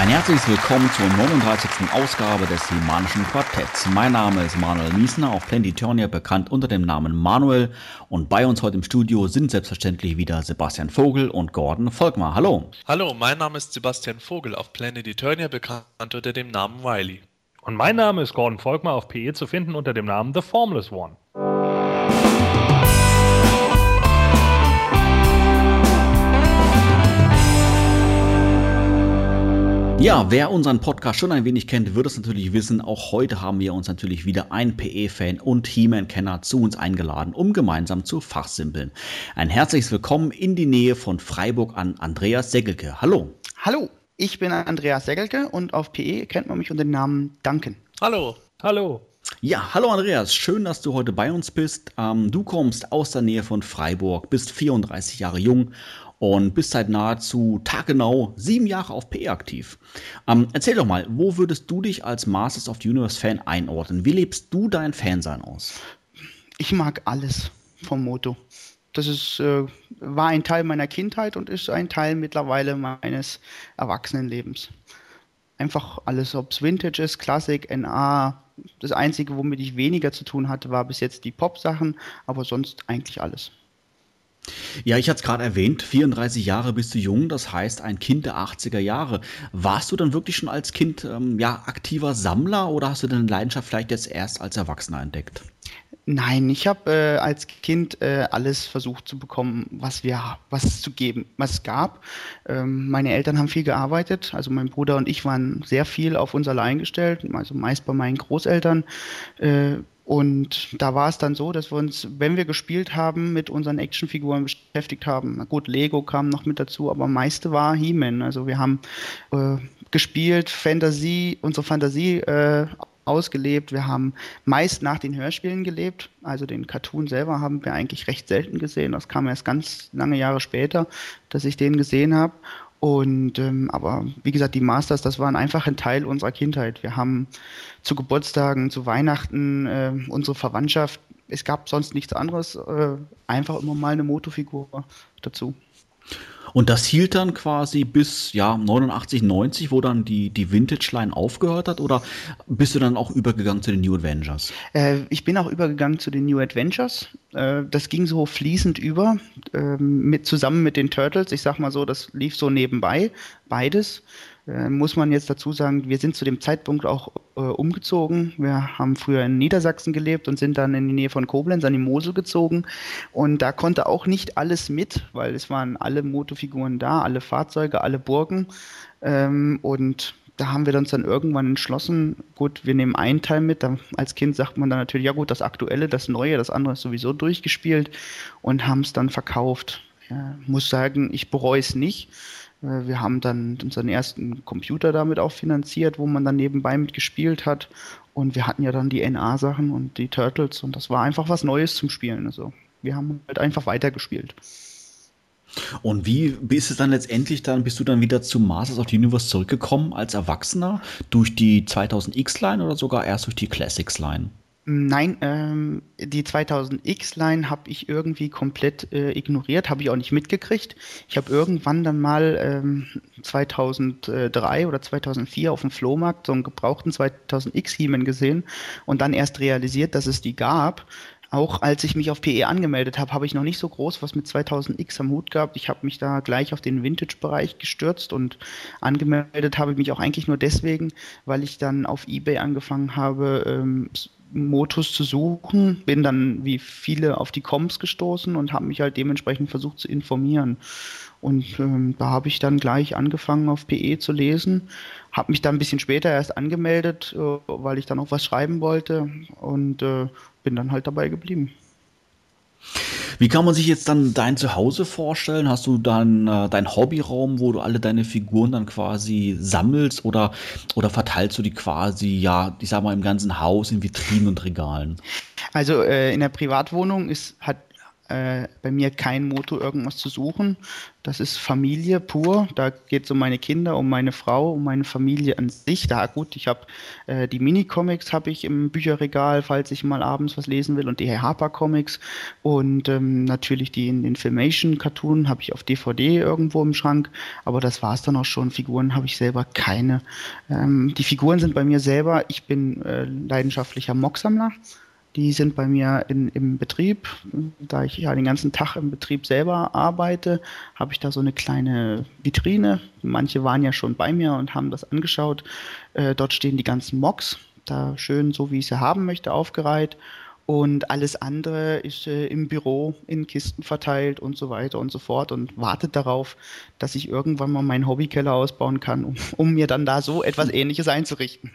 Ein herzliches Willkommen zur 39. Ausgabe des Himanischen Quartetts. Mein Name ist Manuel Miesner, auf Planetonia bekannt unter dem Namen Manuel. Und bei uns heute im Studio sind selbstverständlich wieder Sebastian Vogel und Gordon Volkmar. Hallo. Hallo, mein Name ist Sebastian Vogel, auf Planet Eternia bekannt unter dem Namen Wiley. Und mein Name ist Gordon Volkmar, auf PE zu finden unter dem Namen The Formless One. Ja, wer unseren Podcast schon ein wenig kennt, wird es natürlich wissen. Auch heute haben wir uns natürlich wieder einen PE-Fan und He-Man-Kenner zu uns eingeladen, um gemeinsam zu fachsimpeln. Ein herzliches Willkommen in die Nähe von Freiburg an Andreas Segelke. Hallo. Hallo, ich bin Andreas Segelke und auf PE kennt man mich unter dem Namen Duncan. Hallo. Hallo. Ja, hallo Andreas, schön, dass du heute bei uns bist. Ähm, du kommst aus der Nähe von Freiburg, bist 34 Jahre jung und bist seit nahezu taggenau sieben Jahre auf PE aktiv. Ähm, erzähl doch mal, wo würdest du dich als Masters of the Universe Fan einordnen? Wie lebst du dein Fansein aus? Ich mag alles vom Moto. Das ist, äh, war ein Teil meiner Kindheit und ist ein Teil mittlerweile meines Erwachsenenlebens. Einfach alles, ob es Vintage ist, Klassik, NA. Das Einzige, womit ich weniger zu tun hatte, war bis jetzt die Pop-Sachen, aber sonst eigentlich alles. Ja, ich hatte es gerade erwähnt, 34 Jahre bist du jung, das heißt ein Kind der 80er Jahre. Warst du dann wirklich schon als Kind ähm, ja, aktiver Sammler oder hast du deine Leidenschaft vielleicht jetzt erst als Erwachsener entdeckt? Nein, ich habe äh, als Kind äh, alles versucht zu bekommen, was wir, was es zu geben, was es gab. Ähm, meine Eltern haben viel gearbeitet, also mein Bruder und ich waren sehr viel auf uns allein gestellt, also meist bei meinen Großeltern. Äh, und da war es dann so, dass wir uns, wenn wir gespielt haben, mit unseren Actionfiguren beschäftigt haben. Gut, Lego kam noch mit dazu, aber meiste war He-Man. Also wir haben äh, gespielt, Fantasie, unsere Fantasie äh, ausgelebt. Wir haben meist nach den Hörspielen gelebt. Also den Cartoon selber haben wir eigentlich recht selten gesehen. Das kam erst ganz lange Jahre später, dass ich den gesehen habe. Und ähm, aber wie gesagt, die Masters, das waren einfach ein Teil unserer Kindheit. Wir haben zu Geburtstagen, zu Weihnachten äh, unsere Verwandtschaft. Es gab sonst nichts anderes, äh, einfach immer mal eine Motofigur dazu. Und das hielt dann quasi bis ja 89, 90, wo dann die, die Vintage-Line aufgehört hat? Oder bist du dann auch übergegangen zu den New Avengers? Äh, ich bin auch übergegangen zu den New Adventures. Äh, das ging so fließend über, äh, mit, zusammen mit den Turtles. Ich sag mal so, das lief so nebenbei, beides. Äh, muss man jetzt dazu sagen, wir sind zu dem Zeitpunkt auch äh, umgezogen. Wir haben früher in Niedersachsen gelebt und sind dann in die Nähe von Koblenz an die Mosel gezogen. Und da konnte auch nicht alles mit, weil es waren alle Motofiguren da, alle Fahrzeuge, alle Burgen. Ähm, und da haben wir uns dann irgendwann entschlossen, gut, wir nehmen einen Teil mit. Dann, als Kind sagt man dann natürlich, ja gut, das Aktuelle, das Neue, das andere ist sowieso durchgespielt und haben es dann verkauft. Ja, muss sagen, ich bereue es nicht wir haben dann unseren ersten Computer damit auch finanziert, wo man dann nebenbei mitgespielt hat. Und wir hatten ja dann die NA-Sachen und die Turtles und das war einfach was Neues zum Spielen. Also wir haben halt einfach weitergespielt. Und wie ist es dann letztendlich dann, bist du dann wieder zu Masters of the Universe zurückgekommen als Erwachsener durch die 2000X-Line oder sogar erst durch die Classics-Line? Nein, ähm, die 2000X-Line habe ich irgendwie komplett äh, ignoriert, habe ich auch nicht mitgekriegt. Ich habe irgendwann dann mal ähm, 2003 oder 2004 auf dem Flohmarkt so einen gebrauchten 2000X He-Man gesehen und dann erst realisiert, dass es die gab. Auch als ich mich auf PE angemeldet habe, habe ich noch nicht so groß was mit 2000X am Hut gehabt. Ich habe mich da gleich auf den Vintage-Bereich gestürzt und angemeldet habe ich mich auch eigentlich nur deswegen, weil ich dann auf eBay angefangen habe, ähm, Motus zu suchen, bin dann wie viele auf die Comps gestoßen und habe mich halt dementsprechend versucht zu informieren. Und ähm, da habe ich dann gleich angefangen auf PE zu lesen, habe mich dann ein bisschen später erst angemeldet, äh, weil ich dann auch was schreiben wollte und äh, bin dann halt dabei geblieben. Wie kann man sich jetzt dann dein Zuhause vorstellen? Hast du dann äh, deinen Hobbyraum, wo du alle deine Figuren dann quasi sammelst oder, oder verteilst du die quasi, ja, ich sag mal, im ganzen Haus in Vitrinen und Regalen? Also äh, in der Privatwohnung ist, hat äh, bei mir kein Motto, irgendwas zu suchen. Das ist Familie pur. Da geht es um meine Kinder, um meine Frau, um meine Familie an sich. Da gut, ich habe äh, die Mini-Comics habe ich im Bücherregal, falls ich mal abends was lesen will, und die Herr Harper Comics und ähm, natürlich die in den Filmation Cartoon habe ich auf DVD irgendwo im Schrank. Aber das war es dann auch schon. Figuren habe ich selber keine. Ähm, die Figuren sind bei mir selber. Ich bin äh, leidenschaftlicher Mocksammler. Die sind bei mir in, im Betrieb. Da ich ja den ganzen Tag im Betrieb selber arbeite, habe ich da so eine kleine Vitrine. Manche waren ja schon bei mir und haben das angeschaut. Äh, dort stehen die ganzen Mocks, da schön so, wie ich sie haben möchte, aufgereiht. Und alles andere ist äh, im Büro in Kisten verteilt und so weiter und so fort und wartet darauf, dass ich irgendwann mal meinen Hobbykeller ausbauen kann, um, um mir dann da so etwas Ähnliches einzurichten.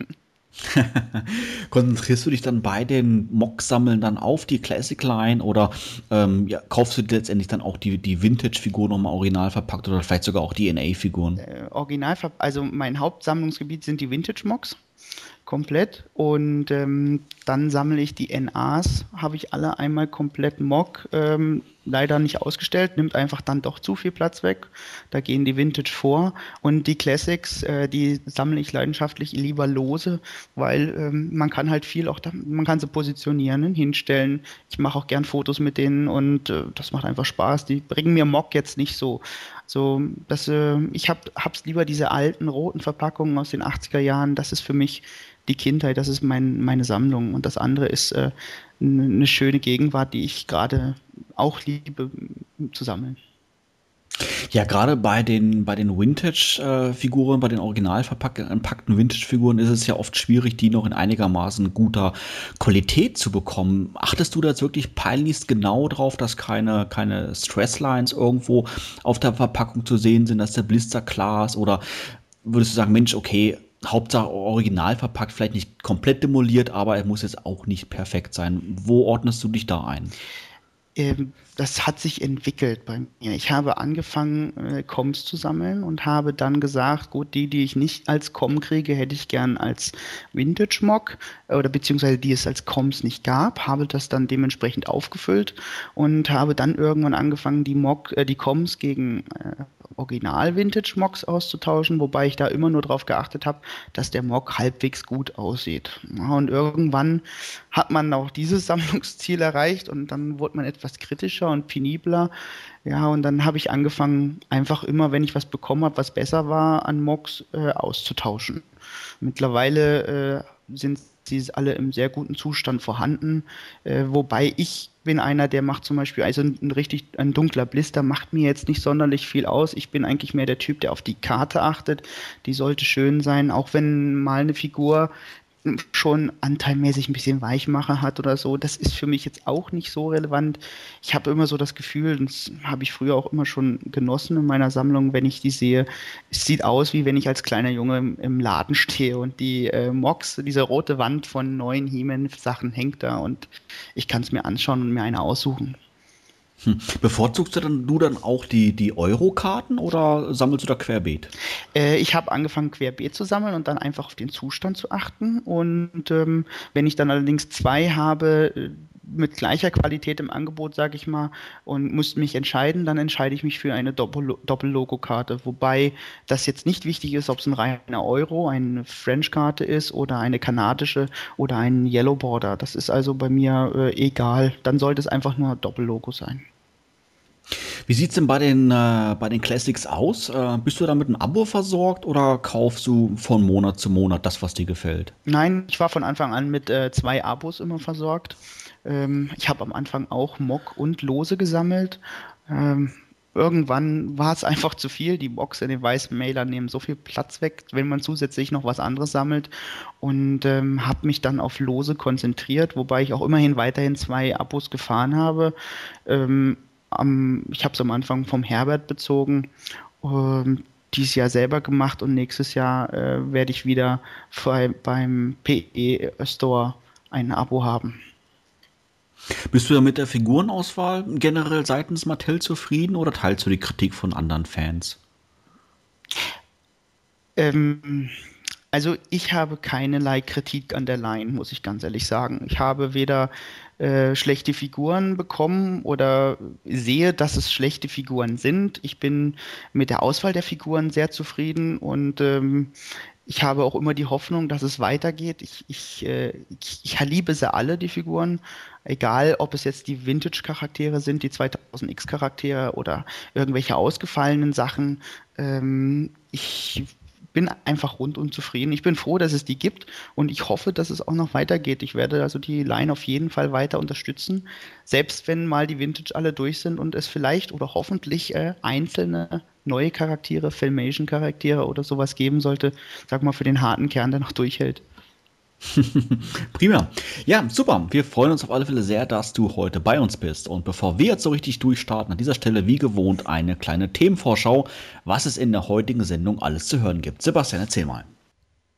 Konzentrierst du dich dann bei den Mock-Sammeln dann auf die Classic Line oder ähm, ja, kaufst du letztendlich dann auch die, die Vintage-Figuren nochmal original verpackt oder vielleicht sogar auch die NA-Figuren? Äh, original, also mein Hauptsammlungsgebiet sind die Vintage-Mocks komplett. Und ähm, dann sammle ich die NAs, habe ich alle einmal komplett Mock, ähm, leider nicht ausgestellt, nimmt einfach dann doch zu viel Platz weg. Da gehen die Vintage vor. Und die Classics, äh, die sammle ich leidenschaftlich lieber lose, weil ähm, man kann halt viel auch, da, man kann sie positionieren, hinstellen. Ich mache auch gern Fotos mit denen und äh, das macht einfach Spaß. Die bringen mir Mock jetzt nicht so. So, das, äh, ich hab, hab's lieber diese alten roten Verpackungen aus den 80er Jahren. Das ist für mich die Kindheit, das ist mein, meine Sammlung. Und das andere ist äh, eine schöne Gegenwart, die ich gerade auch liebe zu sammeln. Ja, gerade bei den, bei den Vintage-Figuren, bei den original verpackten Vintage-Figuren ist es ja oft schwierig, die noch in einigermaßen guter Qualität zu bekommen. Achtest du da jetzt wirklich peinlichst genau drauf, dass keine, keine Stresslines irgendwo auf der Verpackung zu sehen sind, dass der Blister klar ist? Oder würdest du sagen, Mensch, okay, Hauptsache original verpackt, vielleicht nicht komplett demoliert, aber er muss jetzt auch nicht perfekt sein. Wo ordnest du dich da ein? Ähm, das hat sich entwickelt bei mir. Ich habe angefangen, äh, Coms zu sammeln und habe dann gesagt, gut, die, die ich nicht als Com kriege, hätte ich gern als Vintage-Mock oder beziehungsweise die es als Coms nicht gab, habe das dann dementsprechend aufgefüllt und habe dann irgendwann angefangen, die Mock, äh, die Coms gegen äh, Original-Vintage-Mocks auszutauschen, wobei ich da immer nur darauf geachtet habe, dass der Mock halbwegs gut aussieht. und irgendwann hat man auch dieses Sammlungsziel erreicht und dann wurde man etwas kritischer und penibler. Ja, und dann habe ich angefangen, einfach immer, wenn ich was bekommen habe, was besser war, an Mocks äh, auszutauschen. Mittlerweile äh, sind sie alle im sehr guten Zustand vorhanden, äh, wobei ich bin einer, der macht zum Beispiel, also ein, ein, richtig, ein dunkler Blister macht mir jetzt nicht sonderlich viel aus. Ich bin eigentlich mehr der Typ, der auf die Karte achtet. Die sollte schön sein, auch wenn mal eine Figur schon anteilmäßig ein bisschen Weichmacher hat oder so. Das ist für mich jetzt auch nicht so relevant. Ich habe immer so das Gefühl, das habe ich früher auch immer schon genossen in meiner Sammlung, wenn ich die sehe. Es sieht aus, wie wenn ich als kleiner Junge im, im Laden stehe und die äh, Mox, diese rote Wand von neuen He-Man-Sachen hängt da und ich kann es mir anschauen und mir eine aussuchen. Hm. Bevorzugst du dann, du dann auch die, die Euro-Karten oder sammelst du da querbeet? Äh, ich habe angefangen querbeet zu sammeln und dann einfach auf den Zustand zu achten. Und ähm, wenn ich dann allerdings zwei habe, äh, mit gleicher Qualität im Angebot, sage ich mal, und muss mich entscheiden, dann entscheide ich mich für eine Doppel-Logo-Karte. Wobei das jetzt nicht wichtig ist, ob es ein reiner Euro, eine French-Karte ist oder eine kanadische oder ein Yellow Border. Das ist also bei mir äh, egal. Dann sollte es einfach nur Doppel-Logo sein. Wie sieht es denn bei den, äh, bei den Classics aus? Äh, bist du da mit einem Abo versorgt oder kaufst du von Monat zu Monat das, was dir gefällt? Nein, ich war von Anfang an mit äh, zwei Abos immer versorgt. Ähm, ich habe am Anfang auch Mock und Lose gesammelt. Ähm, irgendwann war es einfach zu viel. Die Box in den weißen Mailern nehmen so viel Platz weg, wenn man zusätzlich noch was anderes sammelt. Und ähm, habe mich dann auf Lose konzentriert, wobei ich auch immerhin weiterhin zwei Abos gefahren habe. Ähm, am, ich habe es am Anfang vom Herbert bezogen, ähm, dieses Jahr selber gemacht und nächstes Jahr äh, werde ich wieder bei, beim PE Store ein Abo haben. Bist du mit der Figurenauswahl generell seitens Mattel zufrieden oder teilst du die Kritik von anderen Fans? Ähm, also ich habe keinerlei Kritik an der Line, muss ich ganz ehrlich sagen. Ich habe weder äh, schlechte Figuren bekommen oder sehe, dass es schlechte Figuren sind. Ich bin mit der Auswahl der Figuren sehr zufrieden und ähm, ich habe auch immer die Hoffnung, dass es weitergeht. Ich, ich, äh, ich, ich liebe sie alle, die Figuren. Egal, ob es jetzt die Vintage-Charaktere sind, die 2000X-Charaktere oder irgendwelche ausgefallenen Sachen. Ähm, ich bin einfach rundum zufrieden. Ich bin froh, dass es die gibt und ich hoffe, dass es auch noch weitergeht. Ich werde also die Line auf jeden Fall weiter unterstützen, selbst wenn mal die Vintage alle durch sind und es vielleicht oder hoffentlich äh, einzelne neue Charaktere, Filmation-Charaktere oder sowas geben sollte, sag mal für den harten Kern, der noch durchhält. Prima. Ja, super. Wir freuen uns auf alle Fälle sehr, dass du heute bei uns bist. Und bevor wir jetzt so richtig durchstarten, an dieser Stelle wie gewohnt eine kleine Themenvorschau, was es in der heutigen Sendung alles zu hören gibt. Sebastian, erzähl mal.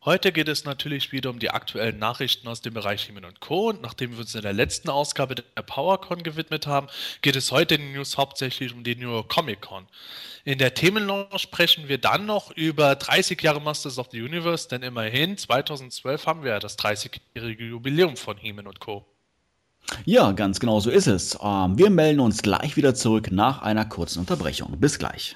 Heute geht es natürlich wieder um die aktuellen Nachrichten aus dem Bereich Himmel und Co. Und nachdem wir uns in der letzten Ausgabe der PowerCon gewidmet haben, geht es heute in den News hauptsächlich um die New York Comic Con. In der Themenlaunch sprechen wir dann noch über 30 Jahre Masters of the Universe, denn immerhin 2012 haben wir ja das 30-jährige Jubiläum von Heeman und Co. Ja, ganz genau so ist es. Ähm, wir melden uns gleich wieder zurück nach einer kurzen Unterbrechung. Bis gleich.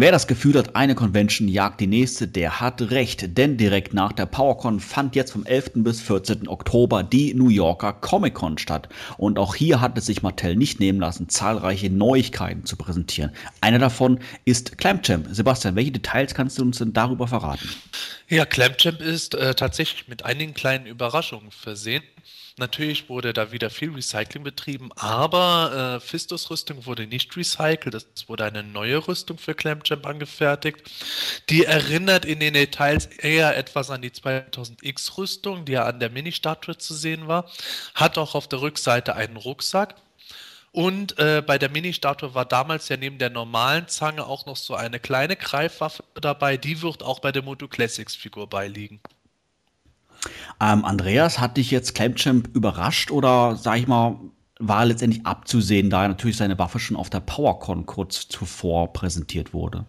Wer das Gefühl hat, eine Convention jagt die nächste, der hat recht, denn direkt nach der PowerCon fand jetzt vom 11. bis 14. Oktober die New Yorker Comic Con statt. Und auch hier hat es sich Mattel nicht nehmen lassen, zahlreiche Neuigkeiten zu präsentieren. Eine davon ist Clampchamp. Sebastian, welche Details kannst du uns denn darüber verraten? Ja, Clampchamp ist äh, tatsächlich mit einigen kleinen Überraschungen versehen. Natürlich wurde da wieder viel Recycling betrieben, aber äh, Fistus-Rüstung wurde nicht recycelt. Es wurde eine neue Rüstung für Clamchamp angefertigt. Die erinnert in den Details eher etwas an die 2000X-Rüstung, die ja an der Mini-Statue zu sehen war. Hat auch auf der Rückseite einen Rucksack. Und äh, bei der Mini-Statue war damals ja neben der normalen Zange auch noch so eine kleine Greifwaffe dabei. Die wird auch bei der Moto Classics-Figur beiliegen. Ähm, Andreas, hat dich jetzt Clamchamp überrascht oder, sag ich mal, war letztendlich abzusehen, da natürlich seine Waffe schon auf der PowerCon kurz zuvor präsentiert wurde?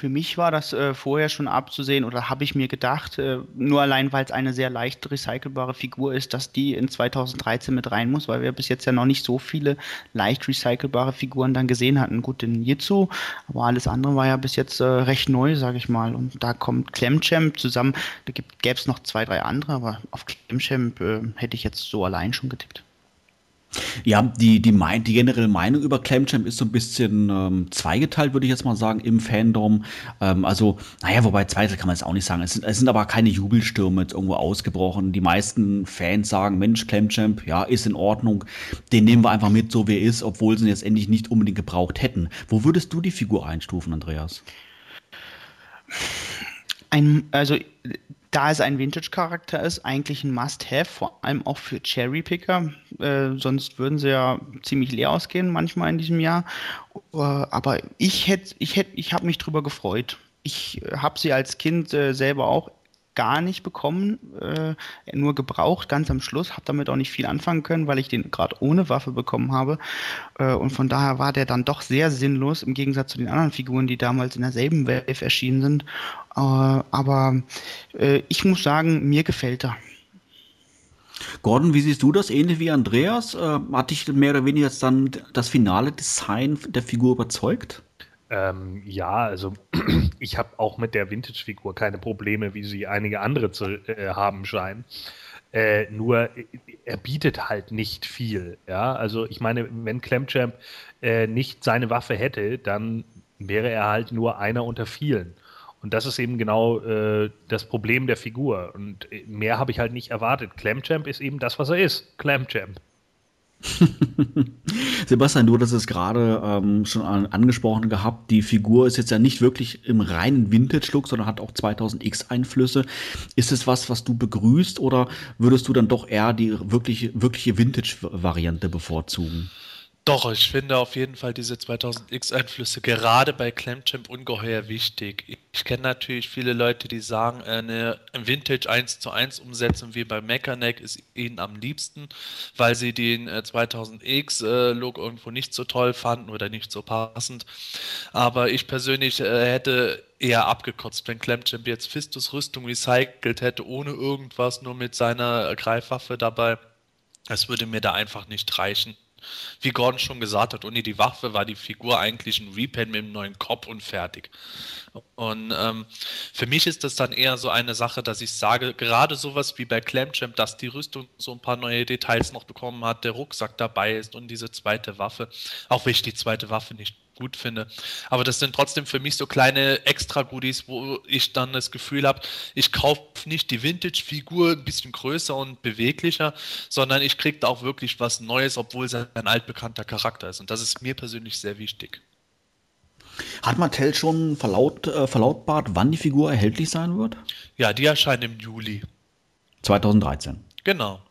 Für mich war das äh, vorher schon abzusehen oder habe ich mir gedacht, äh, nur allein weil es eine sehr leicht recycelbare Figur ist, dass die in 2013 mit rein muss, weil wir bis jetzt ja noch nicht so viele leicht recycelbare Figuren dann gesehen hatten. Gut, den Jitsu, aber alles andere war ja bis jetzt äh, recht neu, sage ich mal. Und da kommt Clemchamp zusammen. Da gäbe es noch zwei, drei andere, aber auf Clemchamp äh, hätte ich jetzt so allein schon getippt. Ja, die, die, mein, die generelle Meinung über Clamchamp ist so ein bisschen ähm, zweigeteilt, würde ich jetzt mal sagen, im Fandom. Ähm, also, naja, wobei zweigeteilt kann man es auch nicht sagen. Es sind, es sind aber keine Jubelstürme jetzt irgendwo ausgebrochen. Die meisten Fans sagen, Mensch, Clamchamp, ja, ist in Ordnung. Den nehmen wir einfach mit, so wie er ist, obwohl sie ihn jetzt endlich nicht unbedingt gebraucht hätten. Wo würdest du die Figur einstufen, Andreas? Ein, also da es ein Vintage-Charakter ist, eigentlich ein Must-Have, vor allem auch für Cherry-Picker. Äh, sonst würden sie ja ziemlich leer ausgehen manchmal in diesem Jahr. Äh, aber ich hätte, ich hätte, ich habe mich drüber gefreut. Ich habe sie als Kind äh, selber auch gar nicht bekommen, äh, nur gebraucht, ganz am Schluss, habe damit auch nicht viel anfangen können, weil ich den gerade ohne Waffe bekommen habe. Äh, und von daher war der dann doch sehr sinnlos im Gegensatz zu den anderen Figuren, die damals in derselben Wave erschienen sind. Äh, aber äh, ich muss sagen, mir gefällt er. Gordon, wie siehst du das? Ähnlich wie Andreas? Äh, hat dich mehr oder weniger jetzt dann das finale Design der Figur überzeugt? Ähm, ja, also ich habe auch mit der Vintage-Figur keine Probleme, wie sie einige andere zu äh, haben scheinen. Äh, nur er bietet halt nicht viel. Ja, also ich meine, wenn Clemchamp äh, nicht seine Waffe hätte, dann wäre er halt nur einer unter vielen. Und das ist eben genau äh, das Problem der Figur. Und mehr habe ich halt nicht erwartet. Clamchamp ist eben das, was er ist. Clamchamp. Sebastian, du hattest es gerade ähm, schon an, angesprochen gehabt. Die Figur ist jetzt ja nicht wirklich im reinen Vintage-Look, sondern hat auch 2000X-Einflüsse. Ist es was, was du begrüßt oder würdest du dann doch eher die wirkliche, wirkliche Vintage-Variante bevorzugen? Doch, ich finde auf jeden Fall diese 2000X-Einflüsse gerade bei Clamchamp ungeheuer wichtig. Ich kenne natürlich viele Leute, die sagen, eine Vintage 1 zu 1 umsetzen wie bei Mechanic ist ihnen am liebsten, weil sie den 2000X-Look äh, irgendwo nicht so toll fanden oder nicht so passend. Aber ich persönlich äh, hätte eher abgekotzt, wenn Clamchamp jetzt Fistus Rüstung recycelt hätte, ohne irgendwas, nur mit seiner Greifwaffe dabei. Das würde mir da einfach nicht reichen. Wie Gordon schon gesagt hat, ohne die Waffe war die Figur eigentlich ein Repaint mit einem neuen Kopf und fertig. Und ähm, für mich ist das dann eher so eine Sache, dass ich sage, gerade sowas wie bei Clamchamp, dass die Rüstung so ein paar neue Details noch bekommen hat, der Rucksack dabei ist und diese zweite Waffe, auch wenn ich die zweite Waffe nicht gut finde. Aber das sind trotzdem für mich so kleine Extra-Goodies, wo ich dann das Gefühl habe, ich kaufe nicht die Vintage-Figur ein bisschen größer und beweglicher, sondern ich kriege da auch wirklich was Neues, obwohl es ein altbekannter Charakter ist. Und das ist mir persönlich sehr wichtig. Hat Mattel schon verlaut, äh, verlautbart, wann die Figur erhältlich sein wird? Ja, die erscheint im Juli. 2013. Genau.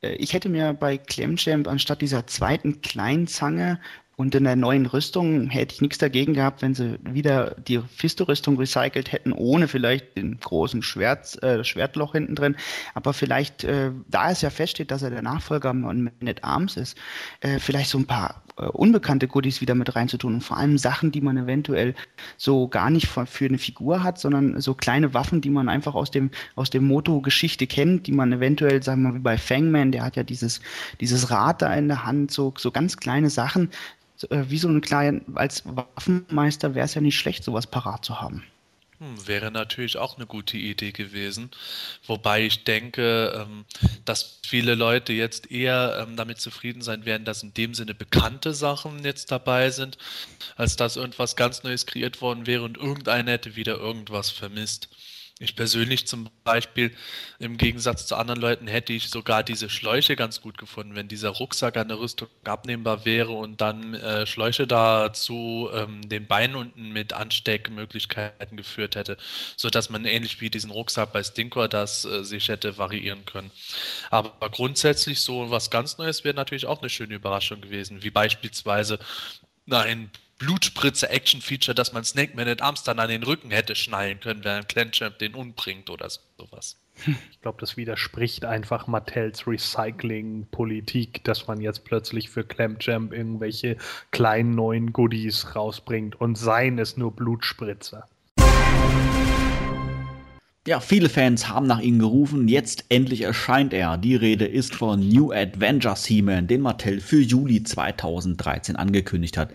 Äh, ich hätte mir bei Clemchamp anstatt dieser zweiten kleinen Zange und in der neuen Rüstung hätte ich nichts dagegen gehabt, wenn sie wieder die Fisto-Rüstung recycelt hätten, ohne vielleicht den großen Schwert, äh, Schwertloch hinten drin. Aber vielleicht, äh, da es ja feststeht, dass er der Nachfolger von Man at Arms ist, äh, vielleicht so ein paar äh, unbekannte Goodies wieder mit reinzutun. Und vor allem Sachen, die man eventuell so gar nicht für, eine Figur hat, sondern so kleine Waffen, die man einfach aus dem, aus dem Moto-Geschichte kennt, die man eventuell, sagen wir mal, wie bei Fangman, der hat ja dieses, dieses Rad da in der Hand, so, so ganz kleine Sachen, wie so eine kleine, als Waffenmeister wäre es ja nicht schlecht, sowas parat zu haben. Hm, wäre natürlich auch eine gute Idee gewesen. Wobei ich denke, ähm, dass viele Leute jetzt eher ähm, damit zufrieden sein werden, dass in dem Sinne bekannte Sachen jetzt dabei sind, als dass irgendwas ganz Neues kreiert worden wäre und irgendeiner hätte wieder irgendwas vermisst. Ich persönlich zum Beispiel, im Gegensatz zu anderen Leuten, hätte ich sogar diese Schläuche ganz gut gefunden, wenn dieser Rucksack an der Rüstung abnehmbar wäre und dann äh, Schläuche dazu ähm, den Beinen unten mit Ansteckmöglichkeiten geführt hätte, sodass man ähnlich wie diesen Rucksack bei Stinkor das äh, sich hätte variieren können. Aber grundsätzlich so was ganz Neues wäre natürlich auch eine schöne Überraschung gewesen, wie beispielsweise ein Blutspritze-Action-Feature, dass man Snake Man at dann an den Rücken hätte schnallen können, während Clenchamp den umbringt oder sowas. Ich glaube, das widerspricht einfach Mattels Recycling-Politik, dass man jetzt plötzlich für Clamchamp irgendwelche kleinen neuen Goodies rausbringt und seien es nur Blutspritzer. Ja, viele Fans haben nach ihm gerufen. Jetzt endlich erscheint er. Die Rede ist von New Adventures He-Man, den Mattel für Juli 2013 angekündigt hat.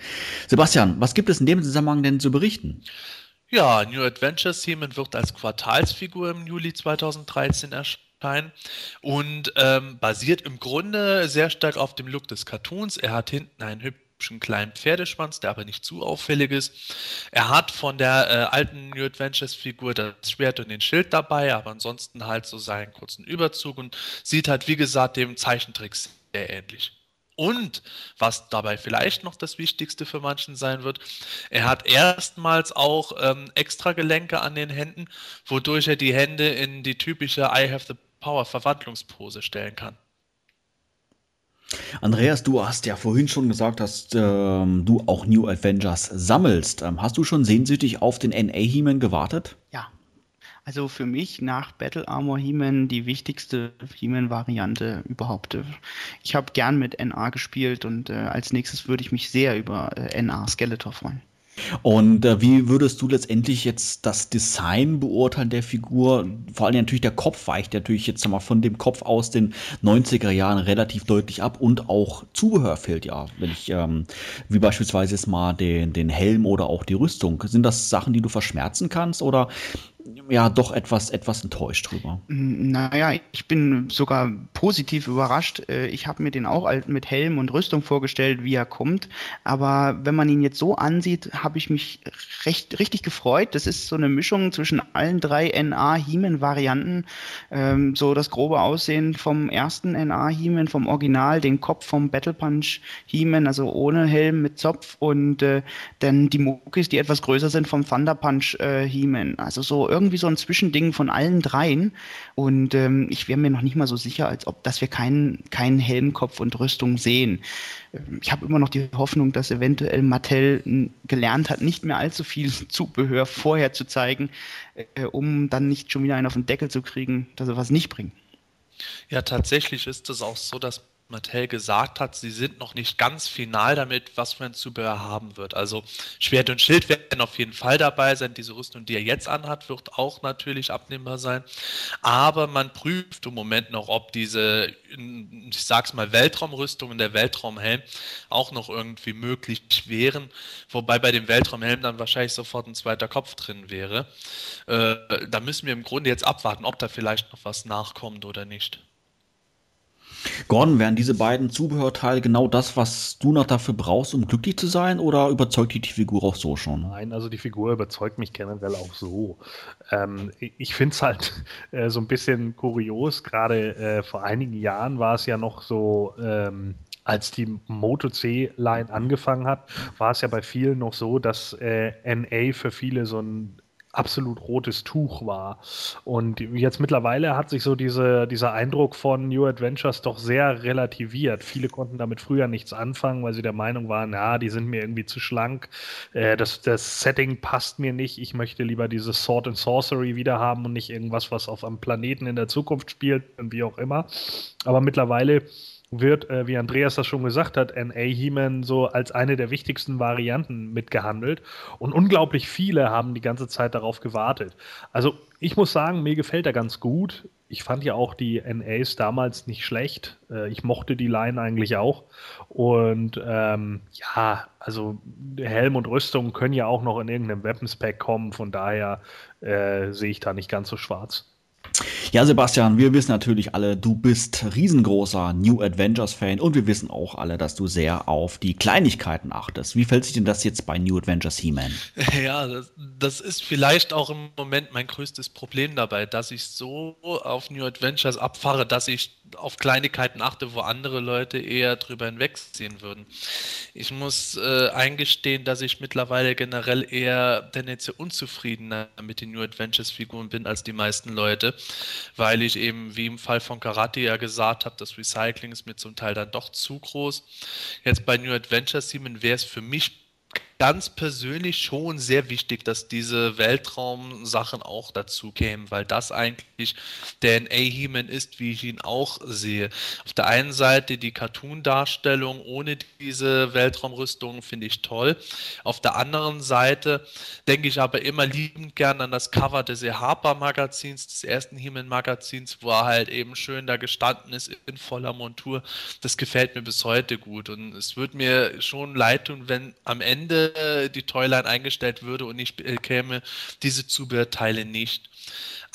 Sebastian, was gibt es in dem Zusammenhang denn zu berichten? Ja, New Adventures He-Man wird als Quartalsfigur im Juli 2013 erscheinen und ähm, basiert im Grunde sehr stark auf dem Look des Cartoons. Er hat hinten einen hübschen hübschen kleinen Pferdeschwanz, der aber nicht zu auffällig ist. Er hat von der äh, alten New Adventures Figur das Schwert und den Schild dabei, aber ansonsten halt so seinen kurzen Überzug und sieht halt, wie gesagt, dem Zeichentrick sehr ähnlich. Und was dabei vielleicht noch das Wichtigste für manchen sein wird, er hat erstmals auch ähm, extra Gelenke an den Händen, wodurch er die Hände in die typische I have the power Verwandlungspose stellen kann. Andreas, du hast ja vorhin schon gesagt, dass ähm, du auch New Avengers sammelst. Ähm, hast du schon sehnsüchtig auf den NA He-Man gewartet? Ja. Also für mich nach Battle Armor He-Man die wichtigste He-Man-Variante überhaupt. Ich habe gern mit NA gespielt und äh, als nächstes würde ich mich sehr über äh, NA Skeletor freuen. Und äh, wie würdest du letztendlich jetzt das Design beurteilen der Figur? Vor allem natürlich der Kopf weicht natürlich jetzt mal von dem Kopf aus den 90er Jahren relativ deutlich ab und auch Zubehör fehlt ja, wenn ich, ähm, wie beispielsweise jetzt mal den, den Helm oder auch die Rüstung. Sind das Sachen, die du verschmerzen kannst oder ja doch etwas, etwas enttäuscht drüber. Naja, ich bin sogar positiv überrascht. Äh, ich habe mir den auch mit Helm und Rüstung vorgestellt, wie er kommt. Aber wenn man ihn jetzt so ansieht, habe ich mich recht, richtig gefreut. Das ist so eine Mischung zwischen allen drei NA-Heeman-Varianten. Ähm, so das grobe Aussehen vom ersten NA-Heeman, vom Original, den Kopf vom Battle Punch Heeman, also ohne Helm mit Zopf und äh, dann die Mokis, die etwas größer sind vom Thunder Punch äh. Also so irgendwie so ein Zwischending von allen dreien. Und ähm, ich wäre mir noch nicht mal so sicher, als ob, dass wir keinen keinen Helmkopf und Rüstung sehen. Ich habe immer noch die Hoffnung, dass eventuell Mattel gelernt hat, nicht mehr allzu viel Zubehör vorher zu zeigen, äh, um dann nicht schon wieder einen auf den Deckel zu kriegen, dass er was nicht bringt. Ja, tatsächlich ist es auch so, dass Mattel gesagt hat, sie sind noch nicht ganz final damit, was für ein Zubehör haben wird. Also Schwert und Schild werden auf jeden Fall dabei sein. Diese Rüstung, die er jetzt anhat, wird auch natürlich abnehmbar sein. Aber man prüft im Moment noch, ob diese, ich sag's mal, Weltraumrüstung und der Weltraumhelm auch noch irgendwie möglich wären. Wobei bei dem Weltraumhelm dann wahrscheinlich sofort ein zweiter Kopf drin wäre. Äh, da müssen wir im Grunde jetzt abwarten, ob da vielleicht noch was nachkommt oder nicht. Gordon, wären diese beiden Zubehörteile genau das, was du noch dafür brauchst, um glücklich zu sein, oder überzeugt dich die Figur auch so schon? Nein, also die Figur überzeugt mich generell auch so. Ähm, ich finde es halt äh, so ein bisschen kurios, gerade äh, vor einigen Jahren war es ja noch so, ähm, als die Moto C-Line angefangen hat, war es ja bei vielen noch so, dass äh, NA für viele so ein absolut rotes Tuch war. Und jetzt mittlerweile hat sich so diese, dieser Eindruck von New Adventures doch sehr relativiert. Viele konnten damit früher nichts anfangen, weil sie der Meinung waren, ja, die sind mir irgendwie zu schlank, äh, das, das Setting passt mir nicht, ich möchte lieber dieses Sword and Sorcery wieder haben und nicht irgendwas, was auf einem Planeten in der Zukunft spielt und wie auch immer. Aber mittlerweile wird, äh, wie Andreas das schon gesagt hat, NA He-Man so als eine der wichtigsten Varianten mitgehandelt. Und unglaublich viele haben die ganze Zeit darauf gewartet. Also ich muss sagen, mir gefällt er ganz gut. Ich fand ja auch die NAs damals nicht schlecht. Äh, ich mochte die Line eigentlich auch. Und ähm, ja, also Helm und Rüstung können ja auch noch in irgendeinem Weapons Pack kommen. Von daher äh, sehe ich da nicht ganz so schwarz. Ja, Sebastian, wir wissen natürlich alle, du bist riesengroßer New Adventures Fan und wir wissen auch alle, dass du sehr auf die Kleinigkeiten achtest. Wie fällt sich denn das jetzt bei New Adventures He-Man? Ja, das, das, ist vielleicht auch im Moment mein größtes Problem dabei, dass ich so auf New Adventures abfahre, dass ich auf Kleinigkeiten achte, wo andere Leute eher drüber hinwegsehen würden. Ich muss äh, eingestehen, dass ich mittlerweile generell eher tendenziell unzufriedener mit den New Adventures Figuren bin als die meisten Leute, weil ich eben, wie im Fall von Karate ja gesagt habe, das Recycling ist mir zum Teil dann doch zu groß. Jetzt bei New Adventures Team wäre es für mich ganz persönlich schon sehr wichtig, dass diese Weltraumsachen auch dazu kämen, weil das eigentlich der NA-He-Man ist, wie ich ihn auch sehe. Auf der einen Seite die Cartoon-Darstellung ohne diese Weltraumrüstung finde ich toll. Auf der anderen Seite denke ich aber immer liebend gern an das Cover des Harper-Magazins, des ersten He-Man-Magazins, wo er halt eben schön da gestanden ist in voller Montur. Das gefällt mir bis heute gut und es würde mir schon leid tun, wenn am Ende die Toyline eingestellt würde und ich äh, käme diese Zubehörteile nicht.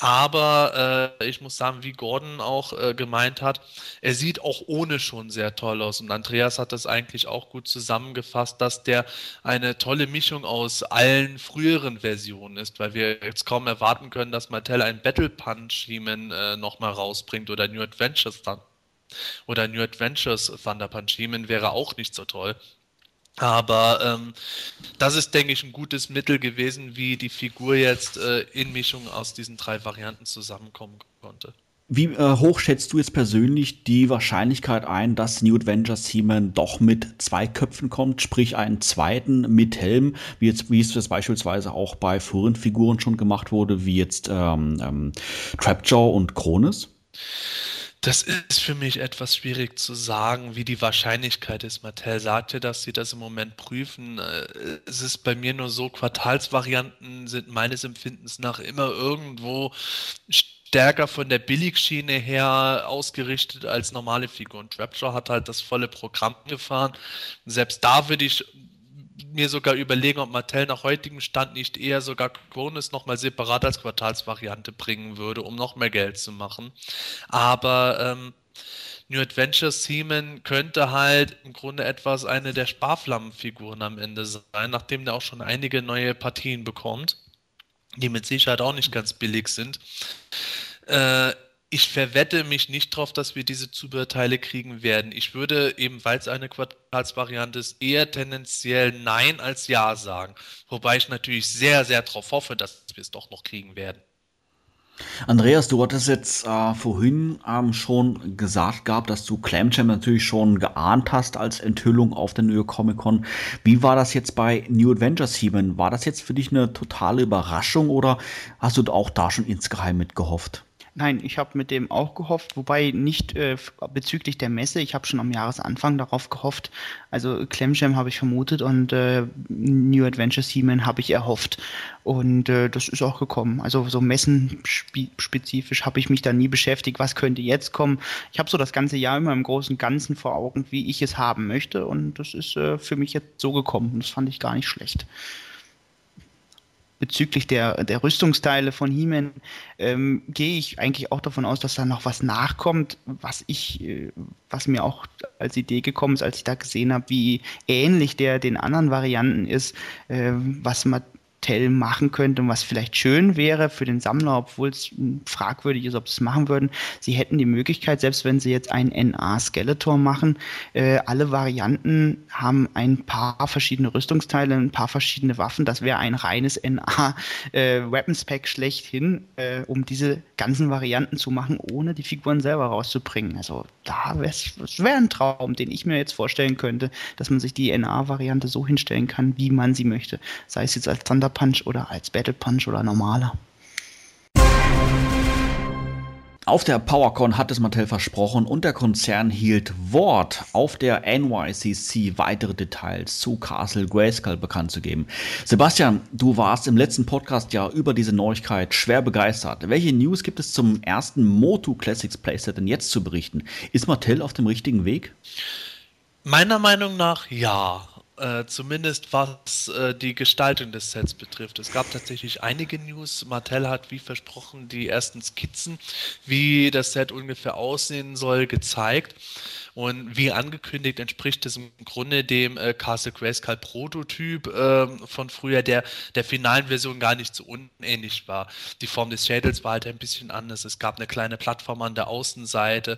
Aber äh, ich muss sagen, wie Gordon auch äh, gemeint hat, er sieht auch ohne schon sehr toll aus. Und Andreas hat das eigentlich auch gut zusammengefasst, dass der eine tolle Mischung aus allen früheren Versionen ist, weil wir jetzt kaum erwarten können, dass Mattel ein Battle Punch He-Man äh, nochmal rausbringt oder New Adventures dann. Oder New Adventures Thunder Punch He-Man wäre auch nicht so toll. Aber ähm, das ist, denke ich, ein gutes Mittel gewesen, wie die Figur jetzt äh, in Mischung aus diesen drei Varianten zusammenkommen konnte. Wie äh, hoch schätzt du jetzt persönlich die Wahrscheinlichkeit ein, dass New Adventures He-Man doch mit zwei Köpfen kommt, sprich einen zweiten mit Helm, wie, jetzt, wie es beispielsweise auch bei früheren Figuren schon gemacht wurde, wie jetzt ähm, ähm, Trapjaw und Kronis? Das ist für mich etwas schwierig zu sagen, wie die Wahrscheinlichkeit ist. Mattel sagte, dass sie das im Moment prüfen. Äh, es ist bei mir nur so, Quartalsvarianten sind meines Empfindens nach immer irgendwo stärker von der Billigschiene her ausgerichtet als normale Figuren. Trapjaw hat halt das volle Programm gefahren. Selbst da würde ich mir sogar überlegen, ob Mattel nach heutigem Stand nicht eher sogar Cronus nochmal separat als Quartalsvariante bringen würde, um noch mehr Geld zu machen. Aber ähm, New Adventure Seaman könnte halt im Grunde etwas eine der Sparflammenfiguren am Ende sein, nachdem der auch schon einige neue Partien bekommt, die mit Sicherheit auch nicht ganz billig sind. Äh, ich verwette mich nicht darauf, dass wir diese Zubehörteile kriegen werden. Ich würde eben, weil es eine Quartalsvariante ist, eher tendenziell Nein als Ja sagen. Wobei ich natürlich sehr, sehr darauf hoffe, dass wir es doch noch kriegen werden. Andreas, du hattest jetzt äh, vorhin ähm, schon gesagt gehabt, dass du Clamjam natürlich schon geahnt hast als Enthüllung auf der New York Comic Con. Wie war das jetzt bei New Adventures 7? War das jetzt für dich eine totale Überraschung oder hast du auch da schon insgeheim mitgehofft? Nein, ich habe mit dem auch gehofft, wobei nicht äh, bezüglich der Messe. Ich habe schon am Jahresanfang darauf gehofft. Also Clemjam habe ich vermutet und äh, New Adventure Seaman habe ich erhofft. Und äh, das ist auch gekommen. Also so messenspezifisch habe ich mich da nie beschäftigt, was könnte jetzt kommen. Ich habe so das ganze Jahr immer im Großen und Ganzen vor Augen, wie ich es haben möchte. Und das ist äh, für mich jetzt so gekommen. Das fand ich gar nicht schlecht bezüglich der, der Rüstungsteile von He-Man ähm, gehe ich eigentlich auch davon aus, dass da noch was nachkommt, was ich, äh, was mir auch als Idee gekommen ist, als ich da gesehen habe, wie ähnlich der den anderen Varianten ist, äh, was man Tell machen könnte und was vielleicht schön wäre für den Sammler, obwohl es fragwürdig ist, ob sie es machen würden. Sie hätten die Möglichkeit, selbst wenn sie jetzt ein NA-Skeletor machen, äh, alle Varianten haben ein paar verschiedene Rüstungsteile, ein paar verschiedene Waffen. Das wäre ein reines NA-Weapons-Pack äh, schlechthin, äh, um diese ganzen Varianten zu machen, ohne die Figuren selber rauszubringen. Also da wäre es wär ein Traum, den ich mir jetzt vorstellen könnte, dass man sich die NA-Variante so hinstellen kann, wie man sie möchte. Sei es jetzt als Thunder Thunder Punch oder als Battle Punch oder normaler. Auf der PowerCon hat es Mattel versprochen und der Konzern hielt Wort, auf der NYCC weitere Details zu Castle Grayskull bekannt zu geben. Sebastian, du warst im letzten Podcast ja über diese Neuigkeit schwer begeistert. Welche News gibt es zum ersten Motu Classics Playset denn jetzt zu berichten? Ist Mattel auf dem richtigen Weg? Meiner Meinung nach ja. Äh, zumindest was äh, die Gestaltung des Sets betrifft. Es gab tatsächlich einige News. Mattel hat, wie versprochen, die ersten Skizzen, wie das Set ungefähr aussehen soll, gezeigt. Und wie angekündigt entspricht es im Grunde dem äh, Castle Grayskull Prototyp äh, von früher, der der finalen Version gar nicht so unähnlich war. Die Form des Schädels war halt ein bisschen anders. Es gab eine kleine Plattform an der Außenseite.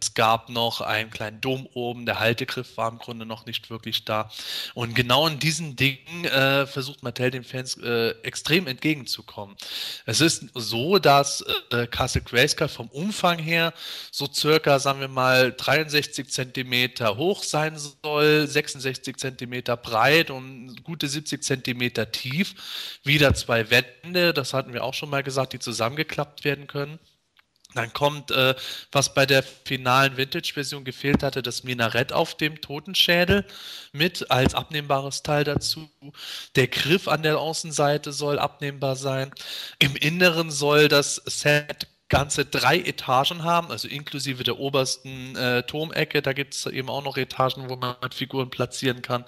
Es gab noch einen kleinen Dom oben. Der Haltegriff war im Grunde noch nicht wirklich da. Und genau in diesen Dingen äh, versucht Mattel den Fans äh, extrem entgegenzukommen. Es ist so, dass äh, Castle Grayskull vom Umfang her so circa, sagen wir mal, 3 63 Zentimeter hoch sein soll, 66 Zentimeter breit und gute 70 Zentimeter tief. Wieder zwei Wände, das hatten wir auch schon mal gesagt, die zusammengeklappt werden können. Dann kommt, äh, was bei der finalen Vintage-Version gefehlt hatte, das Minarett auf dem Totenschädel mit als abnehmbares Teil dazu. Der Griff an der Außenseite soll abnehmbar sein. Im Inneren soll das Set ganze drei Etagen haben, also inklusive der obersten äh, Turmecke. Da gibt es eben auch noch Etagen, wo man Figuren platzieren kann.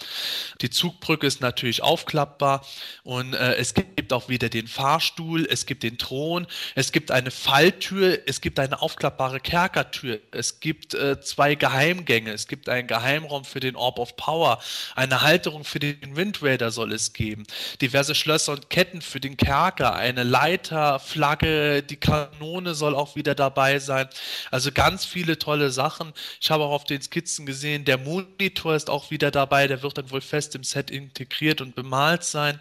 Die Zugbrücke ist natürlich aufklappbar und äh, es gibt auch wieder den Fahrstuhl, es gibt den Thron, es gibt eine Falltür, es gibt eine aufklappbare Kerkertür, es gibt äh, zwei Geheimgänge, es gibt einen Geheimraum für den Orb of Power, eine Halterung für den Wind Raider soll es geben, diverse Schlösser und Ketten für den Kerker, eine Leiter, Flagge, die Kanone Drohne soll auch wieder dabei sein. Also ganz viele tolle Sachen. Ich habe auch auf den Skizzen gesehen, der Monitor ist auch wieder dabei. Der wird dann wohl fest im Set integriert und bemalt sein.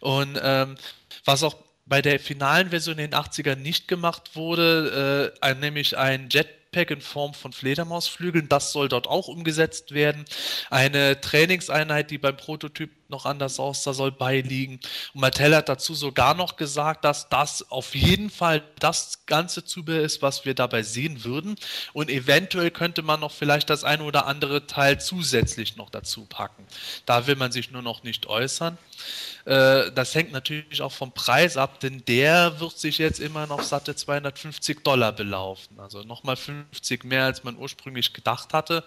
Und ähm, was auch bei der finalen Version in den 80ern nicht gemacht wurde, äh, nämlich ein Jet Jetpack in Form von Fledermausflügeln, das soll dort auch umgesetzt werden. Eine Trainingseinheit, die beim Prototyp noch anders aussah, soll beiliegen. Und Mattel hat dazu sogar noch gesagt, dass das auf jeden Fall das ganze Zubehör ist, was wir dabei sehen würden. Und eventuell könnte man noch vielleicht das eine oder andere Teil zusätzlich noch dazu packen. Da will man sich nur noch nicht äußern. Äh, das hängt natürlich auch vom Preis ab, denn der wird sich jetzt immer noch satte 250 Dollar belaufen. Also nochmal 50 mehr, als man ursprünglich gedacht hatte.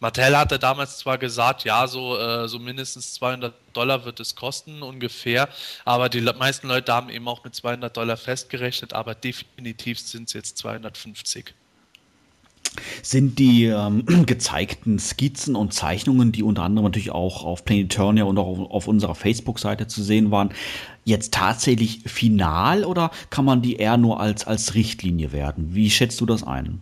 Mattel hatte damals zwar gesagt, ja, so, äh, so mindestens 200 Dollar wird es kosten ungefähr, aber die meisten Leute haben eben auch mit 200 Dollar festgerechnet, aber definitiv sind es jetzt 250. Sind die ähm, gezeigten Skizzen und Zeichnungen, die unter anderem natürlich auch auf Planetonia und auch auf, unserer Facebook-Seite zu sehen waren, jetzt tatsächlich final oder kann man die eher nur als, als Richtlinie werden? Wie schätzt du das ein?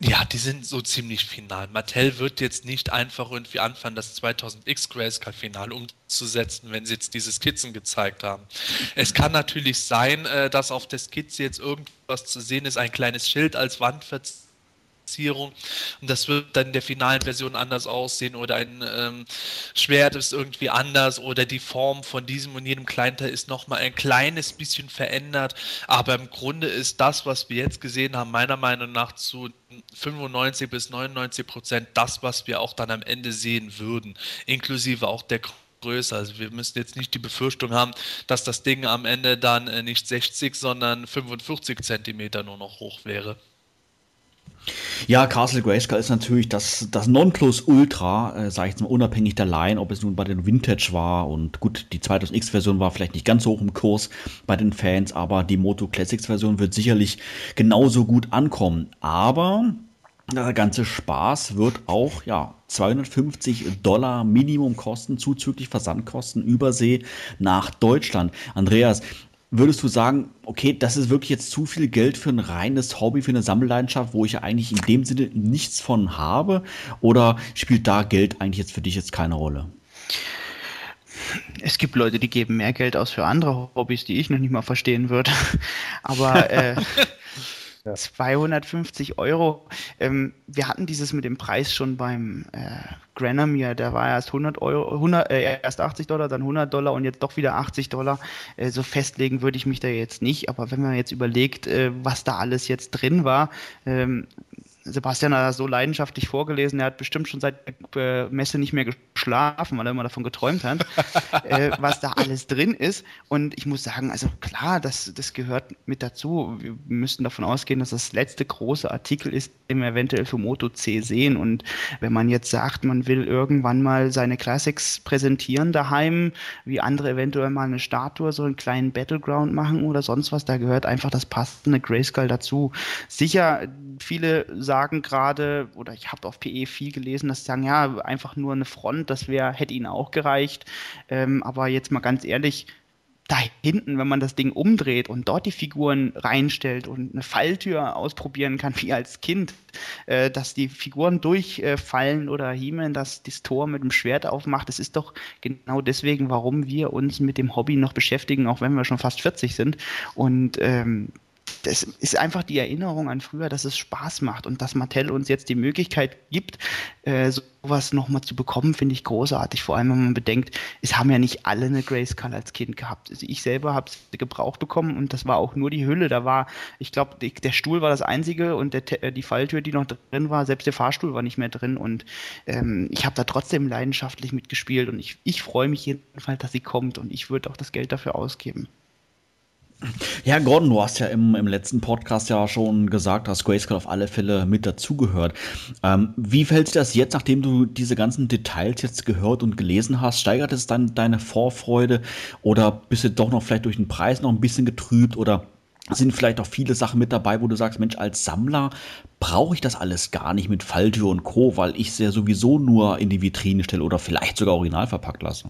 Ja, die sind so ziemlich final. Mattel wird jetzt nicht einfach irgendwie anfangen, das 2000X Grayscale-Final umzusetzen, wenn sie jetzt diese Skizzen gezeigt haben. Es kann natürlich sein, äh, dass auf der Skizze jetzt irgendwas zu sehen ist, ein kleines Schild als Wandverzierung Platzierung. Und das wird dann in der finalen Version anders aussehen oder ein ähm, Schwert ist irgendwie anders oder die Form von diesem und jedem Kleinteil ist nochmal ein kleines bisschen verändert. Aber im Grunde ist das, was wir jetzt gesehen haben, meiner Meinung nach zu 95 bis 99 Prozent das, was wir auch dann am Ende sehen würden, inklusive auch der größer. Also wir müssen jetzt nicht die Befürchtung haben, dass das Ding am Ende dann äh, nicht 60, sondern 45 Zentimeter nur noch hoch wäre. Ja, Castle Grayskull ist natürlich das, das Nonplusultra, äh, sage ich jetzt mal unabhängig der Line, ob es nun bei den Vintage war und gut, die 2000X-Version war vielleicht nicht ganz so hoch im Kurs bei den Fans, aber die Moto Classics-Version wird sicherlich genauso gut ankommen. Aber der ganze Spaß wird auch, ja, 250 Dollar Minimum kosten, zuzüglich Versandkosten Übersee nach Deutschland. Andreas, Würdest du sagen, okay, das ist wirklich jetzt zu viel Geld für ein reines Hobby, für eine Sammelleidenschaft, wo ich ja eigentlich in dem Sinne nichts von habe? Oder spielt da Geld eigentlich jetzt für dich jetzt keine Rolle? Es gibt Leute, die geben mehr Geld aus für andere Hobbys, die ich noch nicht mal verstehen würde. Aber äh, 250 Euro. Ähm, wir hatten dieses mit dem Preis schon beim äh, Granamere, der war erst 100 Euro, 100, äh, erst 80 Dollar, dann 100 Dollar und jetzt doch wieder 80 Dollar. Äh, so festlegen würde ich mich da jetzt nicht, aber wenn man jetzt überlegt, äh, was da alles jetzt drin war, ähm, Sebastian hat das so leidenschaftlich vorgelesen, er hat bestimmt schon seit äh, Messe nicht mehr geschlafen, weil er immer davon geträumt hat, äh, was da alles drin ist. Und ich muss sagen, also klar, das, das gehört mit dazu. Wir müssten davon ausgehen, dass das letzte große Artikel ist, den wir eventuell für Moto C sehen. Und wenn man jetzt sagt, man will irgendwann mal seine Classics präsentieren daheim, wie andere eventuell mal eine Statue, so einen kleinen Battleground machen oder sonst was, da gehört einfach das passende Grayskull dazu. Sicher, viele sagen gerade, oder ich habe auf PE viel gelesen, dass sie sagen, ja, einfach nur eine Front, das wäre, hätte ihnen auch gereicht. Ähm, aber jetzt mal ganz ehrlich, da hinten, wenn man das Ding umdreht und dort die Figuren reinstellt und eine Falltür ausprobieren kann, wie als Kind, äh, dass die Figuren durchfallen äh, oder Hiemen, dass das Tor mit dem Schwert aufmacht, das ist doch genau deswegen, warum wir uns mit dem Hobby noch beschäftigen, auch wenn wir schon fast 40 sind. Und ähm, das ist einfach die Erinnerung an früher, dass es Spaß macht und dass Mattel uns jetzt die Möglichkeit gibt, äh, sowas nochmal zu bekommen, finde ich großartig. Vor allem, wenn man bedenkt, es haben ja nicht alle eine Grayskull als Kind gehabt. Also ich selber habe es gebraucht bekommen und das war auch nur die Hülle. Da war, ich glaube, der Stuhl war das einzige und der, äh, die Falltür, die noch drin war, selbst der Fahrstuhl war nicht mehr drin und ähm, ich habe da trotzdem leidenschaftlich mitgespielt und ich, ich freue mich jedenfalls, dass sie kommt und ich würde auch das Geld dafür ausgeben. Ja, Gordon, du hast ja im, im letzten Podcast ja schon gesagt, dass Grayskull auf alle Fälle mit dazugehört. Ähm, wie fällt dir das jetzt, nachdem du diese ganzen Details jetzt gehört und gelesen hast? Steigert es dann deine Vorfreude oder bist du doch noch vielleicht durch den Preis noch ein bisschen getrübt oder sind vielleicht auch viele Sachen mit dabei, wo du sagst, Mensch, als Sammler brauche ich das alles gar nicht mit Falltür und Co., weil ich es ja sowieso nur in die Vitrine stelle oder vielleicht sogar original verpackt lasse.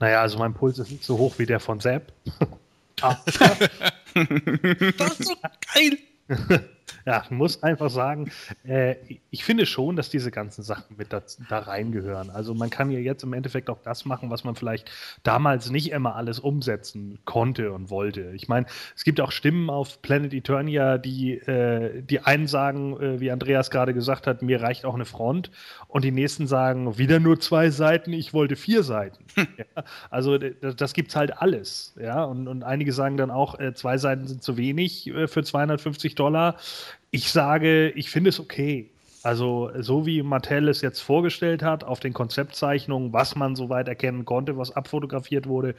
Naja, also mein Puls ist nicht so hoch wie der von Sepp. das ist so geil. Ja, ich muss einfach sagen, äh, ich finde schon, dass diese ganzen Sachen mit da, da reingehören. Also man kann ja jetzt im Endeffekt auch das machen, was man vielleicht damals nicht immer alles umsetzen konnte und wollte. Ich meine, es gibt auch Stimmen auf Planet Eternia, die, äh, die einen sagen, äh, wie Andreas gerade gesagt hat, mir reicht auch eine Front und die nächsten sagen, wieder nur zwei Seiten, ich wollte vier Seiten. ja, also das, das gibt es halt alles. Ja? Und, und einige sagen dann auch, äh, zwei Seiten sind zu wenig äh, für 250 Dollar. Ich sage, ich finde es okay. Also, so wie Mattel es jetzt vorgestellt hat, auf den Konzeptzeichnungen, was man soweit erkennen konnte, was abfotografiert wurde,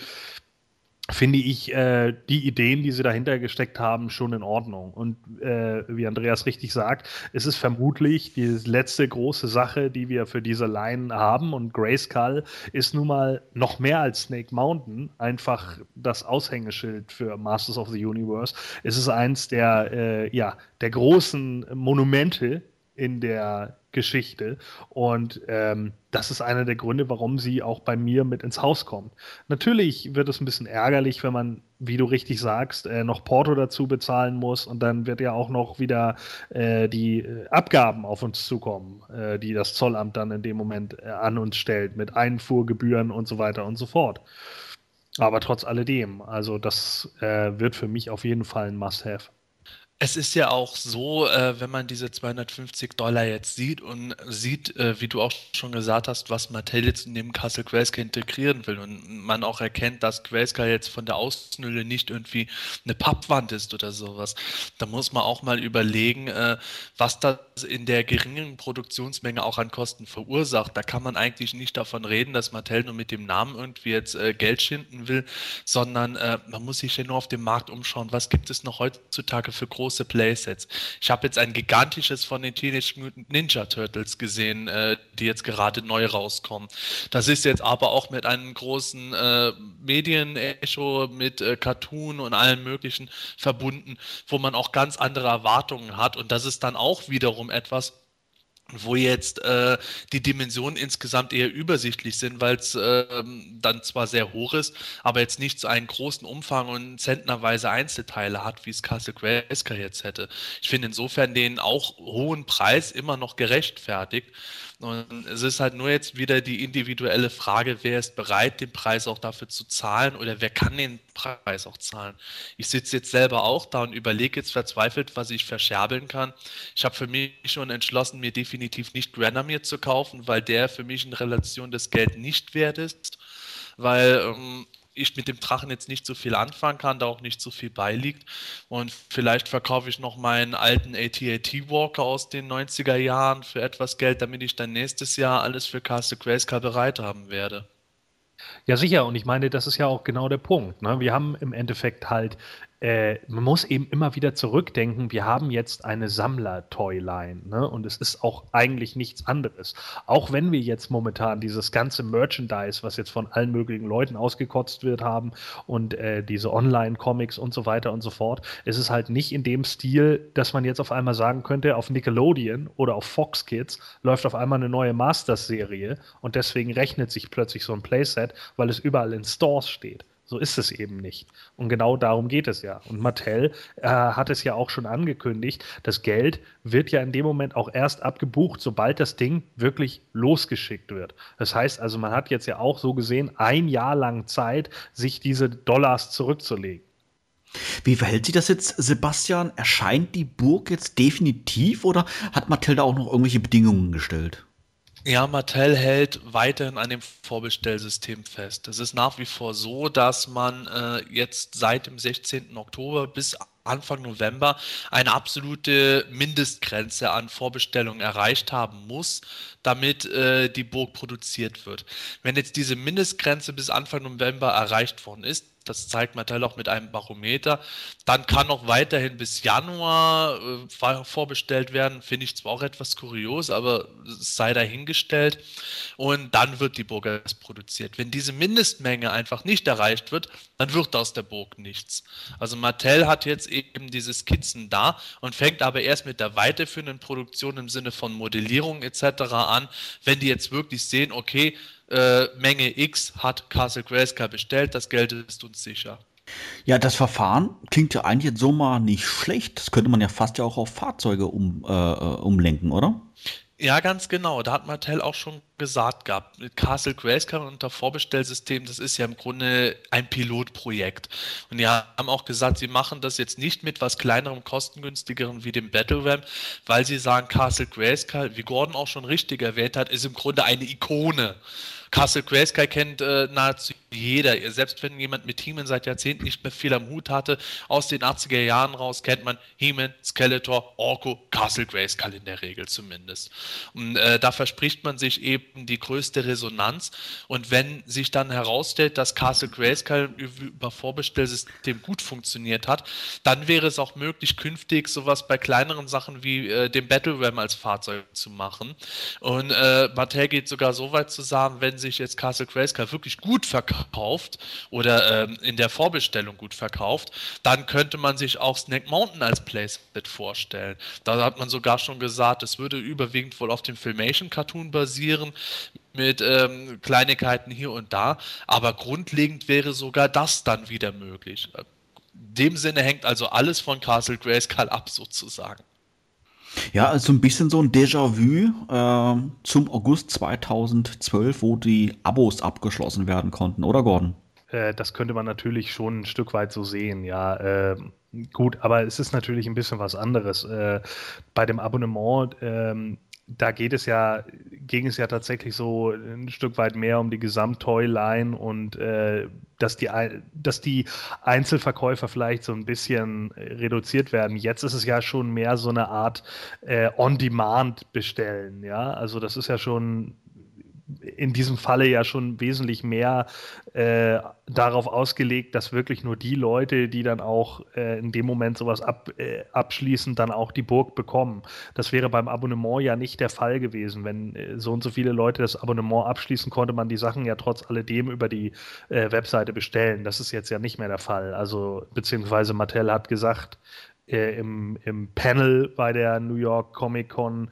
finde ich äh, die Ideen, die sie dahinter gesteckt haben, schon in Ordnung. Und äh, wie Andreas richtig sagt, es ist vermutlich die letzte große Sache, die wir für diese Line haben. Und Grayskull ist nun mal noch mehr als Snake Mountain einfach das Aushängeschild für Masters of the Universe. Es ist eins der, äh, ja, der großen Monumente in der Geschichte. Und ähm, das ist einer der Gründe, warum sie auch bei mir mit ins Haus kommt. Natürlich wird es ein bisschen ärgerlich, wenn man, wie du richtig sagst, äh, noch Porto dazu bezahlen muss und dann wird ja auch noch wieder äh, die äh, Abgaben auf uns zukommen, äh, die das Zollamt dann in dem Moment äh, an uns stellt, mit Einfuhrgebühren und so weiter und so fort. Aber trotz alledem, also das äh, wird für mich auf jeden Fall ein Must-Have. Es ist ja auch so, äh, wenn man diese 250 Dollar jetzt sieht und sieht, äh, wie du auch schon gesagt hast, was Mattel jetzt in dem Castle Grayscale integrieren will und man auch erkennt, dass Grayscale jetzt von der Außenhülle nicht irgendwie eine Pappwand ist oder sowas, da muss man auch mal überlegen, äh, was das in der geringen Produktionsmenge auch an Kosten verursacht. Da kann man eigentlich nicht davon reden, dass Mattel nur mit dem Namen irgendwie jetzt äh, Geld schinden will, sondern äh, man muss sich ja nur auf dem Markt umschauen, was gibt es noch heutzutage für große große Playsets. Ich habe jetzt ein gigantisches von den Teenage Mutant Ninja Turtles gesehen, äh, die jetzt gerade neu rauskommen. Das ist jetzt aber auch mit einem großen äh, Medienecho, mit äh, Cartoon und allem Möglichen verbunden, wo man auch ganz andere Erwartungen hat. Und das ist dann auch wiederum etwas, wo jetzt äh, die Dimensionen insgesamt eher übersichtlich sind, weil es äh, dann zwar sehr hoch ist, aber jetzt nicht so einen großen Umfang und zentnerweise Einzelteile hat, wie es Castle Grayskull jetzt hätte. Ich finde insofern den auch hohen Preis immer noch gerechtfertigt. Und es ist halt nur jetzt wieder die individuelle Frage, wer ist bereit, den Preis auch dafür zu zahlen oder wer kann den Preis auch zahlen. Ich sitze jetzt selber auch da und überlege jetzt verzweifelt, was ich verscherbeln kann. Ich habe für mich schon entschlossen, mir definitiv nicht Granamir zu kaufen, weil der für mich in Relation des Geld nicht wert ist, weil ähm, ich mit dem Drachen jetzt nicht so viel anfangen kann, da auch nicht so viel beiliegt. Und vielleicht verkaufe ich noch meinen alten AT-AT Walker aus den 90er Jahren für etwas Geld, damit ich dann nächstes Jahr alles für Castle Grayskull bereit haben werde. Ja, sicher. Und ich meine, das ist ja auch genau der Punkt. Ne? Wir haben im Endeffekt halt äh, man muss eben immer wieder zurückdenken, wir haben jetzt eine Sammler-Toyline ne? und es ist auch eigentlich nichts anderes. Auch wenn wir jetzt momentan dieses ganze Merchandise, was jetzt von allen möglichen Leuten ausgekotzt wird, haben und äh, diese Online-Comics und so weiter und so fort, ist es halt nicht in dem Stil, dass man jetzt auf einmal sagen könnte, auf Nickelodeon oder auf Fox Kids läuft auf einmal eine neue Masters-Serie und deswegen rechnet sich plötzlich so ein Playset, weil es überall in Stores steht. So ist es eben nicht. Und genau darum geht es ja. Und Mattel äh, hat es ja auch schon angekündigt, das Geld wird ja in dem Moment auch erst abgebucht, sobald das Ding wirklich losgeschickt wird. Das heißt also, man hat jetzt ja auch so gesehen ein Jahr lang Zeit, sich diese Dollars zurückzulegen. Wie verhält sich das jetzt, Sebastian? Erscheint die Burg jetzt definitiv oder hat Mattel da auch noch irgendwelche Bedingungen gestellt? Ja, Mattel hält weiterhin an dem Vorbestellsystem fest. Es ist nach wie vor so, dass man äh, jetzt seit dem 16. Oktober bis Anfang November eine absolute Mindestgrenze an Vorbestellungen erreicht haben muss, damit äh, die Burg produziert wird. Wenn jetzt diese Mindestgrenze bis Anfang November erreicht worden ist, das zeigt Mattel auch mit einem Barometer. Dann kann noch weiterhin bis Januar äh, vorbestellt werden. Finde ich zwar auch etwas kurios, aber sei dahingestellt. Und dann wird die Burg erst produziert. Wenn diese Mindestmenge einfach nicht erreicht wird, dann wird aus der Burg nichts. Also Mattel hat jetzt eben diese Skizzen da und fängt aber erst mit der weiterführenden Produktion im Sinne von Modellierung etc. an, wenn die jetzt wirklich sehen, okay, äh, Menge X hat Castle Grayskull bestellt, das Geld ist uns sicher. Ja, das Verfahren klingt ja eigentlich jetzt so mal nicht schlecht. Das könnte man ja fast ja auch auf Fahrzeuge um, äh, äh umlenken, oder? Ja, ganz genau. Da hat Mattel auch schon gesagt gehabt, mit Castle Grayskull unter Vorbestellsystem, das ist ja im Grunde ein Pilotprojekt. Und die haben auch gesagt, sie machen das jetzt nicht mit was kleinerem, kostengünstigeren wie dem Battle Ram, weil sie sagen, Castle Grayskull, wie Gordon auch schon richtig erwähnt hat, ist im Grunde eine Ikone. Castle Grayskull kennt äh, nahezu jeder. Selbst wenn jemand mit He-Man seit Jahrzehnten nicht mehr viel am Hut hatte, aus den 80er Jahren raus kennt man He-Man, Skeletor, Orko, Castle Grayskull in der Regel zumindest. Und äh, da verspricht man sich eben die größte Resonanz. Und wenn sich dann herausstellt, dass Castle Grayskull über Vorbestellsystem gut funktioniert hat, dann wäre es auch möglich, künftig sowas bei kleineren Sachen wie äh, dem Battle Ram als Fahrzeug zu machen. Und äh, Mattel geht sogar so weit zu sagen, wenn sich jetzt Castle Grayskull wirklich gut verkauft oder ähm, in der Vorbestellung gut verkauft, dann könnte man sich auch Snake Mountain als Playset vorstellen. Da hat man sogar schon gesagt, es würde überwiegend wohl auf dem Filmation-Cartoon basieren mit ähm, Kleinigkeiten hier und da, aber grundlegend wäre sogar das dann wieder möglich. In dem Sinne hängt also alles von Castle Grayskull ab, sozusagen. Ja, also ein bisschen so ein Déjà-vu äh, zum August 2012, wo die Abos abgeschlossen werden konnten, oder Gordon? Äh, das könnte man natürlich schon ein Stück weit so sehen, ja. Äh, gut, aber es ist natürlich ein bisschen was anderes. Äh, bei dem Abonnement ähm, da geht es ja, ging es ja tatsächlich so ein Stück weit mehr um die Gesamttoyline und äh, dass, die, dass die Einzelverkäufer vielleicht so ein bisschen reduziert werden. Jetzt ist es ja schon mehr so eine Art äh, On-Demand bestellen, ja. Also das ist ja schon in diesem Falle ja schon wesentlich mehr äh, darauf ausgelegt, dass wirklich nur die Leute, die dann auch äh, in dem Moment sowas ab, äh, abschließen, dann auch die Burg bekommen. Das wäre beim Abonnement ja nicht der Fall gewesen. Wenn äh, so und so viele Leute das Abonnement abschließen, konnte man die Sachen ja trotz alledem über die äh, Webseite bestellen. Das ist jetzt ja nicht mehr der Fall. Also beziehungsweise Mattel hat gesagt, äh, im, im Panel bei der New York Comic Con,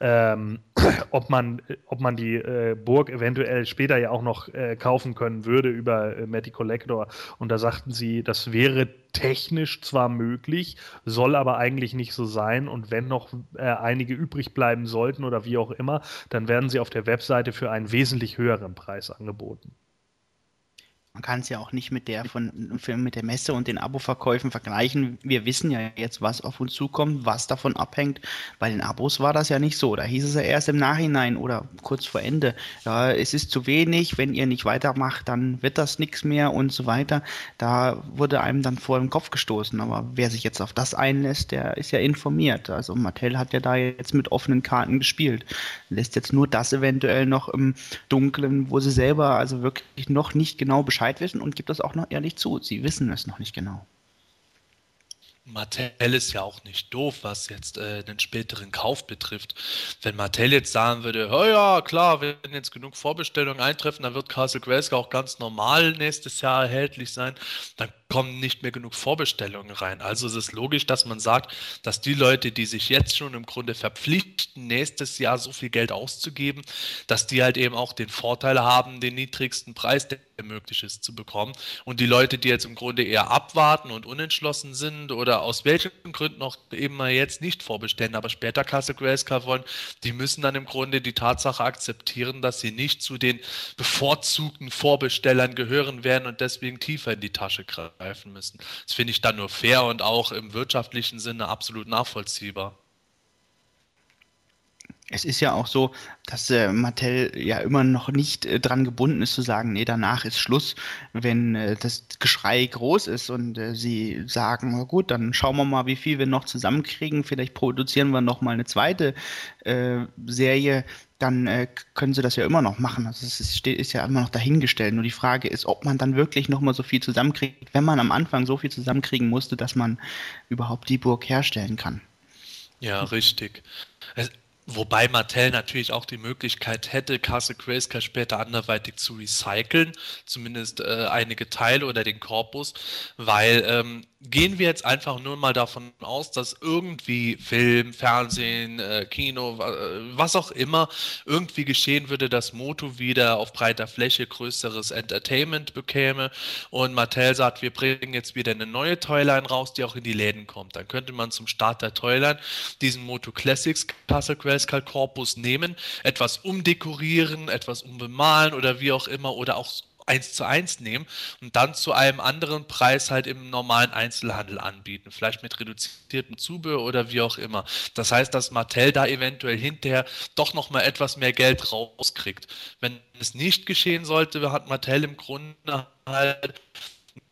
ähm, ob, man, ob man die äh, Burg eventuell später ja auch noch äh, kaufen können würde über äh, Matty Collector. Und da sagten sie, das wäre technisch zwar möglich, soll aber eigentlich nicht so sein. Und wenn noch äh, einige übrig bleiben sollten oder wie auch immer, dann werden sie auf der Webseite für einen wesentlich höheren Preis angeboten. Man kann es ja auch nicht mit der von mit der Messe und den Abo-Verkäufen vergleichen. Wir wissen ja jetzt, was auf uns zukommt, was davon abhängt. Bei den Abos war das ja nicht so. Da hieß es ja erst im Nachhinein oder kurz vor Ende. Ja, es ist zu wenig, wenn ihr nicht weitermacht, dann wird das nichts mehr und so weiter. Da wurde einem dann vor den Kopf gestoßen. Aber wer sich jetzt auf das einlässt, der ist ja informiert. Also Mattel hat ja da jetzt mit offenen Karten gespielt. Lässt jetzt nur das eventuell noch im Dunkeln, wo sie selber also wirklich noch nicht genau Bescheid Bescheid wissen und gibt das auch noch ehrlich zu. Sie wissen es noch nicht genau. Mattel ist ja auch nicht doof, was jetzt äh, den späteren Kauf betrifft. Wenn Mattel jetzt sagen würde, oh ja, klar, wenn jetzt genug Vorbestellungen eintreffen, dann wird Castle Grayskull auch ganz normal nächstes Jahr erhältlich sein, dann kommen nicht mehr genug Vorbestellungen rein. Also es ist logisch, dass man sagt, dass die Leute, die sich jetzt schon im Grunde verpflichten, nächstes Jahr so viel Geld auszugeben, dass die halt eben auch den Vorteil haben, den niedrigsten Preis, der möglich ist, zu bekommen. Und die Leute, die jetzt im Grunde eher abwarten und unentschlossen sind oder aus welchen Gründen auch eben mal jetzt nicht vorbestellen, aber später Castle Grayskull wollen, die müssen dann im Grunde die Tatsache akzeptieren, dass sie nicht zu den bevorzugten Vorbestellern gehören werden und deswegen tiefer in die Tasche greifen greifen müssen. Das finde ich dann nur fair und auch im wirtschaftlichen Sinne absolut nachvollziehbar. Es ist ja auch so, dass äh, Mattel ja immer noch nicht äh, dran gebunden ist zu sagen, nee, danach ist Schluss, wenn äh, das Geschrei groß ist und äh, sie sagen, na gut, dann schauen wir mal, wie viel wir noch zusammenkriegen, vielleicht produzieren wir noch mal eine zweite äh, Serie dann äh, können sie das ja immer noch machen. Also es ist, ist, ja immer noch dahingestellt. Nur die Frage ist, ob man dann wirklich noch mal so viel zusammenkriegt, wenn man am Anfang so viel zusammenkriegen musste, dass man überhaupt die Burg herstellen kann. Ja, richtig. Es, Wobei Mattel natürlich auch die Möglichkeit hätte, Castle Grayskull später anderweitig zu recyceln, zumindest äh, einige Teile oder den Korpus, weil ähm, gehen wir jetzt einfach nur mal davon aus, dass irgendwie Film, Fernsehen, äh, Kino, äh, was auch immer, irgendwie geschehen würde, dass Moto wieder auf breiter Fläche größeres Entertainment bekäme und Mattel sagt, wir bringen jetzt wieder eine neue Toyline raus, die auch in die Läden kommt. Dann könnte man zum Start der Toyline diesen Moto Classics Castle Grayskull Korpus nehmen, etwas umdekorieren, etwas umbemalen oder wie auch immer oder auch eins zu eins nehmen und dann zu einem anderen Preis halt im normalen Einzelhandel anbieten, vielleicht mit reduziertem Zubehör oder wie auch immer. Das heißt, dass Mattel da eventuell hinterher doch noch mal etwas mehr Geld rauskriegt. Wenn es nicht geschehen sollte, hat Mattel im Grunde halt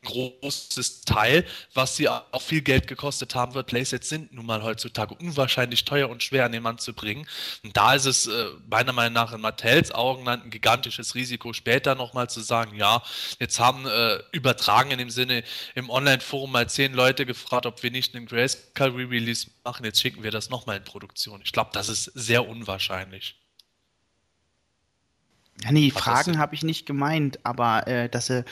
großes Teil, was sie auch viel Geld gekostet haben wird. Playsets sind nun mal heutzutage unwahrscheinlich teuer und schwer an den Mann zu bringen. Und da ist es äh, meiner Meinung nach in Mattels Augen ein gigantisches Risiko, später nochmal zu sagen, ja, jetzt haben äh, übertragen in dem Sinne im Online-Forum mal zehn Leute gefragt, ob wir nicht einen Grayscale Re-Release machen, jetzt schicken wir das nochmal in Produktion. Ich glaube, das ist sehr unwahrscheinlich. Ja, nee, Fragen habe ich nicht gemeint, aber äh, dass sie,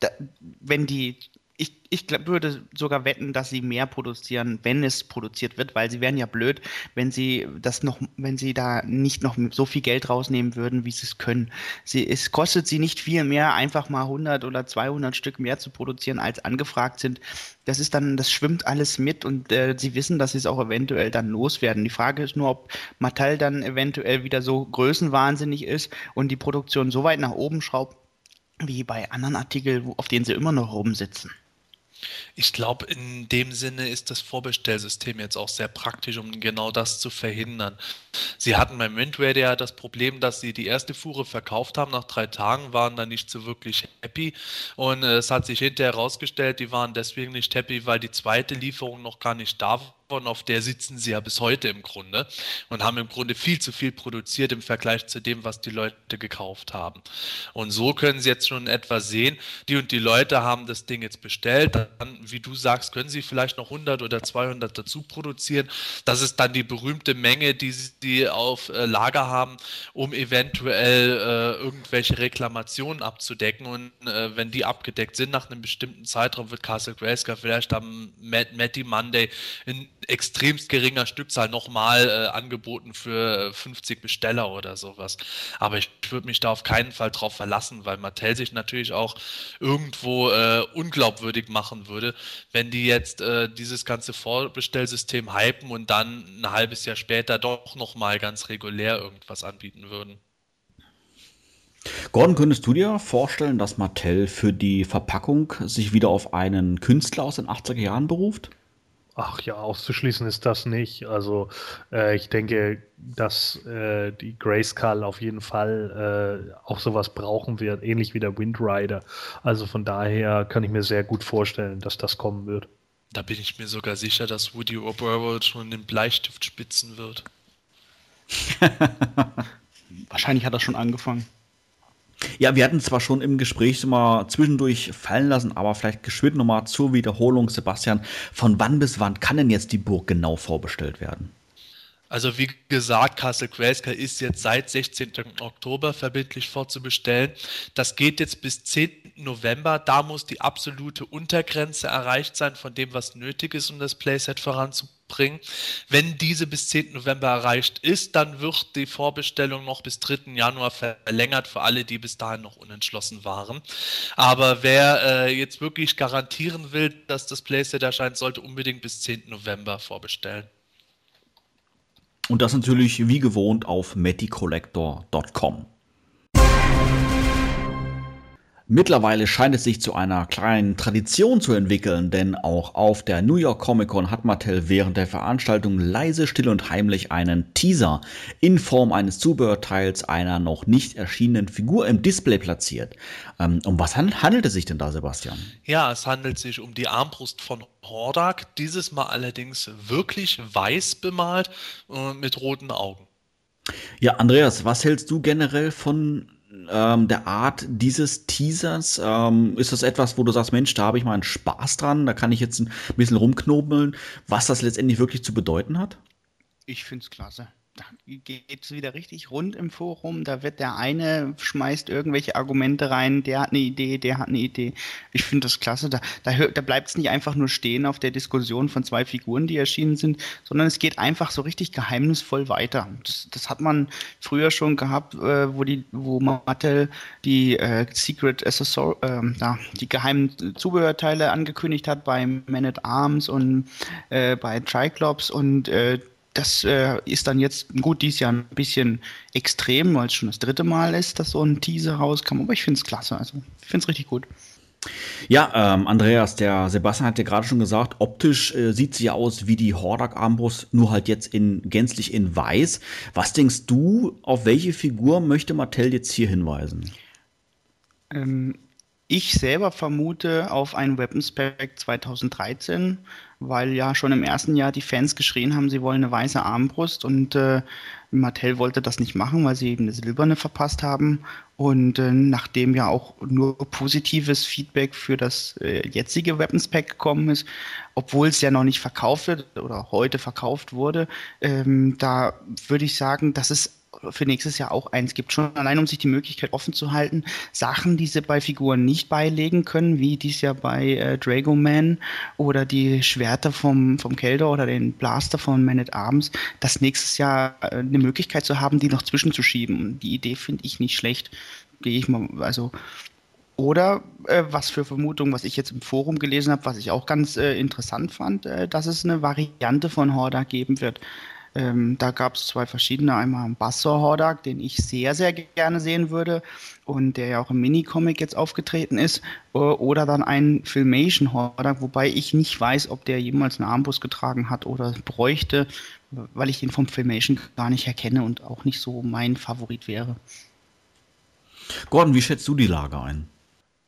da, wenn die ich, ich glaub, würde sogar wetten, dass sie mehr produzieren, wenn es produziert wird, weil sie wären ja blöd, wenn sie das noch, wenn sie da nicht noch so viel Geld rausnehmen würden, wie sie es können. Sie, es kostet sie nicht viel mehr, einfach mal 100 oder 200 Stück mehr zu produzieren, als angefragt sind. Das ist dann, das schwimmt alles mit und äh, sie wissen, dass sie es auch eventuell dann loswerden. Die Frage ist nur, ob Mattel dann eventuell wieder so größenwahnsinnig ist und die Produktion so weit nach oben schraubt, wie bei anderen Artikeln, auf denen sie immer noch rumsitzen. Ich glaube, in dem Sinne ist das Vorbestellsystem jetzt auch sehr praktisch, um genau das zu verhindern. Sie hatten beim Wind ja das Problem, dass sie die erste Fuhre verkauft haben. Nach drei Tagen waren dann nicht so wirklich happy. Und es hat sich hinterher herausgestellt, die waren deswegen nicht happy, weil die zweite Lieferung noch gar nicht da war und auf der sitzen sie ja bis heute im Grunde und haben im Grunde viel zu viel produziert im Vergleich zu dem, was die Leute gekauft haben. Und so können sie jetzt schon etwas sehen, die und die Leute haben das Ding jetzt bestellt, dann, wie du sagst, können sie vielleicht noch 100 oder 200 dazu produzieren. Das ist dann die berühmte Menge, die sie auf äh, Lager haben, um eventuell äh, irgendwelche Reklamationen abzudecken. Und äh, wenn die abgedeckt sind nach einem bestimmten Zeitraum, wird Castle Grayskull vielleicht am Matty Monday in extremst geringer Stückzahl nochmal äh, angeboten für 50 Besteller oder sowas. Aber ich würde mich da auf keinen Fall drauf verlassen, weil Mattel sich natürlich auch irgendwo äh, unglaubwürdig machen würde, wenn die jetzt äh, dieses ganze Vorbestellsystem hypen und dann ein halbes Jahr später doch nochmal ganz regulär irgendwas anbieten würden. Gordon, könntest du dir vorstellen, dass Mattel für die Verpackung sich wieder auf einen Künstler aus den 80er Jahren beruft? Ach ja, auszuschließen ist das nicht. Also äh, ich denke, dass äh, die Grayskull auf jeden Fall äh, auch sowas brauchen wird, ähnlich wie der Windrider. Also von daher kann ich mir sehr gut vorstellen, dass das kommen wird. Da bin ich mir sogar sicher, dass Woody O'Burwell schon den Bleistift spitzen wird. Wahrscheinlich hat er schon angefangen. Ja, wir hatten zwar schon im Gespräch mal zwischendurch fallen lassen, aber vielleicht geschwind nochmal zur Wiederholung, Sebastian. Von wann bis wann kann denn jetzt die Burg genau vorbestellt werden? Also wie gesagt, Castle Grayskull ist jetzt seit 16. Oktober verbindlich vorzubestellen. Das geht jetzt bis 10. November. Da muss die absolute Untergrenze erreicht sein von dem, was nötig ist, um das Playset voranzubringen. Wenn diese bis 10. November erreicht ist, dann wird die Vorbestellung noch bis 3. Januar verlängert für alle, die bis dahin noch unentschlossen waren. Aber wer äh, jetzt wirklich garantieren will, dass das Playset erscheint, sollte unbedingt bis 10. November vorbestellen. Und das natürlich wie gewohnt auf meticollector.com. Mittlerweile scheint es sich zu einer kleinen Tradition zu entwickeln, denn auch auf der New York Comic Con hat Mattel während der Veranstaltung leise, still und heimlich einen Teaser in Form eines Zubehörteils einer noch nicht erschienenen Figur im Display platziert. Ähm, um was handelt es sich denn da, Sebastian? Ja, es handelt sich um die Armbrust von Hordak, dieses Mal allerdings wirklich weiß bemalt äh, mit roten Augen. Ja, Andreas, was hältst du generell von ähm, der Art dieses Teasers? Ähm, ist das etwas, wo du sagst, Mensch, da habe ich mal einen Spaß dran, da kann ich jetzt ein bisschen rumknobeln, was das letztendlich wirklich zu bedeuten hat? Ich finde es klasse. Da geht es wieder richtig rund im Forum. Da wird der eine schmeißt irgendwelche Argumente rein, der hat eine Idee, der hat eine Idee. Ich finde das klasse. Da, da, da bleibt es nicht einfach nur stehen auf der Diskussion von zwei Figuren, die erschienen sind, sondern es geht einfach so richtig geheimnisvoll weiter. Das, das hat man früher schon gehabt, äh, wo die, wo Mattel die äh, Secret Accessor äh, da, die geheimen Zubehörteile angekündigt hat bei Man at Arms und äh, bei Triclops und äh, das äh, ist dann jetzt, gut, dies Jahr ein bisschen extrem, weil es schon das dritte Mal ist, dass so ein Teaser rauskam, aber ich finde es klasse, also ich finde es richtig gut. Ja, ähm, Andreas, der Sebastian hat ja gerade schon gesagt, optisch äh, sieht sie ja aus wie die Hordak-Armbrust, nur halt jetzt in gänzlich in weiß. Was denkst du, auf welche Figur möchte Mattel jetzt hier hinweisen? Ähm, ich selber vermute auf ein Weapons Pack 2013, weil ja schon im ersten Jahr die Fans geschrien haben, sie wollen eine weiße Armbrust und äh, Mattel wollte das nicht machen, weil sie eben eine silberne verpasst haben. Und äh, nachdem ja auch nur positives Feedback für das äh, jetzige Weapons Pack gekommen ist, obwohl es ja noch nicht verkauft wird oder heute verkauft wurde, ähm, da würde ich sagen, das ist für nächstes Jahr auch eins gibt. Schon allein, um sich die Möglichkeit offen zu halten, Sachen, die sie bei Figuren nicht beilegen können, wie dies ja bei äh, Dragoman oder die Schwerter vom, vom Kelder oder den Blaster von Man at Arms, das nächstes Jahr äh, eine Möglichkeit zu haben, die noch zwischenzuschieben. Die Idee finde ich nicht schlecht. Gehe ich mal, also oder äh, was für Vermutungen, was ich jetzt im Forum gelesen habe, was ich auch ganz äh, interessant fand, äh, dass es eine Variante von Horda geben wird. Ähm, da gab es zwei verschiedene. Einmal einen Bassor Hordak, den ich sehr, sehr gerne sehen würde und der ja auch im Mini-Comic jetzt aufgetreten ist. Oder dann einen Filmation Hordak, wobei ich nicht weiß, ob der jemals einen Armbus getragen hat oder bräuchte, weil ich den vom Filmation gar nicht erkenne und auch nicht so mein Favorit wäre. Gordon, wie schätzt du die Lage ein?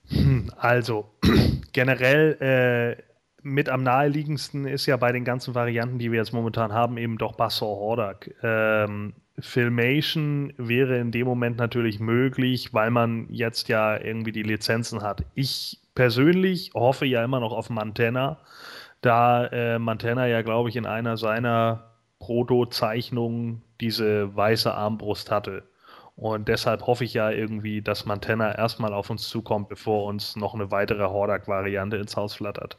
Hm, also, generell äh, mit am naheliegendsten ist ja bei den ganzen Varianten, die wir jetzt momentan haben, eben doch Bassor Hordak. Ähm, Filmation wäre in dem Moment natürlich möglich, weil man jetzt ja irgendwie die Lizenzen hat. Ich persönlich hoffe ja immer noch auf Montana, da äh, Montana ja, glaube ich, in einer seiner Proto-Zeichnungen diese weiße Armbrust hatte. Und deshalb hoffe ich ja irgendwie, dass Montana erstmal auf uns zukommt, bevor uns noch eine weitere Hordak-Variante ins Haus flattert.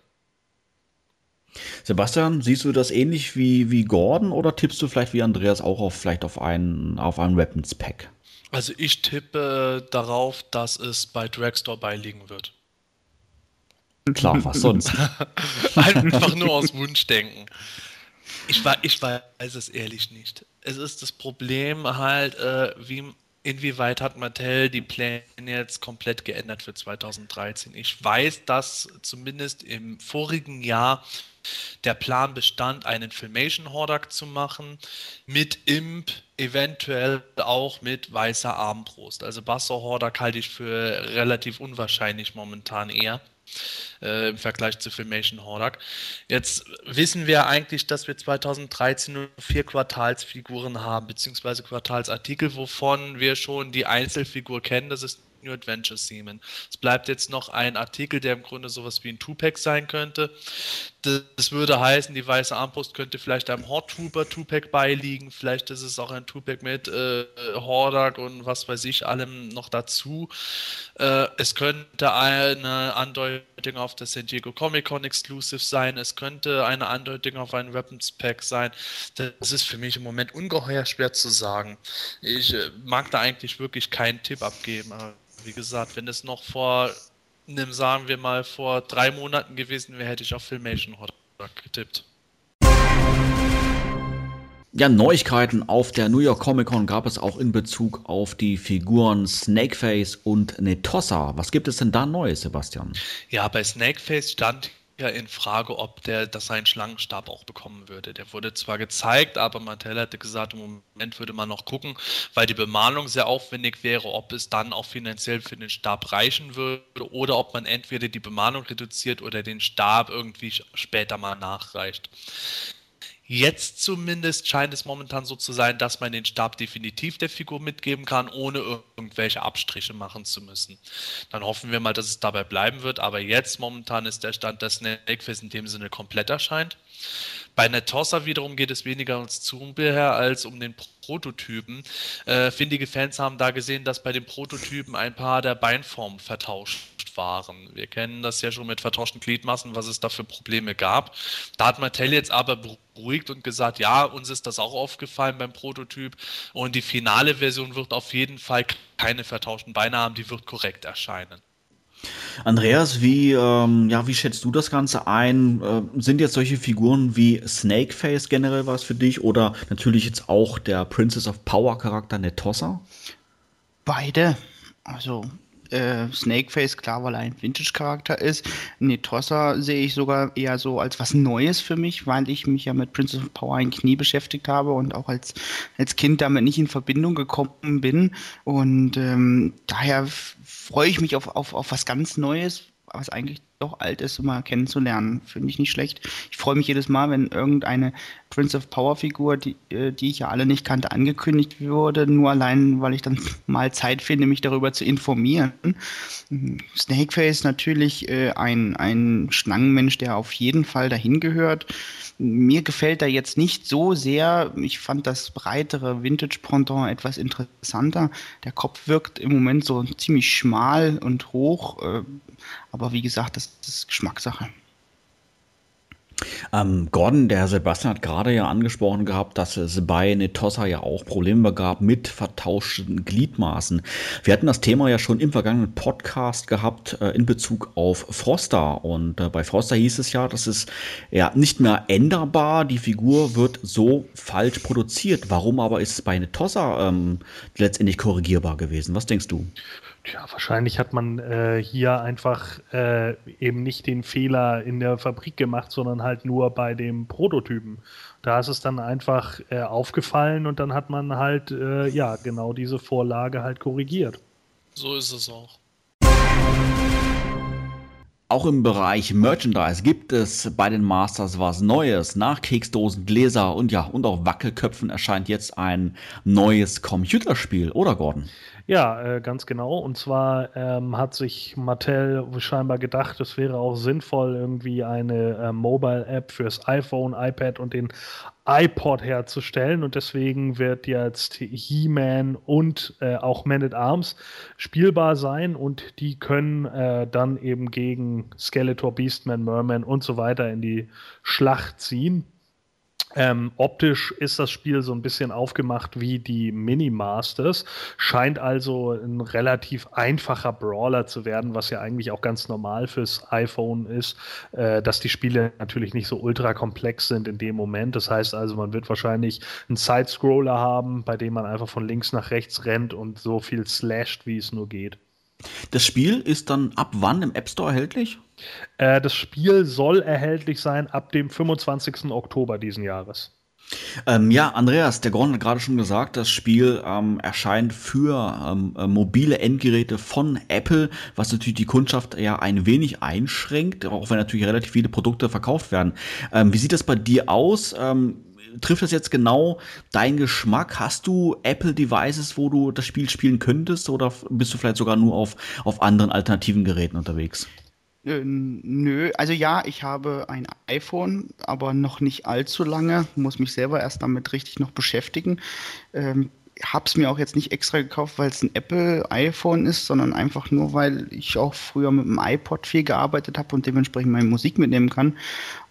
Sebastian, siehst du das ähnlich wie, wie Gordon oder tippst du vielleicht wie Andreas auch auf vielleicht auf ein, auf ein Weapons Pack? Also ich tippe darauf, dass es bei Dragstore beiliegen wird. Klar, was sonst? Einfach nur aus Wunschdenken. Ich, ich weiß es ehrlich nicht. Es ist das Problem halt, äh, wie inwieweit hat Mattel die Pläne jetzt komplett geändert für 2013? Ich weiß, dass zumindest im vorigen Jahr der Plan bestand, einen Filmation Hordak zu machen, mit Imp, eventuell auch mit weißer Armbrust. Also Bassor Hordak halte ich für relativ unwahrscheinlich momentan eher. Äh, im Vergleich zu Filmation Hordak. Jetzt wissen wir eigentlich, dass wir 2013 nur vier Quartalsfiguren haben, beziehungsweise Quartalsartikel, wovon wir schon die Einzelfigur kennen. Das ist New Adventure Seaman. Es bleibt jetzt noch ein Artikel, der im Grunde sowas wie ein Two-Pack sein könnte. Das würde heißen, die weiße Armbrust könnte vielleicht einem Horde Trooper Two-Pack beiliegen. Vielleicht ist es auch ein Two-Pack mit äh, Hordak und was weiß ich allem noch dazu. Äh, es könnte eine Andeutung auf das San Diego Comic Con Exclusive sein. Es könnte eine Andeutung auf ein Weapons Pack sein. Das ist für mich im Moment ungeheuer schwer zu sagen. Ich äh, mag da eigentlich wirklich keinen Tipp abgeben. Wie gesagt, wenn es noch vor einem, sagen wir mal, vor drei Monaten gewesen wäre, hätte ich auf Filmation Hot getippt. Ja, Neuigkeiten auf der New York Comic Con gab es auch in Bezug auf die Figuren Snakeface und Netossa. Was gibt es denn da Neues, Sebastian? Ja, bei Snakeface stand ja in Frage, ob der das seinen Schlangenstab auch bekommen würde. Der wurde zwar gezeigt, aber Mattel hatte gesagt, im Moment würde man noch gucken, weil die Bemalung sehr aufwendig wäre, ob es dann auch finanziell für den Stab reichen würde oder ob man entweder die Bemalung reduziert oder den Stab irgendwie später mal nachreicht. Jetzt zumindest scheint es momentan so zu sein, dass man den Stab definitiv der Figur mitgeben kann, ohne irgendwelche Abstriche machen zu müssen. Dann hoffen wir mal, dass es dabei bleiben wird, aber jetzt momentan ist der Stand, dass Snakeface in dem Sinne komplett erscheint. Bei Netossa wiederum geht es weniger ums Zubehör als um den Prototypen. Äh, findige Fans haben da gesehen, dass bei den Prototypen ein paar der Beinformen vertauscht waren. Wir kennen das ja schon mit vertauschten Gliedmassen, was es da für Probleme gab. Da hat Mattel jetzt aber beruhigt und gesagt, ja, uns ist das auch aufgefallen beim Prototyp und die finale Version wird auf jeden Fall keine vertauschten Beine haben, die wird korrekt erscheinen. Andreas, wie, ähm, ja, wie schätzt du das Ganze ein? Äh, sind jetzt solche Figuren wie Snakeface generell was für dich oder natürlich jetzt auch der Princess of Power Charakter Netossa? Beide. Also äh, Snakeface, klar, weil er ein Vintage-Charakter ist. Netossa sehe ich sogar eher so als was Neues für mich, weil ich mich ja mit Princess of Power ein Knie beschäftigt habe und auch als, als Kind damit nicht in Verbindung gekommen bin. Und ähm, daher freue ich mich auf, auf, auf was ganz Neues, was eigentlich doch alt ist, um mal kennenzulernen. Finde ich nicht schlecht. Ich freue mich jedes Mal, wenn irgendeine Prince of Power Figur, die, äh, die ich ja alle nicht kannte, angekündigt wurde, nur allein, weil ich dann mal Zeit finde, mich darüber zu informieren. Snakeface natürlich äh, ein, ein Schlangenmensch, der auf jeden Fall dahin gehört. Mir gefällt er jetzt nicht so sehr. Ich fand das breitere Vintage-Pendant etwas interessanter. Der Kopf wirkt im Moment so ziemlich schmal und hoch. Äh, aber wie gesagt, das, ist Geschmackssache. Ähm, Gordon, der Sebastian hat gerade ja angesprochen gehabt, dass es bei Netossa ja auch Probleme gab mit vertauschten Gliedmaßen. Wir hatten das Thema ja schon im vergangenen Podcast gehabt äh, in Bezug auf Froster. Und äh, bei Froster hieß es ja, das ist ja nicht mehr änderbar. Die Figur wird so falsch produziert. Warum aber ist es bei Netossa ähm, letztendlich korrigierbar gewesen? Was denkst du? Ja, wahrscheinlich hat man äh, hier einfach äh, eben nicht den Fehler in der Fabrik gemacht, sondern halt nur bei dem Prototypen. Da ist es dann einfach äh, aufgefallen und dann hat man halt, äh, ja, genau diese Vorlage halt korrigiert. So ist es auch. Auch im Bereich Merchandise gibt es bei den Masters was Neues. Nach Keksdosen, Gläser und ja, und auch Wackelköpfen erscheint jetzt ein neues Computerspiel, oder Gordon? Ja, äh, ganz genau. Und zwar ähm, hat sich Mattel scheinbar gedacht, es wäre auch sinnvoll, irgendwie eine äh, Mobile-App fürs iPhone, iPad und den iPod herzustellen. Und deswegen wird jetzt He-Man und äh, auch Man at Arms spielbar sein. Und die können äh, dann eben gegen Skeletor, Beastman, Merman und so weiter in die Schlacht ziehen. Ähm, optisch ist das Spiel so ein bisschen aufgemacht wie die Mini-Masters, scheint also ein relativ einfacher Brawler zu werden, was ja eigentlich auch ganz normal fürs iPhone ist, äh, dass die Spiele natürlich nicht so ultra komplex sind in dem Moment. Das heißt also, man wird wahrscheinlich einen Side-Scroller haben, bei dem man einfach von links nach rechts rennt und so viel slasht, wie es nur geht. Das Spiel ist dann ab wann im App Store erhältlich? Äh, das Spiel soll erhältlich sein ab dem 25. Oktober diesen Jahres. Ähm, ja, Andreas, der Gordon hat gerade schon gesagt, das Spiel ähm, erscheint für ähm, äh, mobile Endgeräte von Apple, was natürlich die Kundschaft ja ein wenig einschränkt, auch wenn natürlich relativ viele Produkte verkauft werden. Ähm, wie sieht das bei dir aus? Trifft das jetzt genau deinen Geschmack? Hast du Apple-Devices, wo du das Spiel spielen könntest oder bist du vielleicht sogar nur auf, auf anderen alternativen Geräten unterwegs? Äh, nö, also ja, ich habe ein iPhone, aber noch nicht allzu lange, muss mich selber erst damit richtig noch beschäftigen. Ähm, habe es mir auch jetzt nicht extra gekauft, weil es ein Apple iPhone ist, sondern einfach nur, weil ich auch früher mit dem iPod viel gearbeitet habe und dementsprechend meine Musik mitnehmen kann.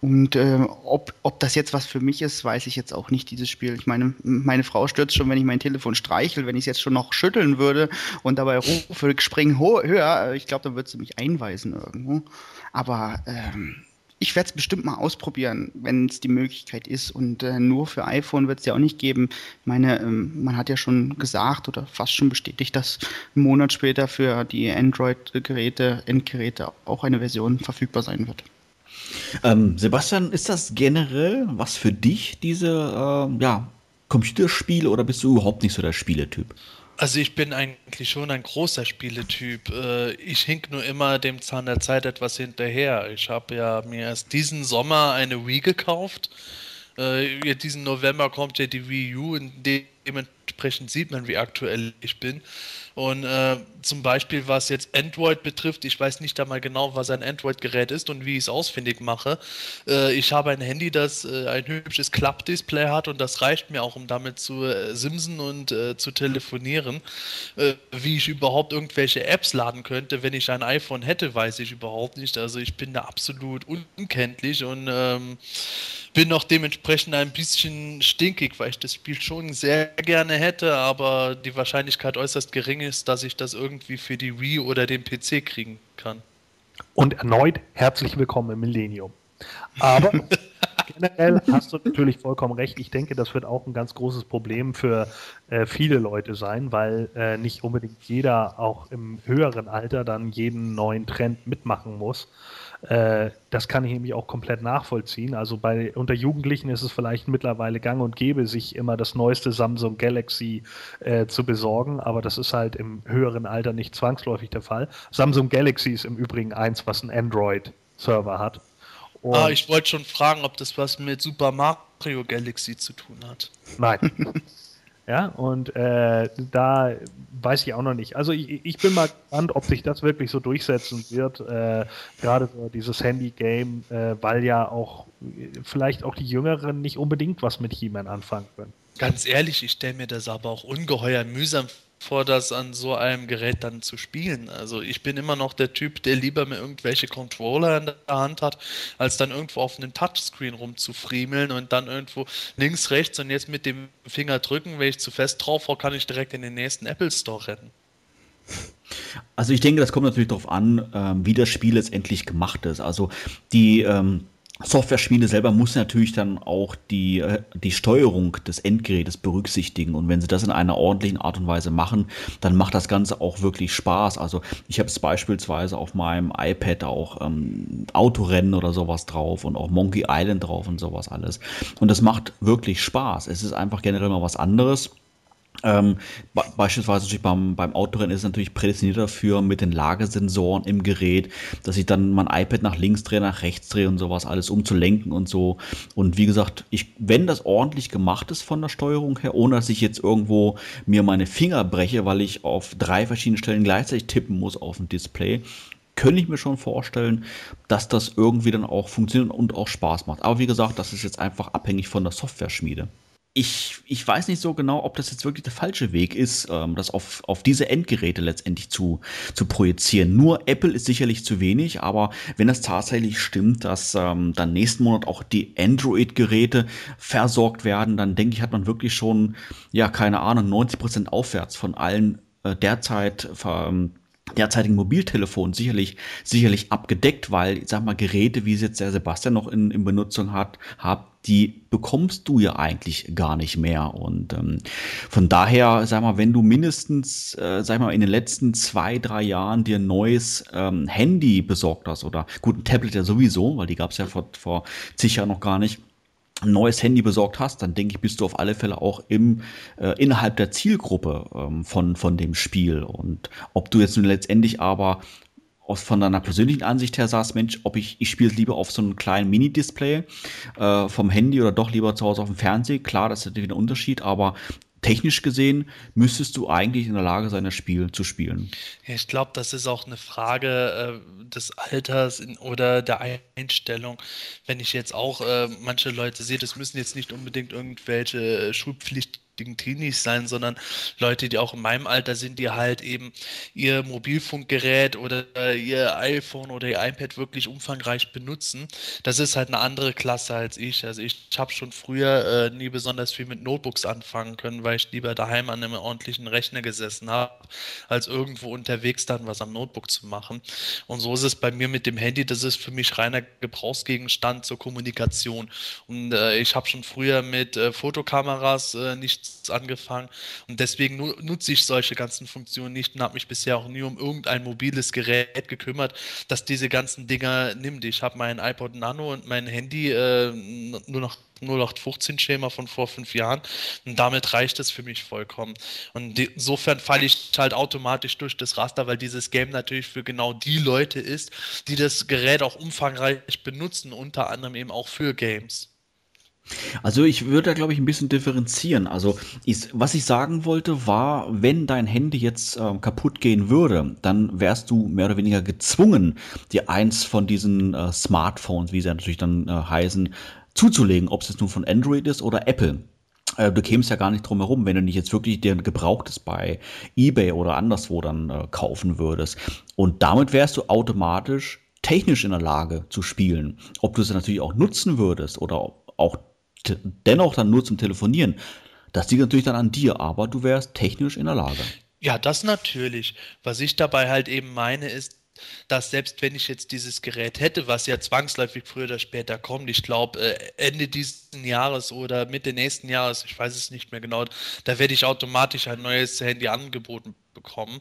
Und äh, ob, ob das jetzt was für mich ist, weiß ich jetzt auch nicht, dieses Spiel. Ich meine, meine Frau stürzt schon, wenn ich mein Telefon streichel, wenn ich es jetzt schon noch schütteln würde und dabei rufe, springen höher, ich glaube, dann wird sie mich einweisen irgendwo. Aber ähm, ich werde es bestimmt mal ausprobieren, wenn es die Möglichkeit ist. Und äh, nur für iPhone wird es ja auch nicht geben. Ich meine, ähm, man hat ja schon gesagt oder fast schon bestätigt, dass einen Monat später für die Android-Geräte, Endgeräte auch eine Version verfügbar sein wird. Ähm, Sebastian, ist das generell was für dich, diese äh, ja, Computerspiele, oder bist du überhaupt nicht so der Spieletyp? Also ich bin eigentlich schon ein großer Spieletyp. Äh, ich hink nur immer dem Zahn der Zeit etwas hinterher. Ich habe ja mir erst diesen Sommer eine Wii gekauft. Äh, diesen November kommt ja die Wii U, in dementsprechend sieht man, wie aktuell ich bin. Und äh, zum Beispiel, was jetzt Android betrifft, ich weiß nicht einmal genau, was ein Android-Gerät ist und wie ich es ausfindig mache. Äh, ich habe ein Handy, das äh, ein hübsches Klappdisplay hat und das reicht mir auch, um damit zu äh, simsen und äh, zu telefonieren. Äh, wie ich überhaupt irgendwelche Apps laden könnte, wenn ich ein iPhone hätte, weiß ich überhaupt nicht. Also ich bin da absolut unkenntlich und ähm, bin auch dementsprechend ein bisschen stinkig, weil ich das Spiel schon sehr gerne hätte, aber die Wahrscheinlichkeit äußerst gering ist, dass ich das irgendwie für die Wii oder den PC kriegen kann. Und erneut herzlich willkommen im Millennium. Aber generell hast du natürlich vollkommen recht. Ich denke, das wird auch ein ganz großes Problem für äh, viele Leute sein, weil äh, nicht unbedingt jeder auch im höheren Alter dann jeden neuen Trend mitmachen muss. Äh, das kann ich nämlich auch komplett nachvollziehen. Also bei unter Jugendlichen ist es vielleicht mittlerweile gang und gäbe, sich immer das neueste Samsung Galaxy äh, zu besorgen, aber das ist halt im höheren Alter nicht zwangsläufig der Fall. Samsung Galaxy ist im Übrigen eins, was einen Android-Server hat. Und ah, ich wollte schon fragen, ob das was mit Super Mario Galaxy zu tun hat. Nein. Ja, und äh, da weiß ich auch noch nicht. Also ich, ich, bin mal gespannt, ob sich das wirklich so durchsetzen wird. Äh, Gerade so dieses Handy-Game, äh, weil ja auch vielleicht auch die Jüngeren nicht unbedingt was mit He-Man anfangen können. Ganz ehrlich, ich stelle mir das aber auch ungeheuer mühsam vor, das an so einem Gerät dann zu spielen. Also ich bin immer noch der Typ, der lieber mir irgendwelche Controller in der Hand hat, als dann irgendwo auf einem Touchscreen rumzufriemeln und dann irgendwo links, rechts und jetzt mit dem Finger drücken, wenn ich zu fest drauf war, kann ich direkt in den nächsten Apple Store rennen. Also ich denke, das kommt natürlich darauf an, ähm, wie das Spiel letztendlich gemacht ist. Also die ähm Software-Spiele selber muss natürlich dann auch die, äh, die Steuerung des Endgerätes berücksichtigen. Und wenn sie das in einer ordentlichen Art und Weise machen, dann macht das Ganze auch wirklich Spaß. Also ich habe es beispielsweise auf meinem iPad auch ähm, Autorennen oder sowas drauf und auch Monkey Island drauf und sowas alles. Und das macht wirklich Spaß. Es ist einfach generell mal was anderes. Ähm, beispielsweise beim, beim Autorennen ist es natürlich prädestiniert dafür mit den Lagesensoren im Gerät, dass ich dann mein iPad nach links drehe, nach rechts drehe und sowas alles, um zu lenken und so. Und wie gesagt, ich, wenn das ordentlich gemacht ist von der Steuerung her, ohne dass ich jetzt irgendwo mir meine Finger breche, weil ich auf drei verschiedenen Stellen gleichzeitig tippen muss auf dem Display, könnte ich mir schon vorstellen, dass das irgendwie dann auch funktioniert und auch Spaß macht. Aber wie gesagt, das ist jetzt einfach abhängig von der Software-Schmiede ich, ich weiß nicht so genau, ob das jetzt wirklich der falsche Weg ist, ähm, das auf, auf diese Endgeräte letztendlich zu, zu projizieren. Nur Apple ist sicherlich zu wenig, aber wenn das tatsächlich stimmt, dass ähm, dann nächsten Monat auch die Android-Geräte versorgt werden, dann denke ich, hat man wirklich schon, ja, keine Ahnung, 90 Prozent aufwärts von allen äh, derzeit ähm, derzeitigen Mobiltelefon sicherlich, sicherlich abgedeckt, weil, ich sag mal, Geräte, wie es jetzt der Sebastian noch in, in Benutzung hat, hat, die bekommst du ja eigentlich gar nicht mehr. Und ähm, von daher, sag mal, wenn du mindestens, äh, sag mal, in den letzten zwei, drei Jahren dir ein neues ähm, Handy besorgt hast, oder gut, ein Tablet ja sowieso, weil die gab es ja vor, vor zig Jahren noch gar nicht, ein neues Handy besorgt hast, dann denke ich, bist du auf alle Fälle auch im, äh, innerhalb der Zielgruppe ähm, von, von dem Spiel. Und ob du jetzt nun letztendlich aber aus, von deiner persönlichen Ansicht her sagst, Mensch, ob ich, ich spiele lieber auf so einem kleinen Mini-Display äh, vom Handy oder doch lieber zu Hause auf dem Fernseher, klar, das ist natürlich ein Unterschied, aber technisch gesehen müsstest du eigentlich in der Lage sein, das Spiel zu spielen. Ich glaube, das ist auch eine Frage äh, des Alters in, oder der Einstellung. Wenn ich jetzt auch äh, manche Leute sehe, das müssen jetzt nicht unbedingt irgendwelche Schulpflicht richtigen Teenies sein, sondern Leute, die auch in meinem Alter sind, die halt eben ihr Mobilfunkgerät oder ihr iPhone oder ihr iPad wirklich umfangreich benutzen. Das ist halt eine andere Klasse als ich. Also ich habe schon früher äh, nie besonders viel mit Notebooks anfangen können, weil ich lieber daheim an einem ordentlichen Rechner gesessen habe, als irgendwo unterwegs dann was am Notebook zu machen. Und so ist es bei mir mit dem Handy. Das ist für mich reiner Gebrauchsgegenstand zur Kommunikation. Und äh, ich habe schon früher mit äh, Fotokameras äh, nicht angefangen. Und deswegen nutze ich solche ganzen Funktionen nicht und habe mich bisher auch nie um irgendein mobiles Gerät gekümmert, das diese ganzen Dinger nimmt. Ich habe mein iPod Nano und mein Handy äh, nur noch 0815-Schema von vor fünf Jahren. Und damit reicht es für mich vollkommen. Und insofern falle ich halt automatisch durch das Raster, weil dieses Game natürlich für genau die Leute ist, die das Gerät auch umfangreich benutzen, unter anderem eben auch für Games. Also ich würde da, glaube ich, ein bisschen differenzieren. Also ich, was ich sagen wollte, war, wenn dein Handy jetzt äh, kaputt gehen würde, dann wärst du mehr oder weniger gezwungen, dir eins von diesen äh, Smartphones, wie sie natürlich dann äh, heißen, zuzulegen, ob es jetzt nun von Android ist oder Apple. Äh, du kämst ja gar nicht drum herum, wenn du nicht jetzt wirklich dir ein gebrauchtes bei eBay oder anderswo dann äh, kaufen würdest. Und damit wärst du automatisch technisch in der Lage zu spielen. Ob du es natürlich auch nutzen würdest oder auch dennoch dann nur zum Telefonieren, das liegt natürlich dann an dir, aber du wärst technisch in der Lage. Ja, das natürlich. Was ich dabei halt eben meine, ist, dass selbst wenn ich jetzt dieses Gerät hätte, was ja zwangsläufig früher oder später kommt, ich glaube äh, Ende dieses Jahres oder Mitte nächsten Jahres, ich weiß es nicht mehr genau, da werde ich automatisch ein neues Handy angeboten bekommen.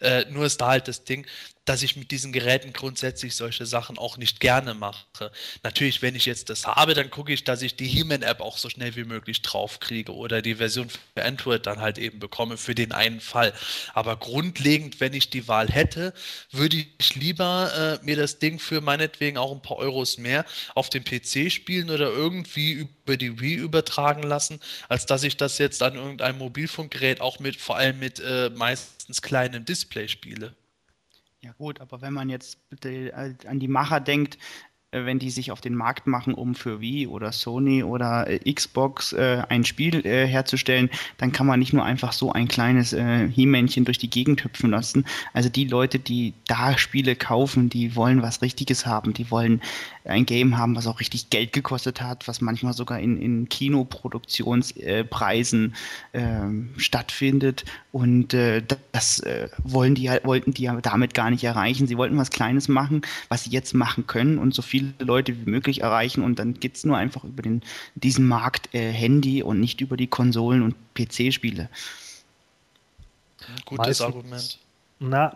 Äh, nur ist da halt das Ding, dass ich mit diesen Geräten grundsätzlich solche Sachen auch nicht gerne mache. Natürlich, wenn ich jetzt das habe, dann gucke ich, dass ich die He-Man-App auch so schnell wie möglich draufkriege oder die Version für Android dann halt eben bekomme für den einen Fall. Aber grundlegend, wenn ich die Wahl hätte, würde ich lieber äh, mir das Ding für meinetwegen auch ein paar Euros mehr auf dem PC spielen oder irgendwie über die Wii übertragen lassen, als dass ich das jetzt an irgendeinem Mobilfunkgerät auch mit, vor allem mit äh, meistens kleinem Display spiele. Ja gut, aber wenn man jetzt bitte an die Macher denkt, äh, wenn die sich auf den Markt machen, um für Wii oder Sony oder äh, Xbox äh, ein Spiel äh, herzustellen, dann kann man nicht nur einfach so ein kleines äh, He-Männchen durch die Gegend hüpfen lassen. Also die Leute, die da Spiele kaufen, die wollen was Richtiges haben, die wollen ein Game haben, was auch richtig Geld gekostet hat, was manchmal sogar in, in Kinoproduktionspreisen äh, stattfindet. Und äh, das äh, wollen die, wollten die ja damit gar nicht erreichen. Sie wollten was Kleines machen, was sie jetzt machen können und so viel viele Leute wie möglich erreichen und dann geht es nur einfach über den, diesen Markt äh, Handy und nicht über die Konsolen und PC-Spiele. Gutes Meistens, Argument. Na,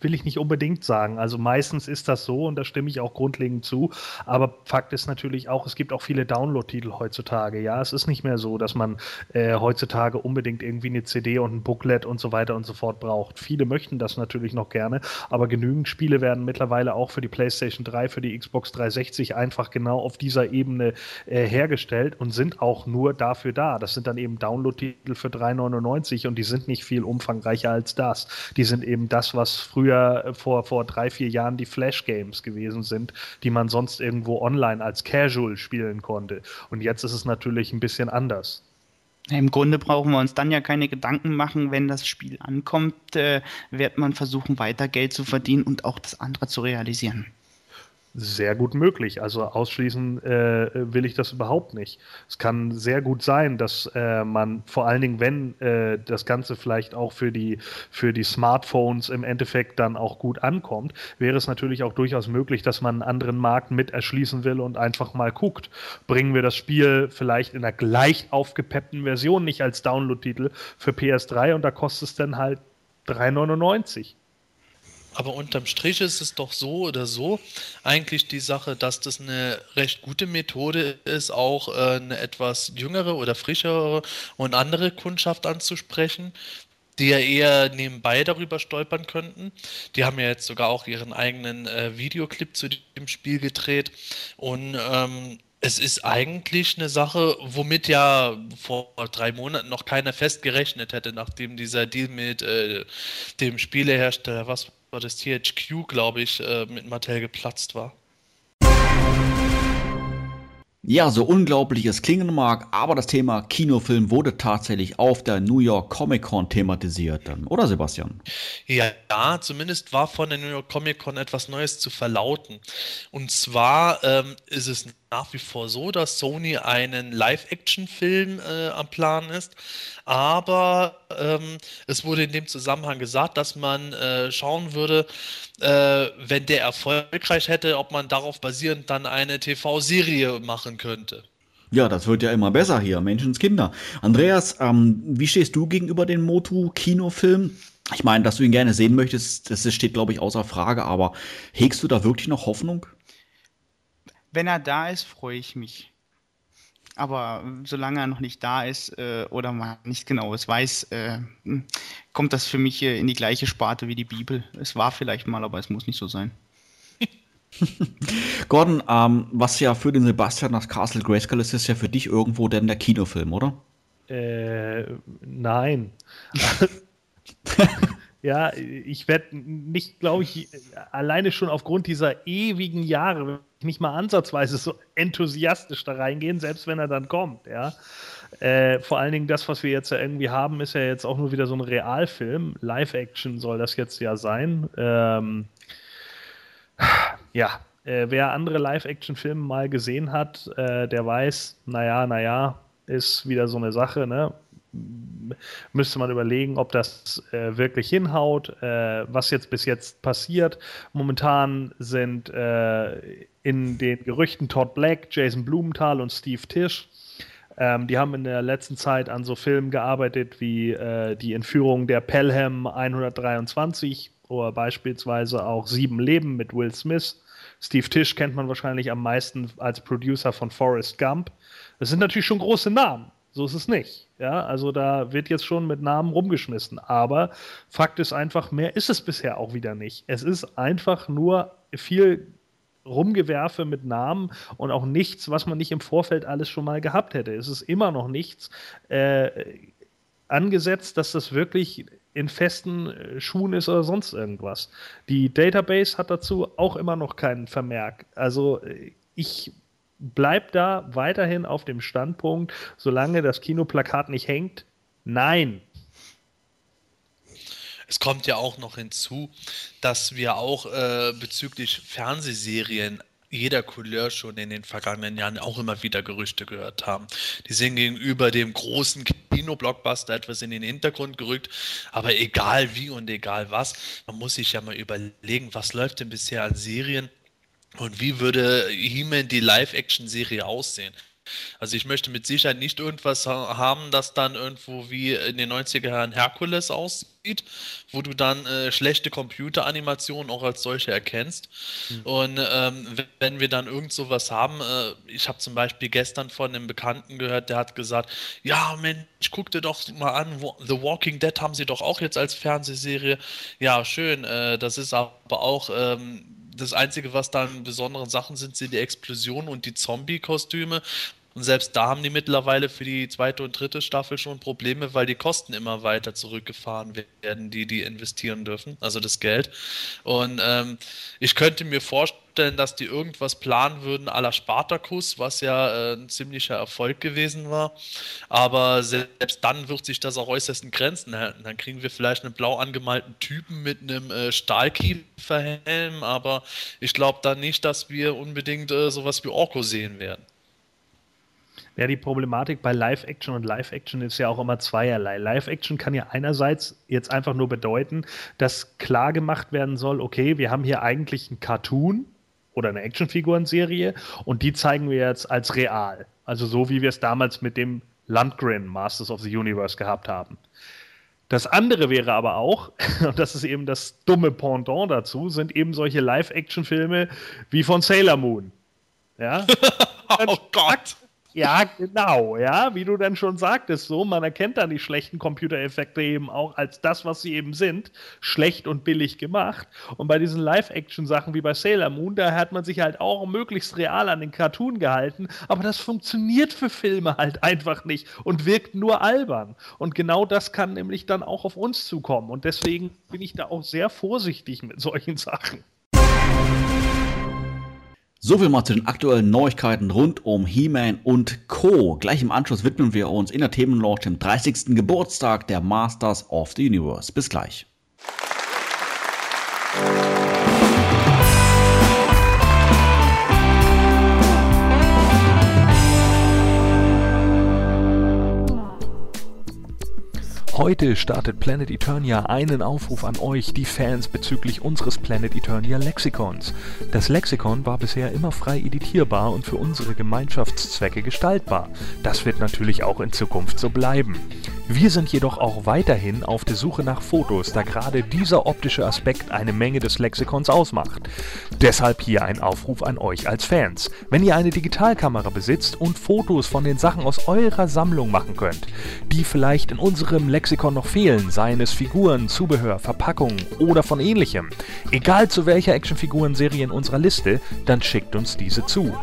will ich nicht unbedingt sagen. Also meistens ist das so und da stimme ich auch grundlegend zu. Aber Fakt ist natürlich auch, es gibt auch viele Download-Titel heutzutage. Ja, es ist nicht mehr so, dass man äh, heutzutage unbedingt irgendwie eine CD und ein Booklet und so weiter und so fort braucht. Viele möchten das natürlich noch gerne, aber genügend Spiele werden mittlerweile auch für die PlayStation 3, für die Xbox 360 einfach genau auf dieser Ebene äh, hergestellt und sind auch nur dafür da. Das sind dann eben Download-Titel für 3,99 und die sind nicht viel umfangreicher als das. Die sind eben das, was früher äh, vor, vor drei, vier Jahren die Flash-Games gewesen sind, die man sonst irgendwo online als Casual spielen konnte. Und jetzt ist es natürlich ein bisschen anders. Im Grunde brauchen wir uns dann ja keine Gedanken machen, wenn das Spiel ankommt, äh, wird man versuchen, weiter Geld zu verdienen und auch das andere zu realisieren. Sehr gut möglich. Also ausschließen äh, will ich das überhaupt nicht. Es kann sehr gut sein, dass äh, man vor allen Dingen, wenn äh, das Ganze vielleicht auch für die, für die Smartphones im Endeffekt dann auch gut ankommt, wäre es natürlich auch durchaus möglich, dass man einen anderen Markt mit erschließen will und einfach mal guckt. Bringen wir das Spiel vielleicht in einer gleich aufgepeppten Version, nicht als Download-Titel für PS3 und da kostet es dann halt 3,99. Aber unterm Strich ist es doch so oder so eigentlich die Sache, dass das eine recht gute Methode ist, auch äh, eine etwas jüngere oder frischere und andere Kundschaft anzusprechen, die ja eher nebenbei darüber stolpern könnten. Die haben ja jetzt sogar auch ihren eigenen äh, Videoclip zu dem Spiel gedreht und ähm, es ist eigentlich eine Sache, womit ja vor drei Monaten noch keiner fest gerechnet hätte, nachdem dieser Deal mit äh, dem Spielehersteller, was war das THQ, glaube ich, äh, mit Mattel geplatzt war. Ja, so unglaublich es klingen mag, aber das Thema Kinofilm wurde tatsächlich auf der New York Comic Con thematisiert, oder Sebastian? Ja, ja, zumindest war von der New York Comic Con etwas Neues zu verlauten. Und zwar ähm, ist es nach wie vor so, dass Sony einen Live-Action-Film äh, am Plan ist, aber ähm, es wurde in dem Zusammenhang gesagt, dass man äh, schauen würde, äh, wenn der erfolgreich hätte, ob man darauf basierend dann eine TV-Serie machen könnte. Ja, das wird ja immer besser hier, Menschenskinder. Andreas, ähm, wie stehst du gegenüber dem Motu-Kinofilm? Ich meine, dass du ihn gerne sehen möchtest, das steht, glaube ich, außer Frage, aber hegst du da wirklich noch Hoffnung? Wenn er da ist, freue ich mich. Aber solange er noch nicht da ist äh, oder man nicht genaues weiß, äh, hm, kommt das für mich in die gleiche Sparte wie die Bibel. Es war vielleicht mal, aber es muss nicht so sein. Gordon, ähm, was ja für den Sebastian nach Castle Grayskull ist, ist ja für dich irgendwo denn der Kinofilm, oder? Äh, nein. ja, ich werde nicht, glaube ich, alleine schon aufgrund dieser ewigen Jahre nicht mal ansatzweise so enthusiastisch da reingehen, selbst wenn er dann kommt, ja. Äh, vor allen Dingen das, was wir jetzt ja irgendwie haben, ist ja jetzt auch nur wieder so ein Realfilm. Live-Action soll das jetzt ja sein. Ähm, ja, äh, wer andere Live-Action-Filme mal gesehen hat, äh, der weiß, naja, naja, ist wieder so eine Sache, ne? Müsste man überlegen, ob das äh, wirklich hinhaut, äh, was jetzt bis jetzt passiert. Momentan sind äh, in den Gerüchten Todd Black, Jason Blumenthal und Steve Tisch. Ähm, die haben in der letzten Zeit an so Filmen gearbeitet wie äh, die Entführung der Pelham 123 oder beispielsweise auch Sieben Leben mit Will Smith. Steve Tisch kennt man wahrscheinlich am meisten als Producer von Forrest Gump. Das sind natürlich schon große Namen. So ist es nicht. Ja, also da wird jetzt schon mit Namen rumgeschmissen. Aber Fakt ist einfach, mehr ist es bisher auch wieder nicht. Es ist einfach nur viel Rumgewerfe mit Namen und auch nichts, was man nicht im Vorfeld alles schon mal gehabt hätte. Es ist immer noch nichts äh, angesetzt, dass das wirklich in festen äh, Schuhen ist oder sonst irgendwas. Die Database hat dazu auch immer noch keinen Vermerk. Also äh, ich bleibe da weiterhin auf dem Standpunkt, solange das Kinoplakat nicht hängt, nein. Es kommt ja auch noch hinzu, dass wir auch äh, bezüglich Fernsehserien jeder Couleur schon in den vergangenen Jahren auch immer wieder Gerüchte gehört haben. Die sind gegenüber dem großen Kino-Blockbuster etwas in den Hintergrund gerückt, aber egal wie und egal was, man muss sich ja mal überlegen, was läuft denn bisher an Serien und wie würde He-Man die Live-Action-Serie aussehen? Also ich möchte mit Sicherheit nicht irgendwas haben, das dann irgendwo wie in den 90er Jahren Herkules aussieht, wo du dann äh, schlechte Computeranimationen auch als solche erkennst. Mhm. Und ähm, wenn wir dann irgend sowas haben, äh, ich habe zum Beispiel gestern von einem Bekannten gehört, der hat gesagt, ja Mensch, guck dir doch mal an, The Walking Dead haben sie doch auch jetzt als Fernsehserie. Ja, schön, äh, das ist aber auch... Ähm, das Einzige, was da in besonderen Sachen sind, sind die Explosionen und die Zombie-Kostüme. Und selbst da haben die mittlerweile für die zweite und dritte Staffel schon Probleme, weil die Kosten immer weiter zurückgefahren werden, die die investieren dürfen, also das Geld. Und ähm, ich könnte mir vorstellen, dass die irgendwas planen würden à la Spartacus, was ja äh, ein ziemlicher Erfolg gewesen war. Aber selbst dann wird sich das auch äußerst in Grenzen halten. Dann kriegen wir vielleicht einen blau angemalten Typen mit einem äh, Stahlkieferhelm, aber ich glaube dann nicht, dass wir unbedingt äh, sowas wie Orko sehen werden. Ja, die Problematik bei Live-Action und Live-Action ist ja auch immer zweierlei. Live-Action kann ja einerseits jetzt einfach nur bedeuten, dass klar gemacht werden soll, okay, wir haben hier eigentlich einen Cartoon oder eine Actionfigurenserie und die zeigen wir jetzt als real. Also so, wie wir es damals mit dem Landgren Masters of the Universe gehabt haben. Das andere wäre aber auch, und das ist eben das dumme Pendant dazu, sind eben solche Live-Action-Filme wie von Sailor Moon. Ja? oh Gott! Ja, genau, ja, wie du dann schon sagtest, so, man erkennt dann die schlechten Computereffekte eben auch als das, was sie eben sind, schlecht und billig gemacht. Und bei diesen Live-Action-Sachen wie bei Sailor Moon, da hat man sich halt auch möglichst real an den Cartoon gehalten, aber das funktioniert für Filme halt einfach nicht und wirkt nur albern. Und genau das kann nämlich dann auch auf uns zukommen. Und deswegen bin ich da auch sehr vorsichtig mit solchen Sachen. So viel mal zu den aktuellen Neuigkeiten rund um He-Man und Co. Gleich im Anschluss widmen wir uns in der Themenlaunch dem 30. Geburtstag der Masters of the Universe. Bis gleich. Heute startet Planet Eternia einen Aufruf an euch, die Fans, bezüglich unseres Planet Eternia Lexikons. Das Lexikon war bisher immer frei editierbar und für unsere Gemeinschaftszwecke gestaltbar. Das wird natürlich auch in Zukunft so bleiben. Wir sind jedoch auch weiterhin auf der Suche nach Fotos, da gerade dieser optische Aspekt eine Menge des Lexikons ausmacht. Deshalb hier ein Aufruf an euch als Fans. Wenn ihr eine Digitalkamera besitzt und Fotos von den Sachen aus eurer Sammlung machen könnt, die vielleicht in unserem Lexikon noch fehlen, seien es Figuren, Zubehör, Verpackungen oder von ähnlichem, egal zu welcher Actionfiguren-Serie in unserer Liste, dann schickt uns diese zu.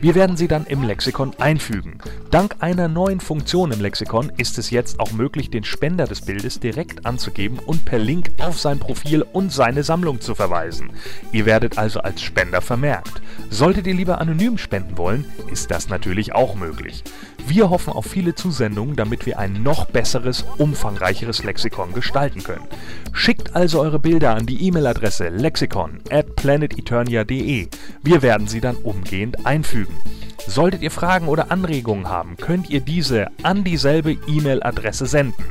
Wir werden sie dann im Lexikon einfügen. Dank einer neuen Funktion im Lexikon ist es jetzt auch möglich, den Spender des Bildes direkt anzugeben und per Link auf sein Profil und seine Sammlung zu verweisen. Ihr werdet also als Spender vermerkt. Solltet ihr lieber anonym spenden wollen, ist das natürlich auch möglich. Wir hoffen auf viele Zusendungen, damit wir ein noch besseres, umfangreicheres Lexikon gestalten können. Schickt also eure Bilder an die E-Mail-Adresse lexikon at planeteternia.de. Wir werden sie dann umgehend einfügen. Solltet ihr Fragen oder Anregungen haben, könnt ihr diese an dieselbe E-Mail-Adresse senden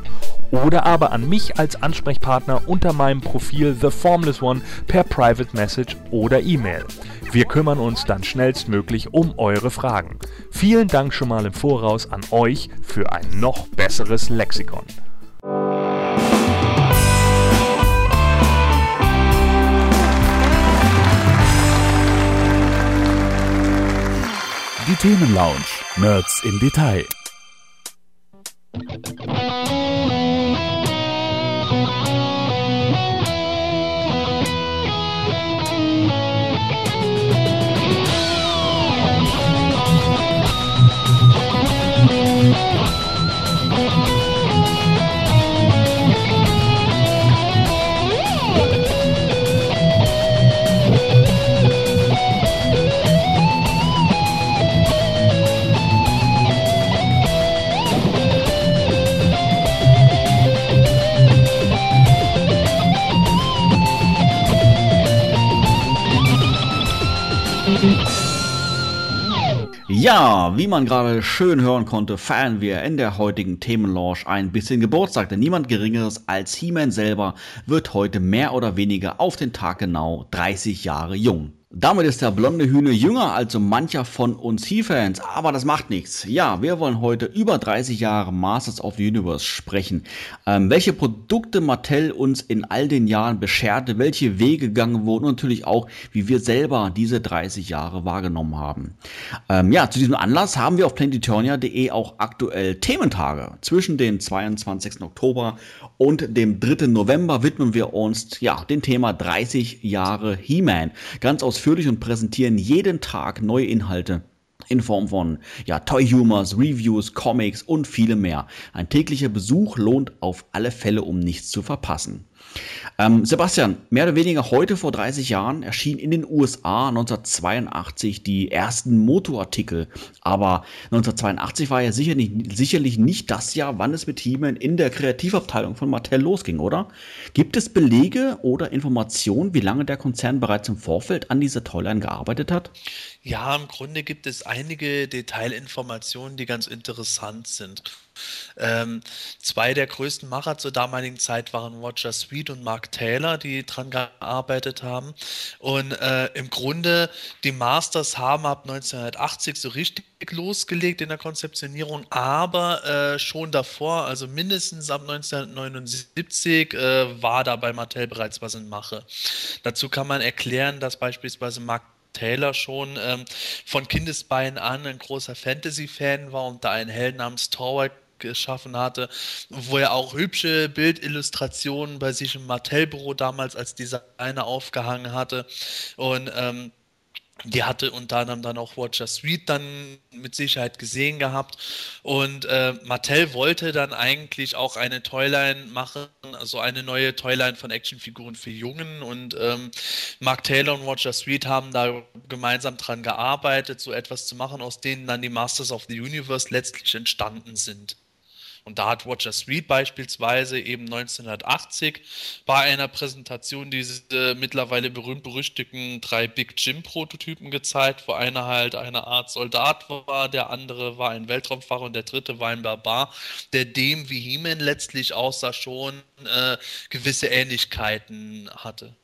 oder aber an mich als Ansprechpartner unter meinem Profil The Formless One per Private Message oder E-Mail. Wir kümmern uns dann schnellstmöglich um eure Fragen. Vielen Dank schon mal im Voraus an euch für ein noch besseres Lexikon. Die Themenlounge. Nerds im Detail. Thank mm -hmm. you. Ja, wie man gerade schön hören konnte, feiern wir in der heutigen Themenlaunch ein bisschen Geburtstag, denn niemand Geringeres als He-Man selber wird heute mehr oder weniger auf den Tag genau 30 Jahre jung. Damit ist der blonde Hühne jünger als so mancher von uns He-Fans, aber das macht nichts. Ja, wir wollen heute über 30 Jahre Masters of the Universe sprechen. Ähm, welche Produkte Mattel uns in all den Jahren bescherte, welche Wege gegangen wurden und natürlich auch, wie wir selber diese 30 Jahre wahrgenommen haben. Ähm, ja, zu diesem Anlass haben wir auf planetonia.de auch aktuell Thementage. Zwischen dem 22. Oktober und dem 3. November widmen wir uns ja dem Thema 30 Jahre He-Man. Ganz aus ausführlich und präsentieren jeden Tag neue Inhalte in Form von ja, Toy Humors, Reviews, Comics und viele mehr. Ein täglicher Besuch lohnt auf alle Fälle, um nichts zu verpassen. Ähm, Sebastian, mehr oder weniger heute vor 30 Jahren erschien in den USA 1982 die ersten Motorartikel. Aber 1982 war ja sicher nicht, sicherlich nicht das Jahr, wann es mit He-Man in der Kreativabteilung von Mattel losging, oder? Gibt es Belege oder Informationen, wie lange der Konzern bereits im Vorfeld an dieser Toyline gearbeitet hat? Ja, im Grunde gibt es einige Detailinformationen, die ganz interessant sind. Ähm, zwei der größten Macher zur damaligen Zeit waren Roger Sweet und Mark Taylor, die dran gearbeitet haben. Und äh, im Grunde, die Masters haben ab 1980 so richtig losgelegt in der Konzeptionierung, aber äh, schon davor, also mindestens ab 1979, äh, war da bei Mattel bereits was in Mache. Dazu kann man erklären, dass beispielsweise Mark Taylor schon ähm, von Kindesbeinen an ein großer Fantasy-Fan war und da einen Helden namens Torwald geschaffen hatte, wo er auch hübsche Bildillustrationen bei sich im Mattel-Büro damals als Designer aufgehangen hatte. Und ähm, die hatte unter anderem dann auch Watcher Suite dann mit Sicherheit gesehen gehabt. Und äh, Mattel wollte dann eigentlich auch eine Toyline machen, also eine neue Toyline von Actionfiguren für Jungen. Und ähm, Mark Taylor und Watcher Suite haben da gemeinsam dran gearbeitet, so etwas zu machen, aus denen dann die Masters of the Universe letztlich entstanden sind. Und da hat Roger Street beispielsweise eben 1980 bei einer Präsentation diese äh, mittlerweile berühmt-berüchtigten drei Big Jim-Prototypen gezeigt, wo einer halt eine Art Soldat war, der andere war ein Weltraumfahrer und der dritte war ein Barbar, der dem wie He-Man letztlich außer schon äh, gewisse Ähnlichkeiten hatte.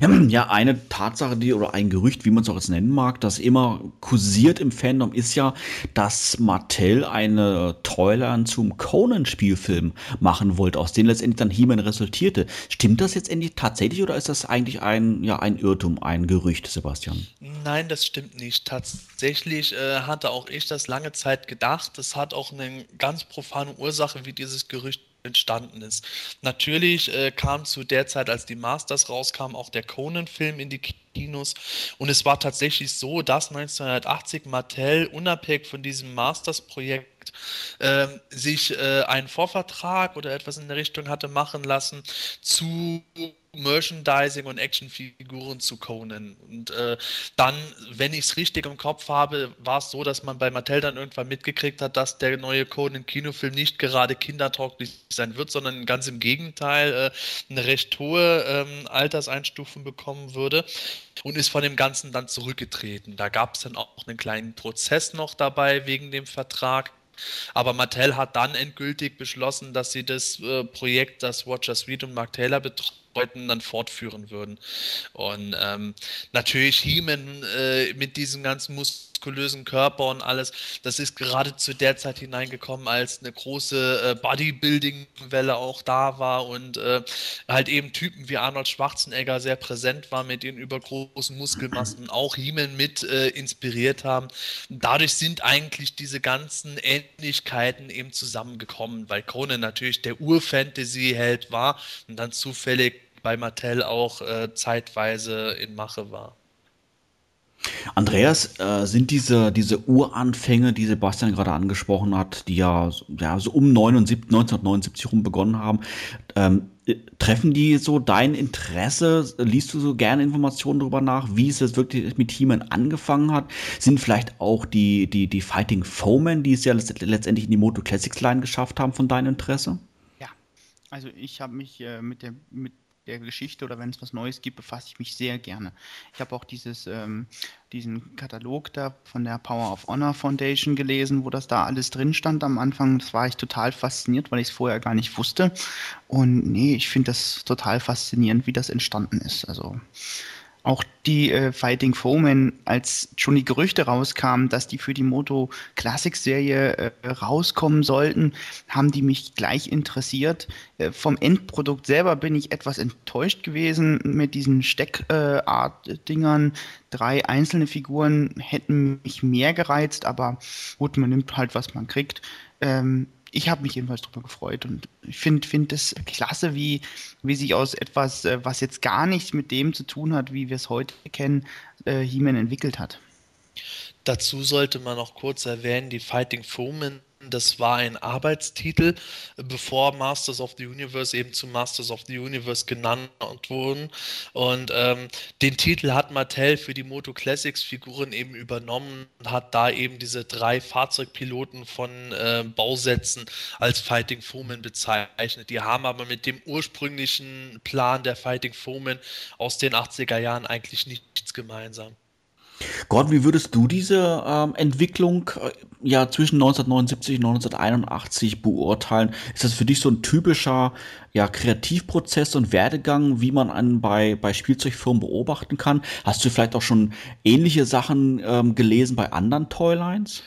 Ja, eine Tatsache, die oder ein Gerücht, wie man es auch jetzt nennen mag, das immer kursiert im Fandom, ist ja, dass Mattel eine Toyline zum Conan-Spielfilm machen wollte, aus dem letztendlich dann He-Man resultierte. Stimmt das jetzt endlich tatsächlich oder ist das eigentlich ein, ja, ein Irrtum, ein Gerücht, Sebastian? Nein, das stimmt nicht. Tatsächlich äh, hatte auch ich das lange Zeit gedacht. Das hat auch eine ganz profane Ursache, wie dieses Gerücht entstanden ist. Natürlich äh, kam zu der Zeit, als die Masters rauskamen, auch der Conan-Film in die Kinos. Und es war tatsächlich so, dass 1980 Mattel unabhängig von diesem Masters-Projekt äh, sich äh, einen Vorvertrag oder etwas in der Richtung hatte machen lassen zu Merchandising und Actionfiguren zu Conan. Und äh, dann, wenn ich es richtig im Kopf habe, war es so, dass man bei Mattel dann irgendwann mitgekriegt hat, dass der neue Conan-Kinofilm nicht gerade kindertauglich sein wird, sondern ganz im Gegenteil äh, eine recht hohe ähm, Alterseinstufung bekommen würde und ist von dem Ganzen dann zurückgetreten. Da gab es dann auch einen kleinen Prozess noch dabei wegen dem Vertrag. Aber Mattel hat dann endgültig beschlossen, dass sie das äh, Projekt, das Roger Sweet und Mark Taylor betreut, Leuten dann fortführen würden. Und ähm, natürlich He-Man äh, mit diesem ganzen muskulösen Körper und alles, das ist gerade zu der Zeit hineingekommen, als eine große äh, Bodybuilding-Welle auch da war und äh, halt eben Typen wie Arnold Schwarzenegger sehr präsent war mit den übergroßen Muskelmassen, auch He-Man mit äh, inspiriert haben. Dadurch sind eigentlich diese ganzen Ähnlichkeiten eben zusammengekommen, weil Conan natürlich der Ur-Fantasy-Held war und dann zufällig bei Mattel auch äh, zeitweise in Mache war. Andreas, äh, sind diese, diese Uranfänge, die Sebastian gerade angesprochen hat, die ja, ja so um 79, 1979 rum begonnen haben, ähm, treffen die so dein Interesse? Liest du so gerne Informationen darüber nach, wie es jetzt wirklich mit He-Man angefangen hat? Sind vielleicht auch die, die, die Fighting Foemen, die es ja letztendlich in die Moto Classics Line geschafft haben, von deinem Interesse? Ja, also ich habe mich äh, mit der mit der Geschichte oder wenn es was Neues gibt, befasse ich mich sehr gerne. Ich habe auch dieses, ähm, diesen Katalog da von der Power of Honor Foundation gelesen, wo das da alles drin stand am Anfang. Das war ich total fasziniert, weil ich es vorher gar nicht wusste. Und nee, ich finde das total faszinierend, wie das entstanden ist. Also auch die äh, Fighting Foemen, als schon die Gerüchte rauskamen, dass die für die Moto Classics Serie äh, rauskommen sollten, haben die mich gleich interessiert. Äh, vom Endprodukt selber bin ich etwas enttäuscht gewesen mit diesen Steckart-Dingern. Drei einzelne Figuren hätten mich mehr gereizt, aber gut, man nimmt halt, was man kriegt. Ähm, ich habe mich jedenfalls darüber gefreut und ich finde find es klasse, wie, wie sich aus etwas, äh, was jetzt gar nichts mit dem zu tun hat, wie wir es heute kennen, äh, He-Man entwickelt hat. Dazu sollte man noch kurz erwähnen, die Fighting Foemen das war ein Arbeitstitel, bevor Masters of the Universe eben zu Masters of the Universe genannt wurden. Und ähm, den Titel hat Mattel für die Moto Classics Figuren eben übernommen und hat da eben diese drei Fahrzeugpiloten von äh, Bausätzen als Fighting Foemen bezeichnet. Die haben aber mit dem ursprünglichen Plan der Fighting Foemen aus den 80er Jahren eigentlich nichts gemeinsam. Gott, wie würdest du diese ähm, Entwicklung äh, ja zwischen 1979 und 1981 beurteilen? Ist das für dich so ein typischer ja, Kreativprozess und Werdegang, wie man einen bei, bei Spielzeugfirmen beobachten kann? Hast du vielleicht auch schon ähnliche Sachen ähm, gelesen bei anderen Toylines?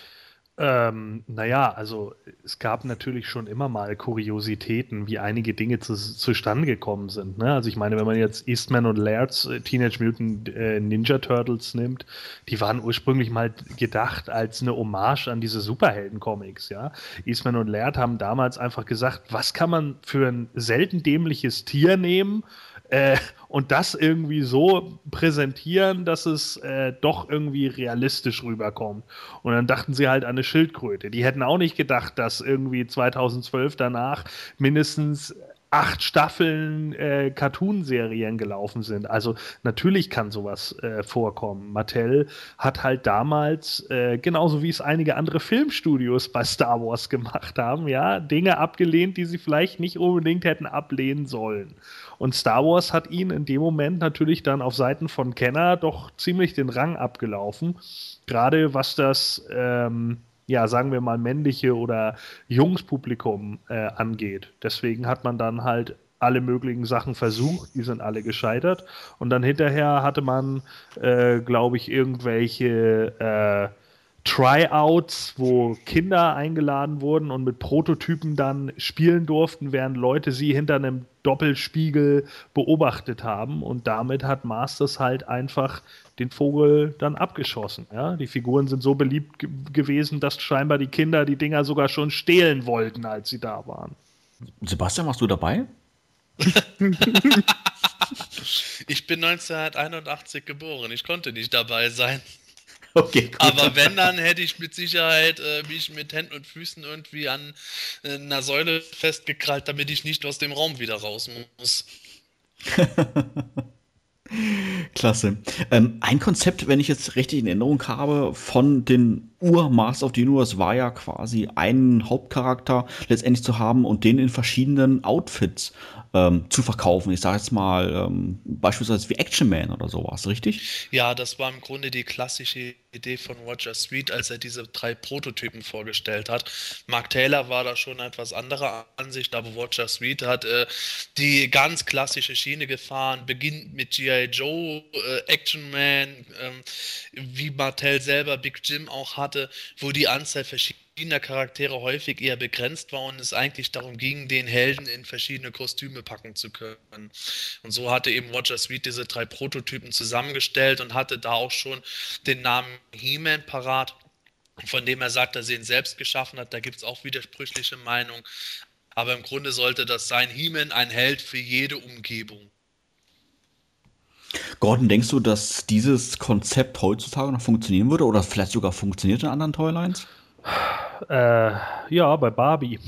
Ähm, naja, also es gab natürlich schon immer mal Kuriositäten, wie einige Dinge zu, zustande gekommen sind. Ne? Also ich meine, wenn man jetzt Eastman und Laird's äh, Teenage Mutant äh, Ninja Turtles nimmt, die waren ursprünglich mal gedacht als eine Hommage an diese Superhelden-Comics. Ja? Eastman und Laird haben damals einfach gesagt, was kann man für ein selten dämliches Tier nehmen äh, und das irgendwie so präsentieren, dass es äh, doch irgendwie realistisch rüberkommt. Und dann dachten sie halt an eine Schildkröte. Die hätten auch nicht gedacht, dass irgendwie 2012 danach mindestens acht Staffeln äh, Cartoon-Serien gelaufen sind. Also natürlich kann sowas äh, vorkommen. Mattel hat halt damals, äh, genauso wie es einige andere Filmstudios bei Star Wars gemacht haben, ja, Dinge abgelehnt, die sie vielleicht nicht unbedingt hätten ablehnen sollen. Und Star Wars hat ihn in dem Moment natürlich dann auf Seiten von Kenner doch ziemlich den Rang abgelaufen. Gerade was das, ähm, ja, sagen wir mal, männliche oder Jungspublikum äh, angeht. Deswegen hat man dann halt alle möglichen Sachen versucht, die sind alle gescheitert. Und dann hinterher hatte man, äh, glaube ich, irgendwelche äh, Tryouts, wo Kinder eingeladen wurden und mit Prototypen dann spielen durften, während Leute sie hinter einem Doppelspiegel beobachtet haben. Und damit hat Masters halt einfach den Vogel dann abgeschossen. Ja? Die Figuren sind so beliebt gewesen, dass scheinbar die Kinder die Dinger sogar schon stehlen wollten, als sie da waren. Sebastian, warst du dabei? ich bin 1981 geboren. Ich konnte nicht dabei sein. Okay, gut. Aber wenn, dann hätte ich mit Sicherheit äh, mich mit Händen und Füßen irgendwie an äh, einer Säule festgekrallt, damit ich nicht aus dem Raum wieder raus muss. Klasse. Ähm, ein Konzept, wenn ich jetzt richtig in Erinnerung habe, von den Ur-Master of the Universe war ja quasi einen Hauptcharakter letztendlich zu haben und den in verschiedenen Outfits ähm, zu verkaufen. Ich sage jetzt mal ähm, beispielsweise wie Action Man oder sowas, richtig? Ja, das war im Grunde die klassische Idee von Roger Street, als er diese drei Prototypen vorgestellt hat. Mark Taylor war da schon etwas anderer Ansicht, aber Roger Street hat äh, die ganz klassische Schiene gefahren, beginnt mit G.I. Joe, äh, Action Man, ähm, wie Martell selber Big Jim auch hatte, wo die Anzahl verschiedener Charaktere häufig eher begrenzt war und es eigentlich darum ging, den Helden in verschiedene Kostüme packen zu können. Und so hatte eben Roger Sweet diese drei Prototypen zusammengestellt und hatte da auch schon den Namen He-Man parat, von dem er sagt, dass er ihn selbst geschaffen hat. Da gibt es auch widersprüchliche Meinungen. Aber im Grunde sollte das sein, He-Man ein Held für jede Umgebung. Gordon, denkst du, dass dieses Konzept heutzutage noch funktionieren würde oder vielleicht sogar funktioniert in anderen Toylines? Äh, ja, bei Barbie.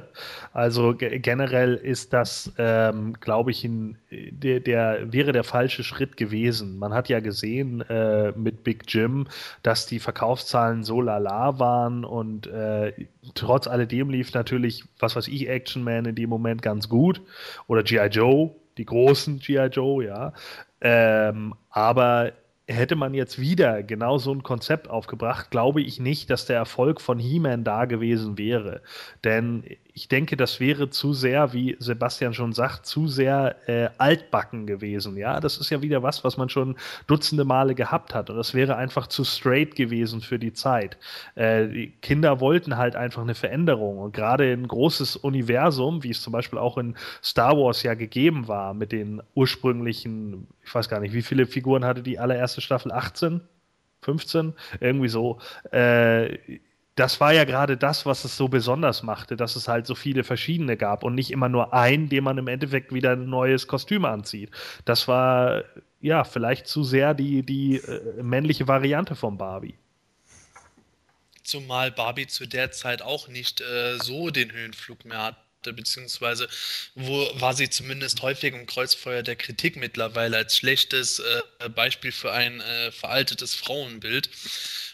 also generell ist das, ähm, glaube ich, ein, der, der, wäre der falsche Schritt gewesen. Man hat ja gesehen äh, mit Big Jim, dass die Verkaufszahlen so lala waren und äh, trotz alledem lief natürlich, was weiß ich, Action Man in dem Moment ganz gut oder G.I. Joe, die großen G.I. Joe, ja. Ähm, aber hätte man jetzt wieder genau so ein Konzept aufgebracht, glaube ich nicht, dass der Erfolg von He-Man da gewesen wäre. Denn ich denke, das wäre zu sehr, wie Sebastian schon sagt, zu sehr äh, altbacken gewesen. Ja, das ist ja wieder was, was man schon dutzende Male gehabt hat. Und das wäre einfach zu straight gewesen für die Zeit. Äh, die Kinder wollten halt einfach eine Veränderung. Und gerade ein großes Universum, wie es zum Beispiel auch in Star Wars ja gegeben war, mit den ursprünglichen, ich weiß gar nicht, wie viele Figuren hatte die allererste Staffel? 18? 15? Irgendwie so. Äh, das war ja gerade das, was es so besonders machte, dass es halt so viele verschiedene gab und nicht immer nur einen, dem man im Endeffekt wieder ein neues Kostüm anzieht. Das war ja vielleicht zu sehr die, die äh, männliche Variante von Barbie. Zumal Barbie zu der Zeit auch nicht äh, so den Höhenflug mehr hatte, beziehungsweise wo war sie zumindest häufig im Kreuzfeuer der Kritik mittlerweile als schlechtes äh, Beispiel für ein äh, veraltetes Frauenbild.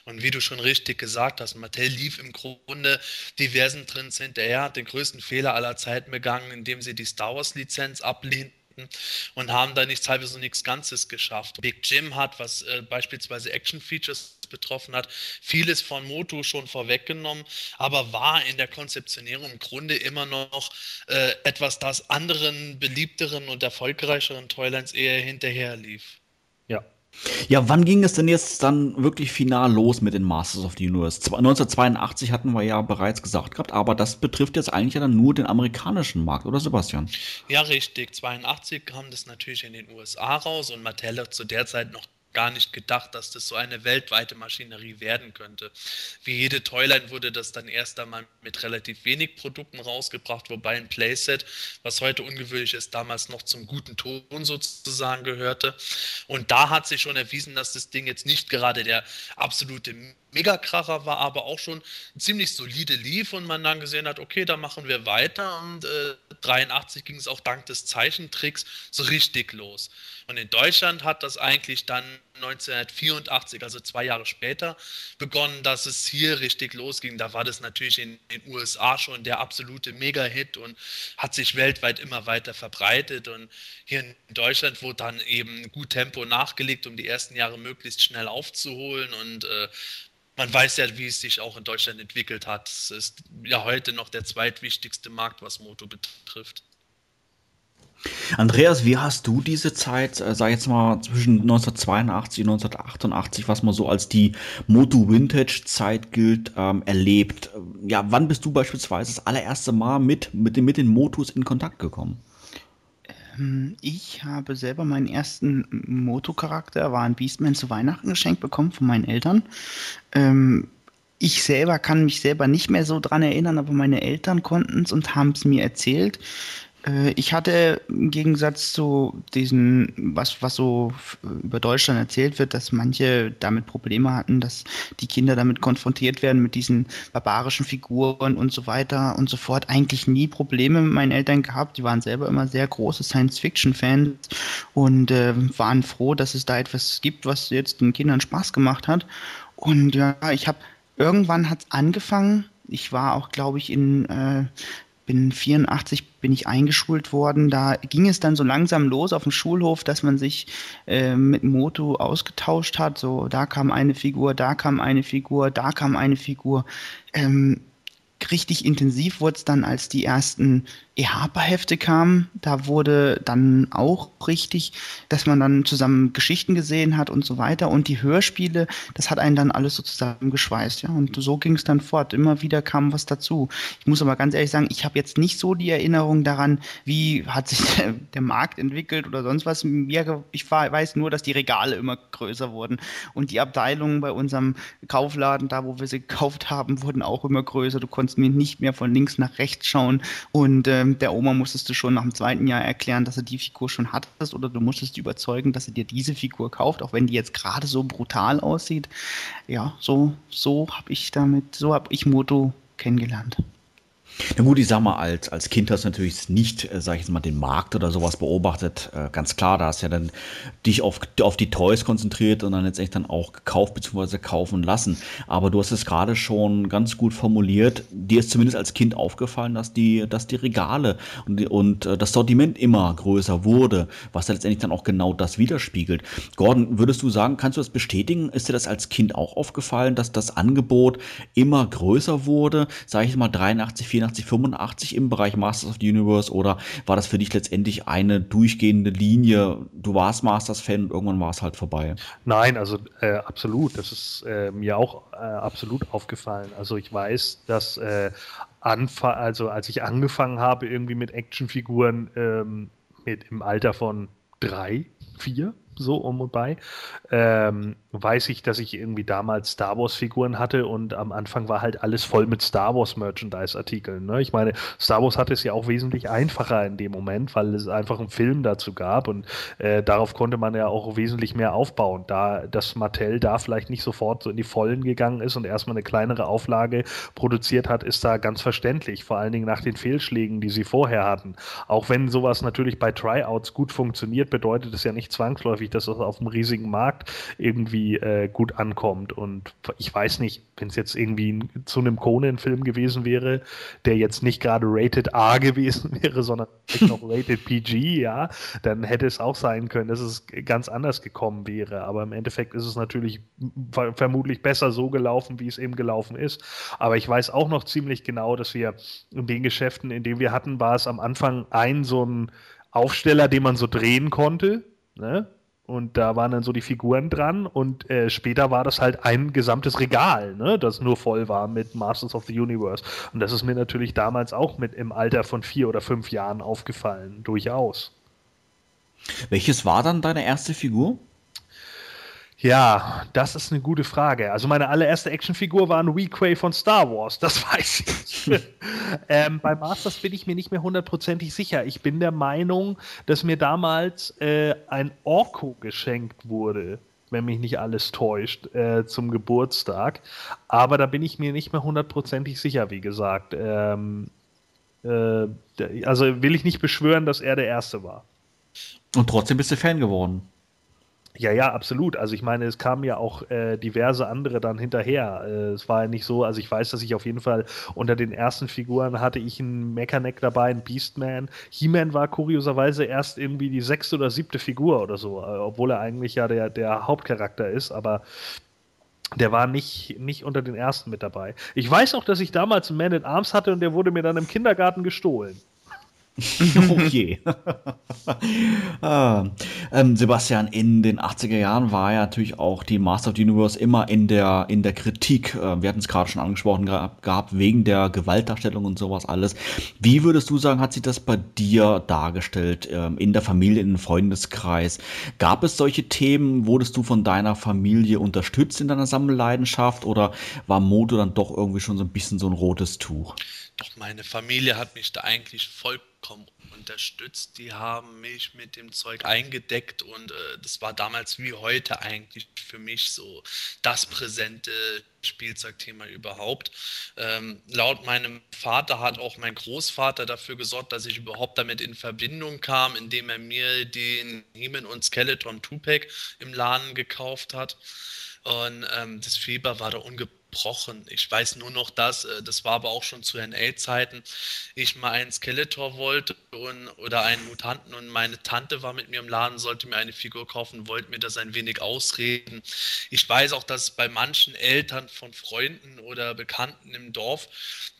Und wie du schon richtig gesagt hast, Mattel lief im Grunde diversen Trends hinterher, hat den größten Fehler aller Zeiten begangen, indem sie die Star Wars-Lizenz ablehnten und haben da nichts halbes und nichts Ganzes geschafft. Big Jim hat, was äh, beispielsweise Action-Features betroffen hat, vieles von Moto schon vorweggenommen, aber war in der Konzeptionierung im Grunde immer noch äh, etwas, das anderen beliebteren und erfolgreicheren Toylines eher hinterher lief. Ja, wann ging es denn jetzt dann wirklich final los mit den Masters of the Universe? 1982 hatten wir ja bereits gesagt gehabt, aber das betrifft jetzt eigentlich ja dann nur den amerikanischen Markt, oder Sebastian? Ja, richtig. 82 kam das natürlich in den USA raus und Mattel hat zu der Zeit noch gar nicht gedacht, dass das so eine weltweite Maschinerie werden könnte. Wie jede Toyline wurde das dann erst einmal mit relativ wenig Produkten rausgebracht, wobei ein Playset, was heute ungewöhnlich ist, damals noch zum guten Ton sozusagen gehörte. Und da hat sich schon erwiesen, dass das Ding jetzt nicht gerade der absolute Megakracher war, aber auch schon ziemlich solide lief und man dann gesehen hat, okay, da machen wir weiter und äh, 83 ging es auch dank des Zeichentricks so richtig los. Und in Deutschland hat das eigentlich dann 1984, also zwei Jahre später, begonnen, dass es hier richtig losging. Da war das natürlich in den USA schon der absolute Mega-Hit und hat sich weltweit immer weiter verbreitet. Und hier in Deutschland wurde dann eben gut Tempo nachgelegt, um die ersten Jahre möglichst schnell aufzuholen. Und äh, man weiß ja, wie es sich auch in Deutschland entwickelt hat. Es ist ja heute noch der zweitwichtigste Markt, was Moto betrifft. Andreas, wie hast du diese Zeit, äh, sag jetzt mal zwischen 1982 und 1988, was man so als die Moto Vintage Zeit gilt, ähm, erlebt? Ja, wann bist du beispielsweise das allererste Mal mit, mit, mit den Motos in Kontakt gekommen? Ähm, ich habe selber meinen ersten Moto-Charakter, war ein Beastman zu Weihnachten geschenkt bekommen von meinen Eltern. Ähm, ich selber kann mich selber nicht mehr so dran erinnern, aber meine Eltern konnten es und haben es mir erzählt. Äh, ich hatte im Gegensatz zu diesen, was, was so über Deutschland erzählt wird, dass manche damit Probleme hatten, dass die Kinder damit konfrontiert werden mit diesen barbarischen Figuren und so weiter und so fort. Eigentlich nie Probleme mit meinen Eltern gehabt. Die waren selber immer sehr große Science-Fiction-Fans und äh, waren froh, dass es da etwas gibt, was jetzt den Kindern Spaß gemacht hat. Und ja, ich habe irgendwann hat es angefangen. Ich war auch, glaube ich, in äh, bin 84 bin ich eingeschult worden. Da ging es dann so langsam los auf dem Schulhof, dass man sich äh, mit Moto ausgetauscht hat. So, da kam eine Figur, da kam eine Figur, da kam eine Figur. Ähm, richtig intensiv wurde es dann, als die ersten EHPA-Hefte kamen. Da wurde dann auch richtig, dass man dann zusammen Geschichten gesehen hat und so weiter. Und die Hörspiele, das hat einen dann alles so zusammengeschweißt. Ja? Und so ging es dann fort. Immer wieder kam was dazu. Ich muss aber ganz ehrlich sagen, ich habe jetzt nicht so die Erinnerung daran, wie hat sich der, der Markt entwickelt oder sonst was. Ich weiß nur, dass die Regale immer größer wurden. Und die Abteilungen bei unserem Kaufladen, da wo wir sie gekauft haben, wurden auch immer größer. Du konntest mir nicht mehr von links nach rechts schauen. Und ähm, ähm, der Oma musstest du schon nach dem zweiten Jahr erklären, dass du die Figur schon hattest oder du musstest überzeugen, dass sie dir diese Figur kauft, auch wenn die jetzt gerade so brutal aussieht. Ja, so, so habe ich damit, so habe ich Moto kennengelernt. Na gut, ich sag mal, als, als Kind hast du natürlich nicht, äh, sag ich jetzt mal, den Markt oder sowas beobachtet. Äh, ganz klar, da hast du ja dann dich auf, auf die Toys konzentriert und dann letztendlich dann auch gekauft bzw. kaufen lassen. Aber du hast es gerade schon ganz gut formuliert. Dir ist zumindest als Kind aufgefallen, dass die, dass die Regale und, und äh, das Sortiment immer größer wurde, was dann letztendlich dann auch genau das widerspiegelt. Gordon, würdest du sagen, kannst du das bestätigen? Ist dir das als Kind auch aufgefallen, dass das Angebot immer größer wurde? Sag ich mal 83, 84 84, 85 im Bereich Masters of the Universe oder war das für dich letztendlich eine durchgehende Linie? Du warst Masters-Fan und irgendwann war es halt vorbei. Nein, also äh, absolut. Das ist äh, mir auch äh, absolut aufgefallen. Also ich weiß, dass äh, Anfa also als ich angefangen habe irgendwie mit Actionfiguren ähm, mit im Alter von drei, vier, so um und bei, ähm, weiß ich, dass ich irgendwie damals Star Wars-Figuren hatte und am Anfang war halt alles voll mit Star Wars-Merchandise-Artikeln. Ne? Ich meine, Star Wars hatte es ja auch wesentlich einfacher in dem Moment, weil es einfach einen Film dazu gab und äh, darauf konnte man ja auch wesentlich mehr aufbauen. Da das Mattel da vielleicht nicht sofort so in die Vollen gegangen ist und erstmal eine kleinere Auflage produziert hat, ist da ganz verständlich. Vor allen Dingen nach den Fehlschlägen, die sie vorher hatten. Auch wenn sowas natürlich bei Tryouts gut funktioniert, bedeutet es ja nicht zwangsläufig, dass es auf einem riesigen Markt irgendwie äh, gut ankommt. Und ich weiß nicht, wenn es jetzt irgendwie zu einem Conan-Film gewesen wäre, der jetzt nicht gerade Rated R gewesen wäre, sondern noch Rated PG, ja, dann hätte es auch sein können, dass es ganz anders gekommen wäre. Aber im Endeffekt ist es natürlich vermutlich besser so gelaufen, wie es eben gelaufen ist. Aber ich weiß auch noch ziemlich genau, dass wir in den Geschäften, in denen wir hatten, war es am Anfang ein so ein Aufsteller, den man so drehen konnte. Ne? Und da waren dann so die Figuren dran und äh, später war das halt ein gesamtes Regal, ne, das nur voll war mit Masters of the Universe. Und das ist mir natürlich damals auch mit im Alter von vier oder fünf Jahren aufgefallen, durchaus. Welches war dann deine erste Figur? Ja, das ist eine gute Frage. Also meine allererste Actionfigur war ein Weequay von Star Wars, das weiß ich. ähm, bei Masters bin ich mir nicht mehr hundertprozentig sicher. Ich bin der Meinung, dass mir damals äh, ein Orko geschenkt wurde, wenn mich nicht alles täuscht, äh, zum Geburtstag. Aber da bin ich mir nicht mehr hundertprozentig sicher, wie gesagt. Ähm, äh, also will ich nicht beschwören, dass er der Erste war. Und trotzdem bist du Fan geworden. Ja, ja, absolut. Also ich meine, es kamen ja auch äh, diverse andere dann hinterher. Äh, es war ja nicht so, also ich weiß, dass ich auf jeden Fall unter den ersten Figuren hatte ich einen Mechaneck dabei, einen Beastman. He-Man war kurioserweise erst irgendwie die sechste oder siebte Figur oder so, äh, obwohl er eigentlich ja der, der Hauptcharakter ist, aber der war nicht, nicht unter den ersten mit dabei. Ich weiß auch, dass ich damals einen Man at Arms hatte und der wurde mir dann im Kindergarten gestohlen. oh je. ah, ähm, Sebastian, in den 80er Jahren war ja natürlich auch die Master of the Universe immer in der, in der Kritik. Äh, wir hatten es gerade schon angesprochen gehabt, wegen der Gewaltdarstellung und sowas alles. Wie würdest du sagen, hat sich das bei dir dargestellt, ähm, in der Familie, in im Freundeskreis? Gab es solche Themen? Wurdest du von deiner Familie unterstützt in deiner Sammelleidenschaft oder war Modo dann doch irgendwie schon so ein bisschen so ein rotes Tuch? Doch meine Familie hat mich da eigentlich vollkommen unterstützt. Die haben mich mit dem Zeug eingedeckt und äh, das war damals wie heute eigentlich für mich so das präsente Spielzeugthema überhaupt. Ähm, laut meinem Vater hat auch mein Großvater dafür gesorgt, dass ich überhaupt damit in Verbindung kam, indem er mir den Heman und Skeleton Tupac im Laden gekauft hat. Und ähm, das Fieber war da ungebrochen gebrochen. Ich weiß nur noch, dass, äh, das war aber auch schon zu NL-Zeiten, ich mal einen Skeletor wollte und, oder einen Mutanten und meine Tante war mit mir im Laden, sollte mir eine Figur kaufen, wollte mir das ein wenig ausreden. Ich weiß auch, dass bei manchen Eltern von Freunden oder Bekannten im Dorf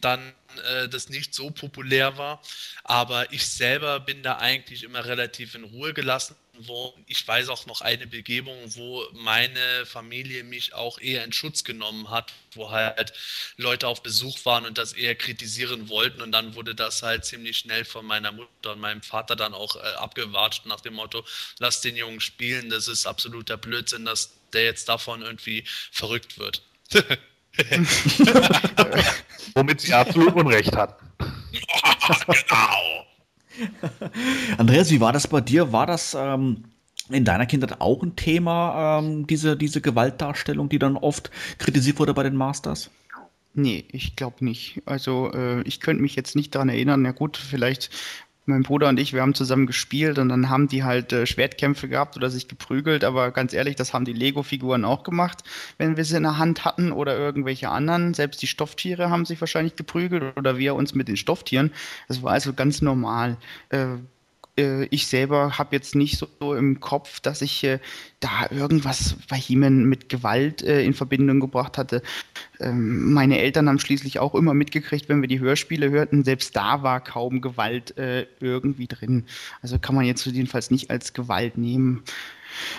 dann äh, das nicht so populär war, aber ich selber bin da eigentlich immer relativ in Ruhe gelassen wo ich weiß auch noch eine Begebung, wo meine Familie mich auch eher in Schutz genommen hat, wo halt Leute auf Besuch waren und das eher kritisieren wollten und dann wurde das halt ziemlich schnell von meiner Mutter und meinem Vater dann auch äh, abgewatscht nach dem Motto, lass den Jungen spielen, das ist absoluter Blödsinn, dass der jetzt davon irgendwie verrückt wird. Womit sie absolut Unrecht hat. genau. Andreas, wie war das bei dir? War das ähm, in deiner Kindheit auch ein Thema, ähm, diese, diese Gewaltdarstellung, die dann oft kritisiert wurde bei den Masters? Nee, ich glaube nicht. Also äh, ich könnte mich jetzt nicht daran erinnern. Na gut, vielleicht mein Bruder und ich, wir haben zusammen gespielt und dann haben die halt äh, Schwertkämpfe gehabt oder sich geprügelt, aber ganz ehrlich, das haben die Lego-Figuren auch gemacht, wenn wir sie in der Hand hatten oder irgendwelche anderen. Selbst die Stofftiere haben sich wahrscheinlich geprügelt oder wir uns mit den Stofftieren. Das war also ganz normal. Äh, ich selber habe jetzt nicht so im Kopf, dass ich äh, da irgendwas bei Heeman mit Gewalt äh, in Verbindung gebracht hatte. Ähm, meine Eltern haben schließlich auch immer mitgekriegt, wenn wir die Hörspiele hörten, selbst da war kaum Gewalt äh, irgendwie drin. Also kann man jetzt jedenfalls nicht als Gewalt nehmen.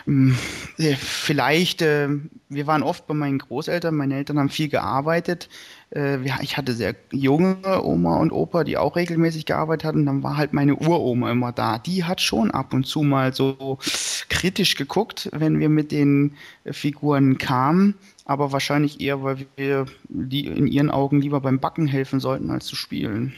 Ähm, äh, vielleicht, äh, wir waren oft bei meinen Großeltern, meine Eltern haben viel gearbeitet äh, ich hatte sehr junge Oma und Opa, die auch regelmäßig gearbeitet hatten. Dann war halt meine Uroma immer da. Die hat schon ab und zu mal so kritisch geguckt, wenn wir mit den Figuren kamen. Aber wahrscheinlich eher, weil wir die in ihren Augen lieber beim Backen helfen sollten, als zu spielen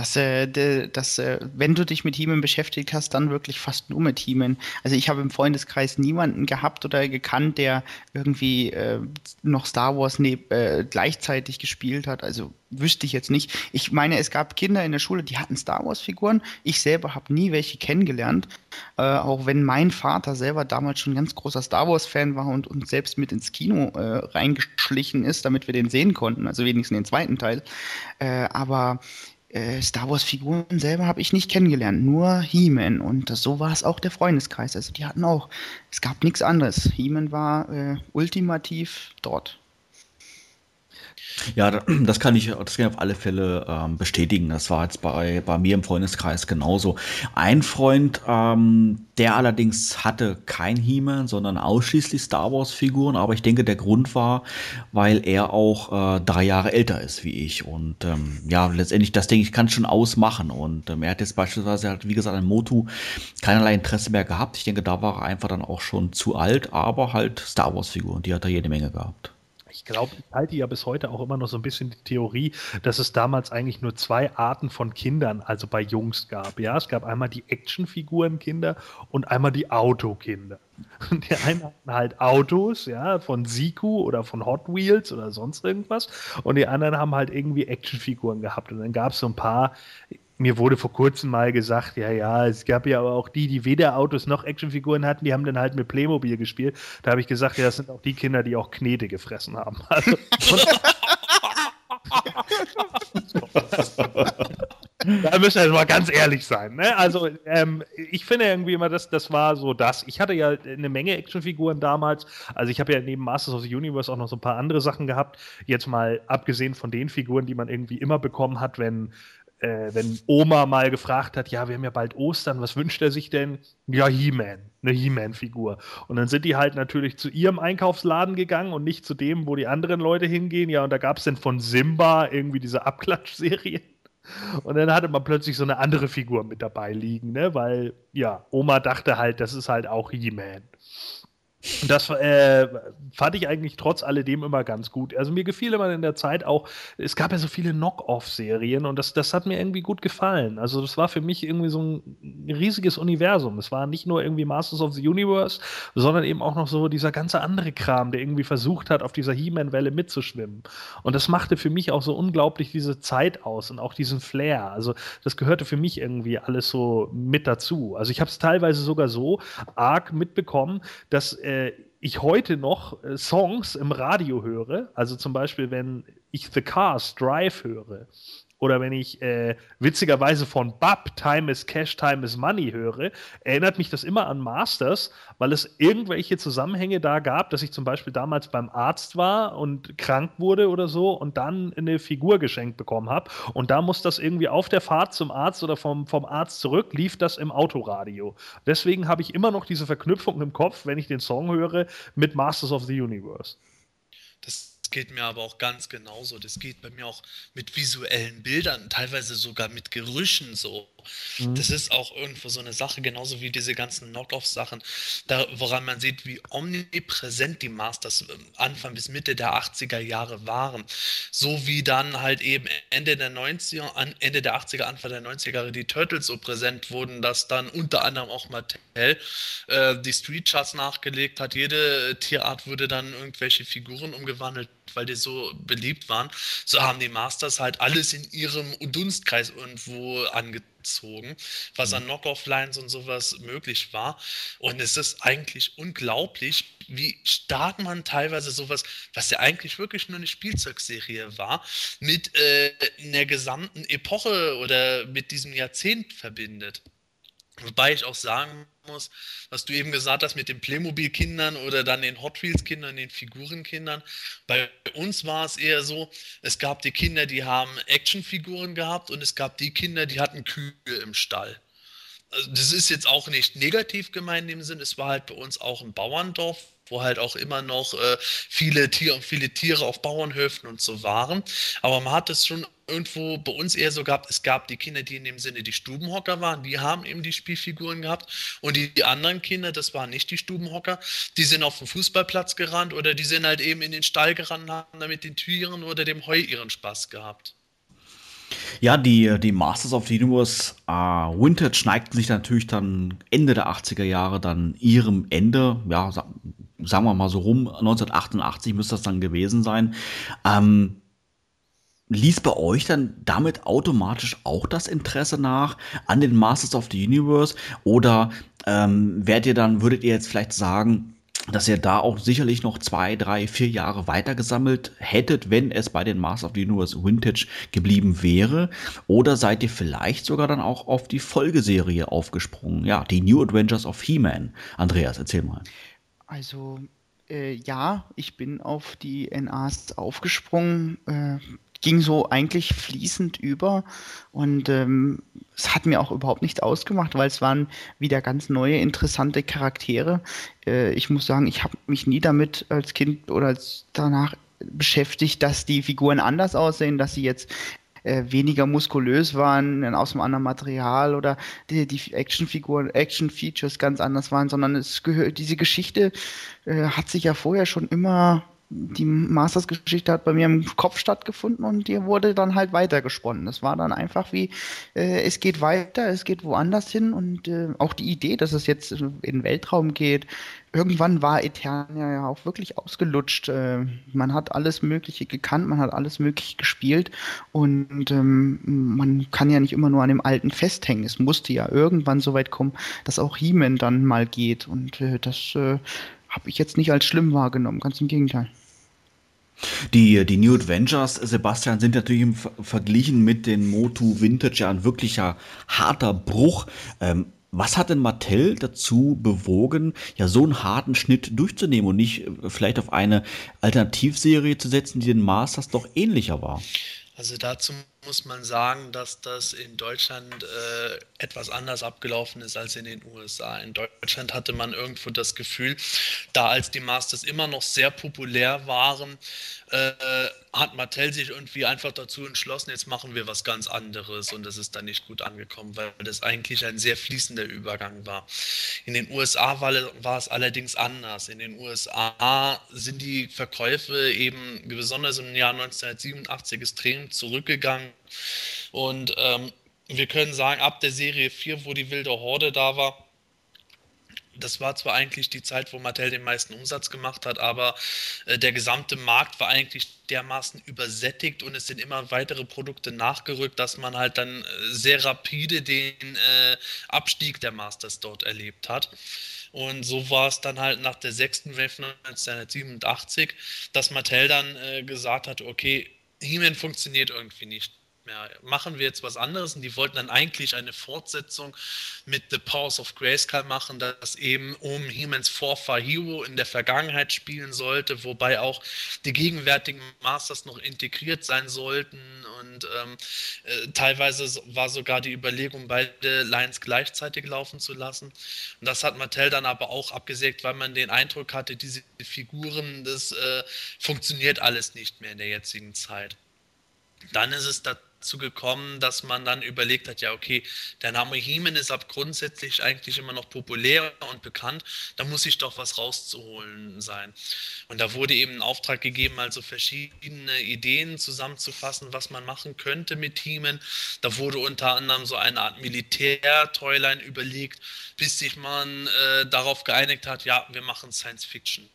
dass, äh, dass äh, wenn du dich mit He-Man beschäftigt hast, dann wirklich fast nur mit He-Man. Also ich habe im Freundeskreis niemanden gehabt oder gekannt, der irgendwie äh, noch Star Wars ne äh, gleichzeitig gespielt hat. Also wüsste ich jetzt nicht. Ich meine, es gab Kinder in der Schule, die hatten Star Wars-Figuren. Ich selber habe nie welche kennengelernt. Äh, auch wenn mein Vater selber damals schon ein ganz großer Star Wars-Fan war und uns selbst mit ins Kino äh, reingeschlichen ist, damit wir den sehen konnten. Also wenigstens den zweiten Teil. Äh, aber äh, Star Wars-Figuren selber habe ich nicht kennengelernt, nur He-Man. Und so war es auch der Freundeskreis. Also die hatten auch, es gab nichts anderes. He-Man war äh, ultimativ dort. Ja, das kann ich, das kann ich auf alle Fälle ähm, bestätigen. Das war jetzt bei, bei mir im Freundeskreis genauso. Ein Freund, ähm, der allerdings hatte kein He-Man, sondern ausschließlich Star Wars-Figuren, aber ich denke, der Grund war, weil er auch äh, drei Jahre älter ist wie ich. Und ähm, ja, letztendlich, das denke ich, kann schon ausmachen. Und ähm, er hat jetzt beispielsweise, hat, wie gesagt, an Motu keinerlei Interesse mehr gehabt. Ich denke, da war er einfach dann auch schon zu alt, aber halt Star Wars-Figuren, die hat er jede Menge gehabt glaube, ich halte ja bis heute auch immer noch so ein bisschen die Theorie, dass es damals eigentlich nur zwei Arten von Kindern, also bei Jungs gab. Ja, es gab einmal die Actionfigurenkinder und einmal die Autokinder. Die einen hatten halt Autos, ja, von Siku oder von Hot Wheels oder sonst irgendwas. Und die anderen haben halt irgendwie Actionfiguren gehabt. Und dann gab es so ein paar, mir wurde vor kurzem mal gesagt, ja, ja, es gab ja aber auch die, die weder Autos noch Actionfiguren hatten, die haben dann halt mit Playmobil gespielt. Da habe ich gesagt, ja, das sind auch die Kinder, die auch Knete gefressen haben. Also, da müssen wir mal ganz ehrlich sein. Ne? Also, ähm, ich finde irgendwie immer, das, das war so das. Ich hatte ja eine Menge Actionfiguren damals. Also, ich habe ja neben Masters of the Universe auch noch so ein paar andere Sachen gehabt. Jetzt mal abgesehen von den Figuren, die man irgendwie immer bekommen hat, wenn äh, wenn Oma mal gefragt hat, ja, wir haben ja bald Ostern, was wünscht er sich denn? Ja, He-Man, eine He-Man-Figur. Und dann sind die halt natürlich zu ihrem Einkaufsladen gegangen und nicht zu dem, wo die anderen Leute hingehen. Ja, und da gab es dann von Simba irgendwie diese Abklatschserie. Und dann hatte man plötzlich so eine andere Figur mit dabei liegen, ne? Weil, ja, Oma dachte halt, das ist halt auch He-Man. Und das äh, fand ich eigentlich trotz alledem immer ganz gut. Also mir gefiel immer in der Zeit auch, es gab ja so viele Knock-Off-Serien und das, das hat mir irgendwie gut gefallen. Also das war für mich irgendwie so ein riesiges Universum. Es war nicht nur irgendwie Masters of the Universe, sondern eben auch noch so dieser ganze andere Kram, der irgendwie versucht hat, auf dieser He-Man-Welle mitzuschwimmen. Und das machte für mich auch so unglaublich diese Zeit aus und auch diesen Flair. Also das gehörte für mich irgendwie alles so mit dazu. Also ich habe es teilweise sogar so arg mitbekommen, dass äh, ich heute noch äh, Songs im Radio höre, also zum Beispiel, wenn ich The Cars Drive höre, oder wenn ich äh, witzigerweise von Bab Time is Cash, Time is Money höre, erinnert mich das immer an Masters, weil es irgendwelche Zusammenhänge da gab, dass ich zum Beispiel damals beim Arzt war und krank wurde oder so und dann eine Figur geschenkt bekommen habe. Und da muss das irgendwie auf der Fahrt zum Arzt oder vom, vom Arzt zurück, lief das im Autoradio. Deswegen habe ich immer noch diese Verknüpfung im Kopf, wenn ich den Song höre, mit Masters of the Universe. Das geht mir aber auch ganz genauso. Das geht bei mir auch mit visuellen Bildern, teilweise sogar mit Gerüchen so. Mhm. Das ist auch irgendwo so eine Sache, genauso wie diese ganzen Knock-Off-Sachen, woran man sieht, wie omnipräsent die Masters ähm, Anfang bis Mitte der 80er Jahre waren. So wie dann halt eben Ende der 90er, Ende der 80er, Anfang der 90er Jahre die Turtles so präsent wurden, dass dann unter anderem auch Mattel äh, die Street Charts nachgelegt hat. Jede Tierart wurde dann irgendwelche Figuren umgewandelt weil die so beliebt waren, so haben die Masters halt alles in ihrem Dunstkreis irgendwo angezogen gezogen, was an mhm. Knockoff-Lines und sowas möglich war. Und es ist eigentlich unglaublich, wie stark man teilweise sowas, was ja eigentlich wirklich nur eine Spielzeugserie war, mit äh, einer gesamten Epoche oder mit diesem Jahrzehnt verbindet. Wobei ich auch sagen muss, was du eben gesagt hast mit den Playmobil-Kindern oder dann den Hot Wheels-Kindern, den Figurenkindern. Bei uns war es eher so, es gab die Kinder, die haben Actionfiguren gehabt und es gab die Kinder, die hatten Kühe im Stall. Also das ist jetzt auch nicht negativ gemeint in dem Sinn, es war halt bei uns auch ein Bauerndorf, wo halt auch immer noch äh, viele Tiere viele Tiere auf Bauernhöfen und so waren. Aber man hat es schon irgendwo bei uns eher so gehabt, es gab die Kinder, die in dem Sinne die Stubenhocker waren, die haben eben die Spielfiguren gehabt. Und die, die anderen Kinder, das waren nicht die Stubenhocker, die sind auf den Fußballplatz gerannt oder die sind halt eben in den Stall gerannt und haben damit den Tieren oder dem Heu ihren Spaß gehabt. Ja, die, die Masters of the Universe äh, Vintage neigten sich natürlich dann Ende der 80er Jahre dann ihrem Ende. Ja, sagen wir mal so rum, 1988 müsste das dann gewesen sein. Ähm, ließ bei euch dann damit automatisch auch das Interesse nach an den Masters of the Universe? Oder ähm, werdet ihr dann, würdet ihr jetzt vielleicht sagen, dass ihr da auch sicherlich noch zwei, drei, vier Jahre weiter gesammelt hättet, wenn es bei den Masters of the Universe Vintage geblieben wäre? Oder seid ihr vielleicht sogar dann auch auf die Folgeserie aufgesprungen? Ja, die New Adventures of He-Man. Andreas, erzähl mal. Also äh, ja, ich bin auf die NAs aufgesprungen, äh, ging so eigentlich fließend über und ähm, es hat mir auch überhaupt nichts ausgemacht, weil es waren wieder ganz neue, interessante Charaktere. Äh, ich muss sagen, ich habe mich nie damit als Kind oder als danach beschäftigt, dass die Figuren anders aussehen, dass sie jetzt äh, weniger muskulös waren, aus einem anderen Material oder die, die Actionfiguren, Action-Features ganz anders waren, sondern es gehört, diese Geschichte äh, hat sich ja vorher schon immer die Masters-Geschichte hat bei mir im Kopf stattgefunden und die wurde dann halt weitergesponnen. Es war dann einfach wie, äh, es geht weiter, es geht woanders hin und äh, auch die Idee, dass es jetzt in den Weltraum geht, irgendwann war Eternia ja auch wirklich ausgelutscht. Äh, man hat alles Mögliche gekannt, man hat alles Mögliche gespielt und ähm, man kann ja nicht immer nur an dem Alten festhängen. Es musste ja irgendwann so weit kommen, dass auch He-Man dann mal geht und äh, das äh, habe ich jetzt nicht als schlimm wahrgenommen, ganz im Gegenteil. Die, die New Adventures, Sebastian, sind natürlich im verglichen mit den Motu Vintage ja ein wirklicher harter Bruch. Ähm, was hat denn Mattel dazu bewogen, ja so einen harten Schnitt durchzunehmen und nicht äh, vielleicht auf eine Alternativserie zu setzen, die den Masters doch ähnlicher war? Also dazu muss man sagen, dass das in Deutschland äh, etwas anders abgelaufen ist als in den USA. In Deutschland hatte man irgendwo das Gefühl, da als die Masters immer noch sehr populär waren, äh, hat Mattel sich irgendwie einfach dazu entschlossen, jetzt machen wir was ganz anderes und das ist dann nicht gut angekommen, weil das eigentlich ein sehr fließender Übergang war. In den USA war, war es allerdings anders. In den USA sind die Verkäufe eben besonders im Jahr 1987 extrem zurückgegangen und ähm, wir können sagen, ab der Serie 4, wo die wilde Horde da war, das war zwar eigentlich die Zeit, wo Mattel den meisten Umsatz gemacht hat, aber äh, der gesamte Markt war eigentlich dermaßen übersättigt und es sind immer weitere Produkte nachgerückt, dass man halt dann äh, sehr rapide den äh, Abstieg der Masters dort erlebt hat. Und so war es dann halt nach der sechsten Wave 1987, dass Mattel dann äh, gesagt hat, okay, He-Man funktioniert irgendwie nicht mehr. Machen wir jetzt was anderes? Und die wollten dann eigentlich eine Fortsetzung mit The Powers of Grayskull machen, das eben um He-Mans Vorfahr Hero in der Vergangenheit spielen sollte, wobei auch die gegenwärtigen Masters noch integriert sein sollten. Und ähm, äh, teilweise war sogar die Überlegung, beide Lines gleichzeitig laufen zu lassen. Und das hat Mattel dann aber auch abgesägt, weil man den Eindruck hatte, diese Figuren, das äh, funktioniert alles nicht mehr in der jetzigen Zeit. Dann ist es dazu dazu gekommen, dass man dann überlegt hat, ja, okay, der Name Heeman ist ab grundsätzlich eigentlich immer noch populär und bekannt, da muss sich doch was rauszuholen sein. Und da wurde eben ein Auftrag gegeben, also verschiedene Ideen zusammenzufassen, was man machen könnte mit Heeman. Da wurde unter anderem so eine Art Militär-Toyline überlegt, bis sich man äh, darauf geeinigt hat, ja, wir machen Science Fiction.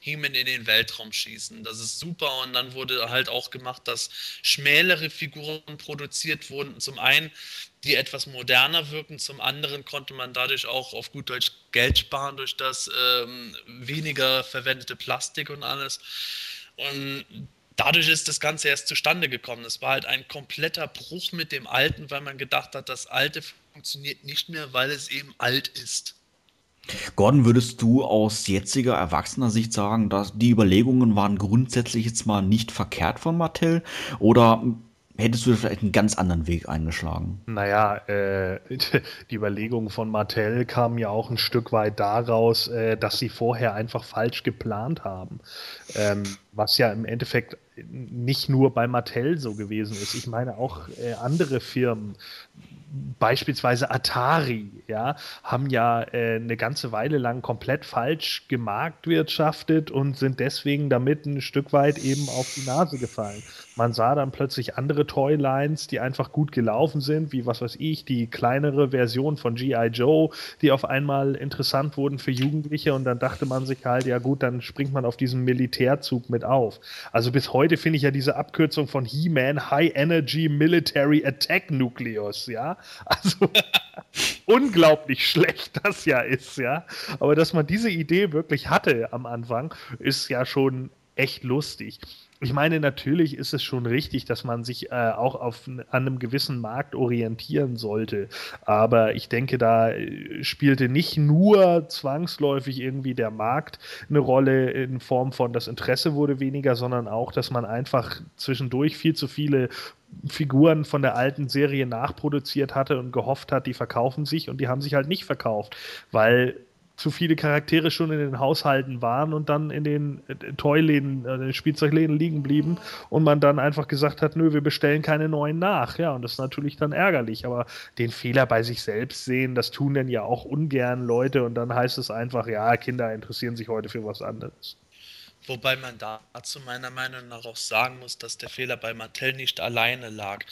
He-Man in den Weltraum schießen. Das ist super. Und dann wurde halt auch gemacht, dass schmälere Figuren produziert wurden. Zum einen, die etwas moderner wirken, zum anderen konnte man dadurch auch auf gut Deutsch Geld sparen durch das ähm, weniger verwendete Plastik und alles. Und dadurch ist das Ganze erst zustande gekommen. Es war halt ein kompletter Bruch mit dem Alten, weil man gedacht hat, das Alte funktioniert nicht mehr, weil es eben alt ist. Gordon, würdest du aus jetziger erwachsener Sicht sagen, dass die Überlegungen waren grundsätzlich jetzt mal nicht verkehrt von Mattel? Oder hättest du vielleicht einen ganz anderen Weg eingeschlagen? Naja, äh, die Überlegungen von Mattel kamen ja auch ein Stück weit daraus, äh, dass sie vorher einfach falsch geplant haben. Ähm, was ja im Endeffekt nicht nur bei Mattel so gewesen ist. Ich meine auch äh, andere Firmen, beispielsweise Atari, ja, haben ja äh, eine ganze Weile lang komplett falsch gemarktwirtschaftet und sind deswegen damit ein Stück weit eben auf die Nase gefallen. Man sah dann plötzlich andere Toylines, die einfach gut gelaufen sind, wie was weiß ich, die kleinere Version von G.I. Joe, die auf einmal interessant wurden für Jugendliche und dann dachte man sich halt, ja gut, dann springt man auf diesen Militärzug mit auf. Also bis heute finde ich ja diese Abkürzung von He-Man High Energy Military Attack Nucleus, ja. Also unglaublich schlecht das ja ist, ja. Aber dass man diese Idee wirklich hatte am Anfang, ist ja schon echt lustig. Ich meine, natürlich ist es schon richtig, dass man sich äh, auch auf, an einem gewissen Markt orientieren sollte. Aber ich denke, da äh, spielte nicht nur zwangsläufig irgendwie der Markt eine Rolle in Form von das Interesse wurde weniger, sondern auch, dass man einfach zwischendurch viel zu viele Figuren von der alten Serie nachproduziert hatte und gehofft hat, die verkaufen sich und die haben sich halt nicht verkauft, weil zu viele Charaktere schon in den Haushalten waren und dann in den äh, Toyläden, äh, den Spielzeugläden liegen blieben und man dann einfach gesagt hat, nö, wir bestellen keine neuen nach. Ja, und das ist natürlich dann ärgerlich, aber den Fehler bei sich selbst sehen, das tun denn ja auch ungern Leute und dann heißt es einfach, ja, Kinder interessieren sich heute für was anderes. Wobei man dazu meiner Meinung nach auch sagen muss, dass der Fehler bei Mattel nicht alleine lag,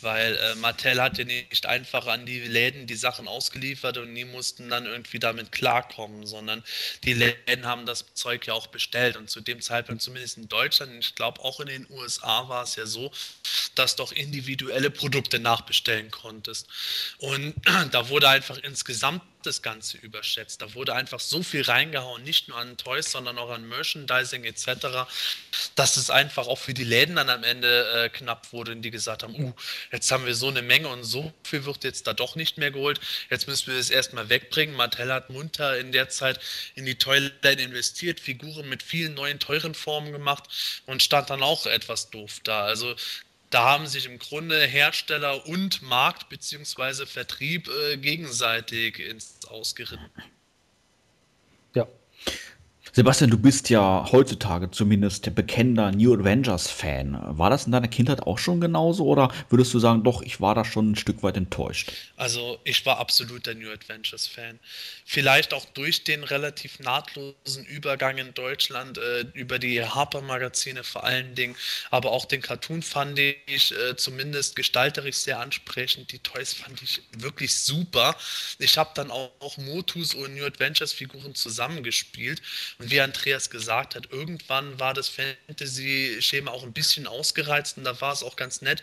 weil äh, Mattel hatte nicht einfach an die Läden die Sachen ausgeliefert und die mussten dann irgendwie damit klarkommen, sondern die Läden haben das Zeug ja auch bestellt und zu dem Zeitpunkt, zumindest in Deutschland, ich glaube auch in den USA war es ja so, dass doch individuelle Produkte nachbestellen konntest. Und da wurde einfach insgesamt das Ganze überschätzt. Da wurde einfach so viel reingehauen, nicht nur an Toys, sondern auch an Merchandising etc., dass es einfach auch für die Läden dann am Ende äh, knapp wurde und die gesagt haben, uh, jetzt haben wir so eine Menge und so viel wird jetzt da doch nicht mehr geholt. Jetzt müssen wir es erstmal wegbringen. Mattel hat munter in der Zeit in die Toyline investiert, Figuren mit vielen neuen teuren Formen gemacht und stand dann auch etwas doof da. Also da haben sich im Grunde Hersteller und Markt bzw. Vertrieb äh, gegenseitig ins Ausgeritten. Ja. Sebastian, du bist ja heutzutage zumindest der bekennender New Avengers-Fan. War das in deiner Kindheit auch schon genauso oder würdest du sagen, doch, ich war da schon ein Stück weit enttäuscht? Also ich war absolut der New Adventures-Fan. Vielleicht auch durch den relativ nahtlosen Übergang in Deutschland äh, über die Harper-Magazine vor allen Dingen, aber auch den Cartoon fand ich äh, zumindest gestalterisch sehr ansprechend. Die Toys fand ich wirklich super. Ich habe dann auch, auch Motus und New Adventures-Figuren zusammengespielt wie Andreas gesagt hat, irgendwann war das Fantasy-Schema auch ein bisschen ausgereizt und da war es auch ganz nett,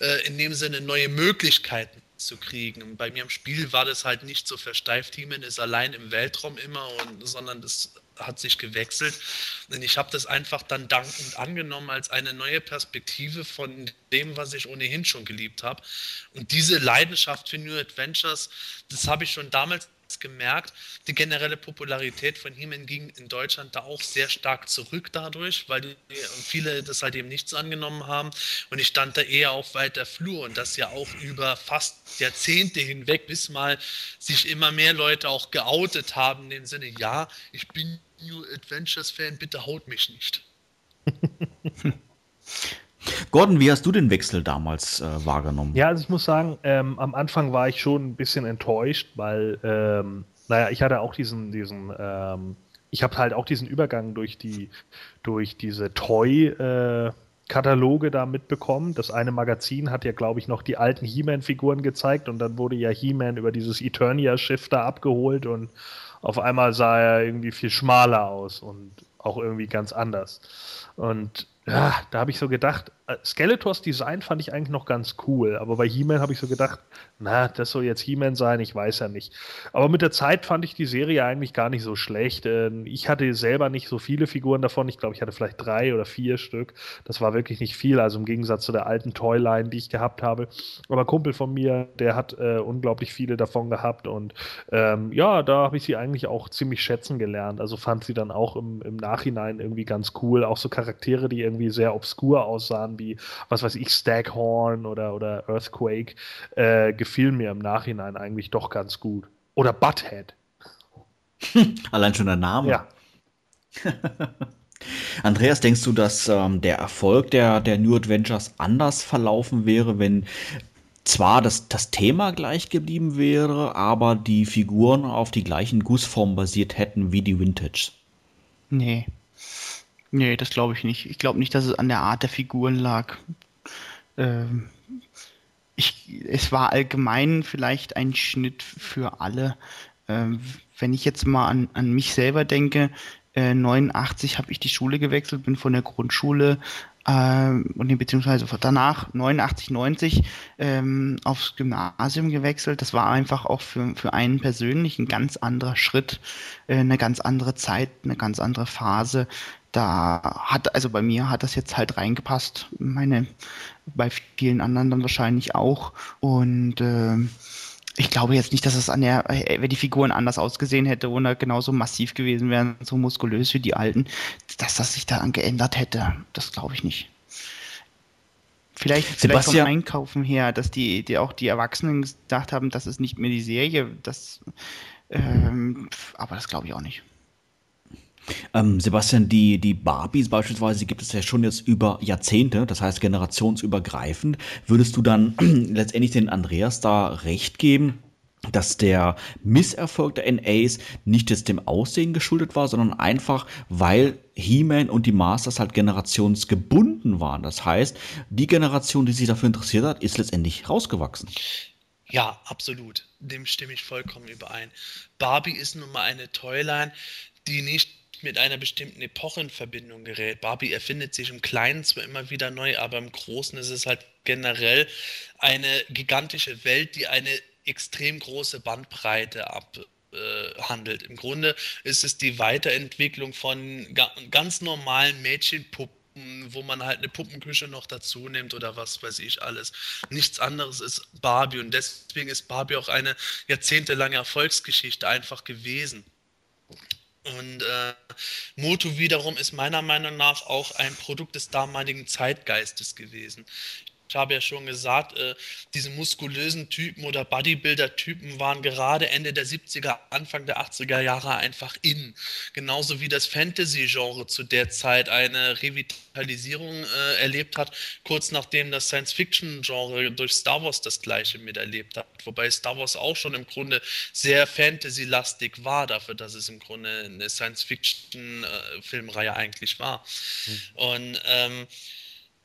äh, in dem Sinne neue Möglichkeiten zu kriegen. Bei mir im Spiel war das halt nicht so versteift. He-Man ist allein im Weltraum immer, und, sondern das hat sich gewechselt. Und ich habe das einfach dann dankend angenommen als eine neue Perspektive von dem, was ich ohnehin schon geliebt habe. Und diese Leidenschaft für New Adventures, das habe ich schon damals gemerkt, die generelle Popularität von He-Man ging in Deutschland da auch sehr stark zurück dadurch, weil die, viele das halt eben nicht so angenommen haben. Und ich stand da eher auf weiter Flur und das ja auch über fast Jahrzehnte hinweg, bis mal sich immer mehr Leute auch geoutet haben, in dem Sinne, ja, ich bin New Adventures Fan, bitte haut mich nicht. Gordon, wie hast du den Wechsel damals äh, wahrgenommen? Ja, also ich muss sagen, ähm, am Anfang war ich schon ein bisschen enttäuscht, weil, ähm, naja, ich hatte auch diesen, diesen, ähm, ich habe halt auch diesen Übergang durch die, durch diese Toy, äh, Kataloge da mitbekommen. Das eine Magazin hat ja, glaube ich, noch die alten He-Man-Figuren gezeigt und dann wurde ja He-Man über dieses Eternia-Schiff da abgeholt und auf einmal sah er irgendwie viel schmaler aus und auch irgendwie ganz anders. Und ja, da habe ich so gedacht, Skeletors Design fand ich eigentlich noch ganz cool, aber bei He-Man habe ich so gedacht, na, das soll jetzt He-Man sein, ich weiß ja nicht. Aber mit der Zeit fand ich die Serie eigentlich gar nicht so schlecht. Ähm, ich hatte selber nicht so viele Figuren davon, ich glaube, ich hatte vielleicht drei oder vier Stück. Das war wirklich nicht viel, also im Gegensatz zu der alten Toyline, die ich gehabt habe. Aber ein Kumpel von mir, der hat äh, unglaublich viele davon gehabt und ähm, ja, da habe ich sie eigentlich auch ziemlich schätzen gelernt. Also fand sie dann auch im, im Nachhinein irgendwie ganz cool. Auch so Charaktere, die irgendwie sehr obskur aussahen, wie, was weiß ich, Staghorn oder, oder Earthquake, äh, gefiel mir im Nachhinein eigentlich doch ganz gut. Oder Butthead. Allein schon der Name. Ja. Andreas, denkst du, dass ähm, der Erfolg der, der New Adventures anders verlaufen wäre, wenn zwar das, das Thema gleich geblieben wäre, aber die Figuren auf die gleichen Gussformen basiert hätten wie die Vintage? Nee. Nee, das glaube ich nicht. Ich glaube nicht, dass es an der Art der Figuren lag. Ähm, ich, es war allgemein vielleicht ein Schnitt für alle. Ähm, wenn ich jetzt mal an, an mich selber denke, äh, 89 habe ich die Schule gewechselt, bin von der Grundschule ähm, beziehungsweise danach 89, 90 ähm, aufs Gymnasium gewechselt. Das war einfach auch für, für einen persönlich ein ganz anderer Schritt, äh, eine ganz andere Zeit, eine ganz andere Phase da hat, also bei mir hat das jetzt halt reingepasst. Meine, bei vielen anderen dann wahrscheinlich auch. Und äh, ich glaube jetzt nicht, dass es an der, äh, wenn die Figuren anders ausgesehen hätte oder genauso massiv gewesen wären, so muskulös wie die alten, dass das sich daran geändert hätte. Das glaube ich nicht. Vielleicht, vielleicht vom Einkaufen her, dass die, die auch die Erwachsenen gedacht haben, das ist nicht mehr die Serie. Das, ähm, aber das glaube ich auch nicht. Ähm, Sebastian, die, die Barbies beispielsweise gibt es ja schon jetzt über Jahrzehnte, das heißt generationsübergreifend. Würdest du dann letztendlich den Andreas da recht geben? dass der Misserfolg der NAs nicht jetzt dem Aussehen geschuldet war, sondern einfach, weil He-Man und die Masters halt generationsgebunden waren. Das heißt, die Generation, die sich dafür interessiert hat, ist letztendlich rausgewachsen. Ja, absolut. Dem stimme ich vollkommen überein. Barbie ist nun mal eine Toyline, die nicht mit einer bestimmten Epoche in Verbindung gerät. Barbie erfindet sich im Kleinen zwar immer wieder neu, aber im Großen ist es halt generell eine gigantische Welt, die eine extrem große Bandbreite abhandelt. Im Grunde ist es die Weiterentwicklung von ganz normalen Mädchenpuppen wo man halt eine Puppenküche noch dazu nimmt oder was weiß ich alles. Nichts anderes ist Barbie und deswegen ist Barbie auch eine jahrzehntelange Erfolgsgeschichte einfach gewesen. Und äh, Moto wiederum ist meiner Meinung nach auch ein Produkt des damaligen Zeitgeistes gewesen. Ich habe ja schon gesagt, äh, diese muskulösen Typen oder Bodybuilder-Typen waren gerade Ende der 70er, Anfang der 80er Jahre einfach in. Genauso wie das Fantasy-Genre zu der Zeit eine Revitalisierung äh, erlebt hat, kurz nachdem das Science-Fiction-Genre durch Star Wars das gleiche miterlebt hat. Wobei Star Wars auch schon im Grunde sehr Fantasy-lastig war, dafür, dass es im Grunde eine Science-Fiction-Filmreihe äh, eigentlich war. Mhm. Und ähm,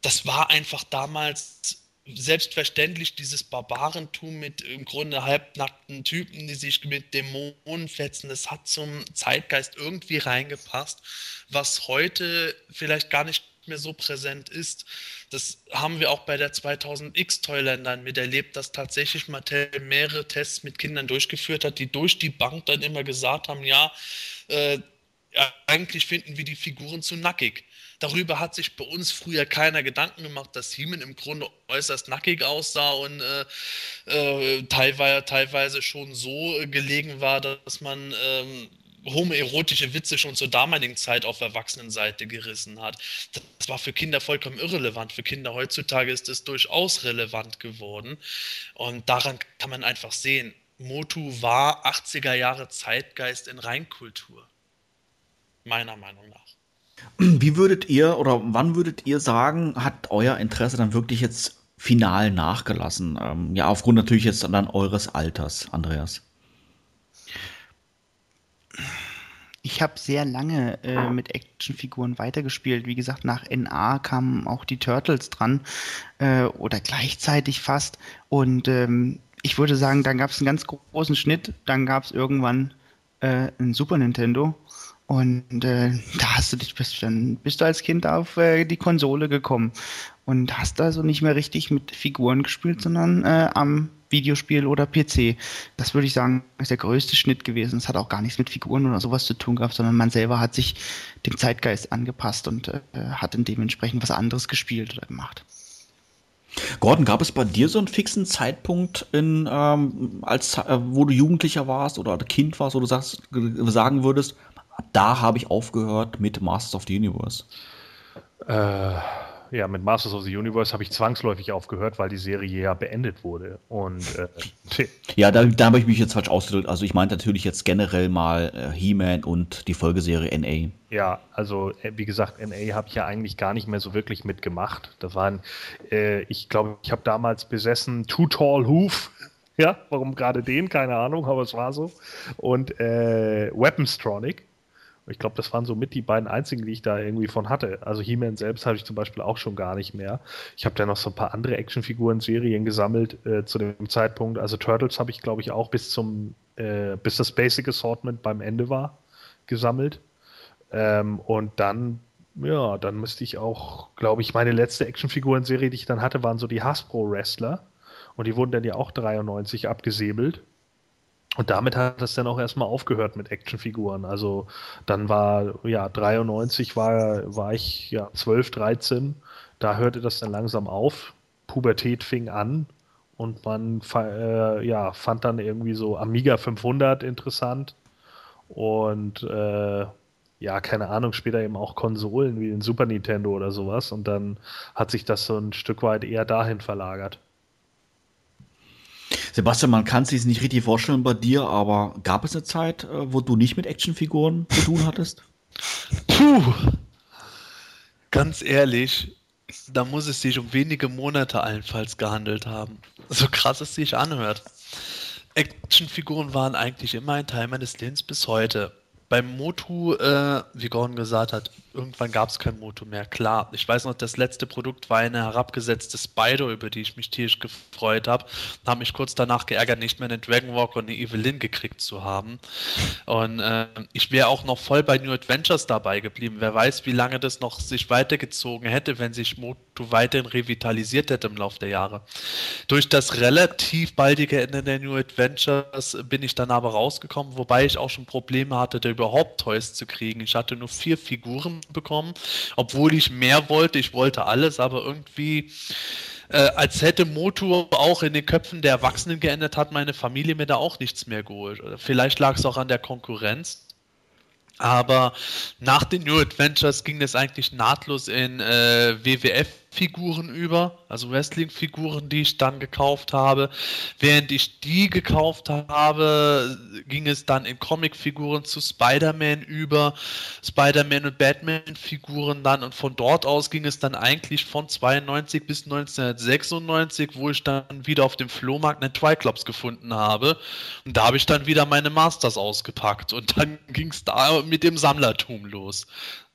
das war einfach damals selbstverständlich dieses Barbarentum mit im Grunde halbnackten Typen, die sich mit Dämonen fetzen, das hat zum Zeitgeist irgendwie reingepasst, was heute vielleicht gar nicht mehr so präsent ist. Das haben wir auch bei der 2000X Toylandern miterlebt, dass tatsächlich Mattel mehrere Tests mit Kindern durchgeführt hat, die durch die Bank dann immer gesagt haben, ja, äh, ja eigentlich finden wir die Figuren zu nackig. Darüber hat sich bei uns früher keiner Gedanken gemacht, dass Heeman im Grunde äußerst nackig aussah und äh, äh, teilweise, teilweise schon so gelegen war, dass man ähm, homoerotische Witze schon zur damaligen Zeit auf Erwachsenenseite gerissen hat. Das war für Kinder vollkommen irrelevant. Für Kinder heutzutage ist es durchaus relevant geworden. Und daran kann man einfach sehen, Motu war 80er Jahre Zeitgeist in Reinkultur. Meiner Meinung nach. Wie würdet ihr oder wann würdet ihr sagen, hat euer Interesse dann wirklich jetzt final nachgelassen? Ähm, ja, aufgrund natürlich jetzt dann eures Alters, Andreas. Ich habe sehr lange äh, mit Actionfiguren weitergespielt. Wie gesagt, nach NA kamen auch die Turtles dran äh, oder gleichzeitig fast. Und ähm, ich würde sagen, dann gab es einen ganz großen Schnitt. Dann gab es irgendwann äh, ein Super Nintendo und äh, da hast du dich bist, dann bist du als Kind auf äh, die Konsole gekommen und hast also nicht mehr richtig mit Figuren gespielt, sondern äh, am Videospiel oder PC. Das würde ich sagen, ist der größte Schnitt gewesen. Es hat auch gar nichts mit Figuren oder sowas zu tun gehabt, sondern man selber hat sich dem Zeitgeist angepasst und äh, hat dann dementsprechend was anderes gespielt oder gemacht. Gordon, gab es bei dir so einen fixen Zeitpunkt, in, ähm, als, äh, wo du Jugendlicher warst oder Kind warst, wo du sagst, sagen würdest, da habe ich aufgehört mit Masters of the Universe. Äh, ja, mit Masters of the Universe habe ich zwangsläufig aufgehört, weil die Serie ja beendet wurde. Und äh, ja, da, da habe ich mich jetzt falsch ausgedrückt. Also ich meinte natürlich jetzt generell mal äh, He-Man und die Folgeserie NA. Ja, also äh, wie gesagt, NA habe ich ja eigentlich gar nicht mehr so wirklich mitgemacht. Das waren, äh, ich glaube, ich habe damals besessen Too Tall Hoof. Ja, warum gerade den? Keine Ahnung, aber es war so. Und äh, Weaponstronic. Ich glaube, das waren so mit die beiden einzigen, die ich da irgendwie von hatte. Also He-Man selbst habe ich zum Beispiel auch schon gar nicht mehr. Ich habe da noch so ein paar andere Actionfiguren-Serien gesammelt äh, zu dem Zeitpunkt. Also Turtles habe ich, glaube ich, auch bis zum, äh, bis das Basic Assortment beim Ende war, gesammelt. Ähm, und dann, ja, dann müsste ich auch, glaube ich, meine letzte Actionfiguren-Serie, die ich dann hatte, waren so die Hasbro-Wrestler. Und die wurden dann ja auch 93 abgesäbelt. Und damit hat es dann auch erstmal aufgehört mit Actionfiguren. Also dann war, ja, 93 war, war ich ja 12, 13. Da hörte das dann langsam auf. Pubertät fing an und man äh, ja, fand dann irgendwie so Amiga 500 interessant. Und äh, ja, keine Ahnung, später eben auch Konsolen wie den Super Nintendo oder sowas. Und dann hat sich das so ein Stück weit eher dahin verlagert. Sebastian, man kann es sich nicht richtig vorstellen bei dir, aber gab es eine Zeit, äh, wo du nicht mit Actionfiguren zu tun hattest? Puh. Ganz ehrlich, da muss es sich um wenige Monate allenfalls gehandelt haben. So krass es sich anhört. Actionfiguren waren eigentlich immer ein Teil meines Lebens bis heute beim Motu, äh, wie Gordon gesagt hat, irgendwann gab es kein Motu mehr. Klar, ich weiß noch, das letzte Produkt war eine herabgesetzte Spider, über die ich mich tierisch gefreut habe. Habe mich kurz danach geärgert, nicht mehr einen Dragon Walker und eine Evelyn gekriegt zu haben. Und äh, ich wäre auch noch voll bei New Adventures dabei geblieben. Wer weiß, wie lange das noch sich weitergezogen hätte, wenn sich Motu weiterhin revitalisiert hätte im Laufe der Jahre. Durch das relativ baldige Ende der New Adventures bin ich dann aber rausgekommen, wobei ich auch schon Probleme hatte, der überhaupt Toys zu kriegen. Ich hatte nur vier Figuren bekommen, obwohl ich mehr wollte. Ich wollte alles, aber irgendwie, äh, als hätte Motu auch in den Köpfen der Erwachsenen geändert, hat meine Familie mir da auch nichts mehr geholt. Vielleicht lag es auch an der Konkurrenz. Aber nach den New Adventures ging es eigentlich nahtlos in äh, WWF Figuren über, also Wrestling-Figuren, die ich dann gekauft habe. Während ich die gekauft habe, ging es dann in Comic-Figuren zu Spider-Man über, Spider-Man und Batman-Figuren dann und von dort aus ging es dann eigentlich von 92 bis 1996, wo ich dann wieder auf dem Flohmarkt einen Triclops gefunden habe und da habe ich dann wieder meine Masters ausgepackt und dann ging es da mit dem Sammlertum los.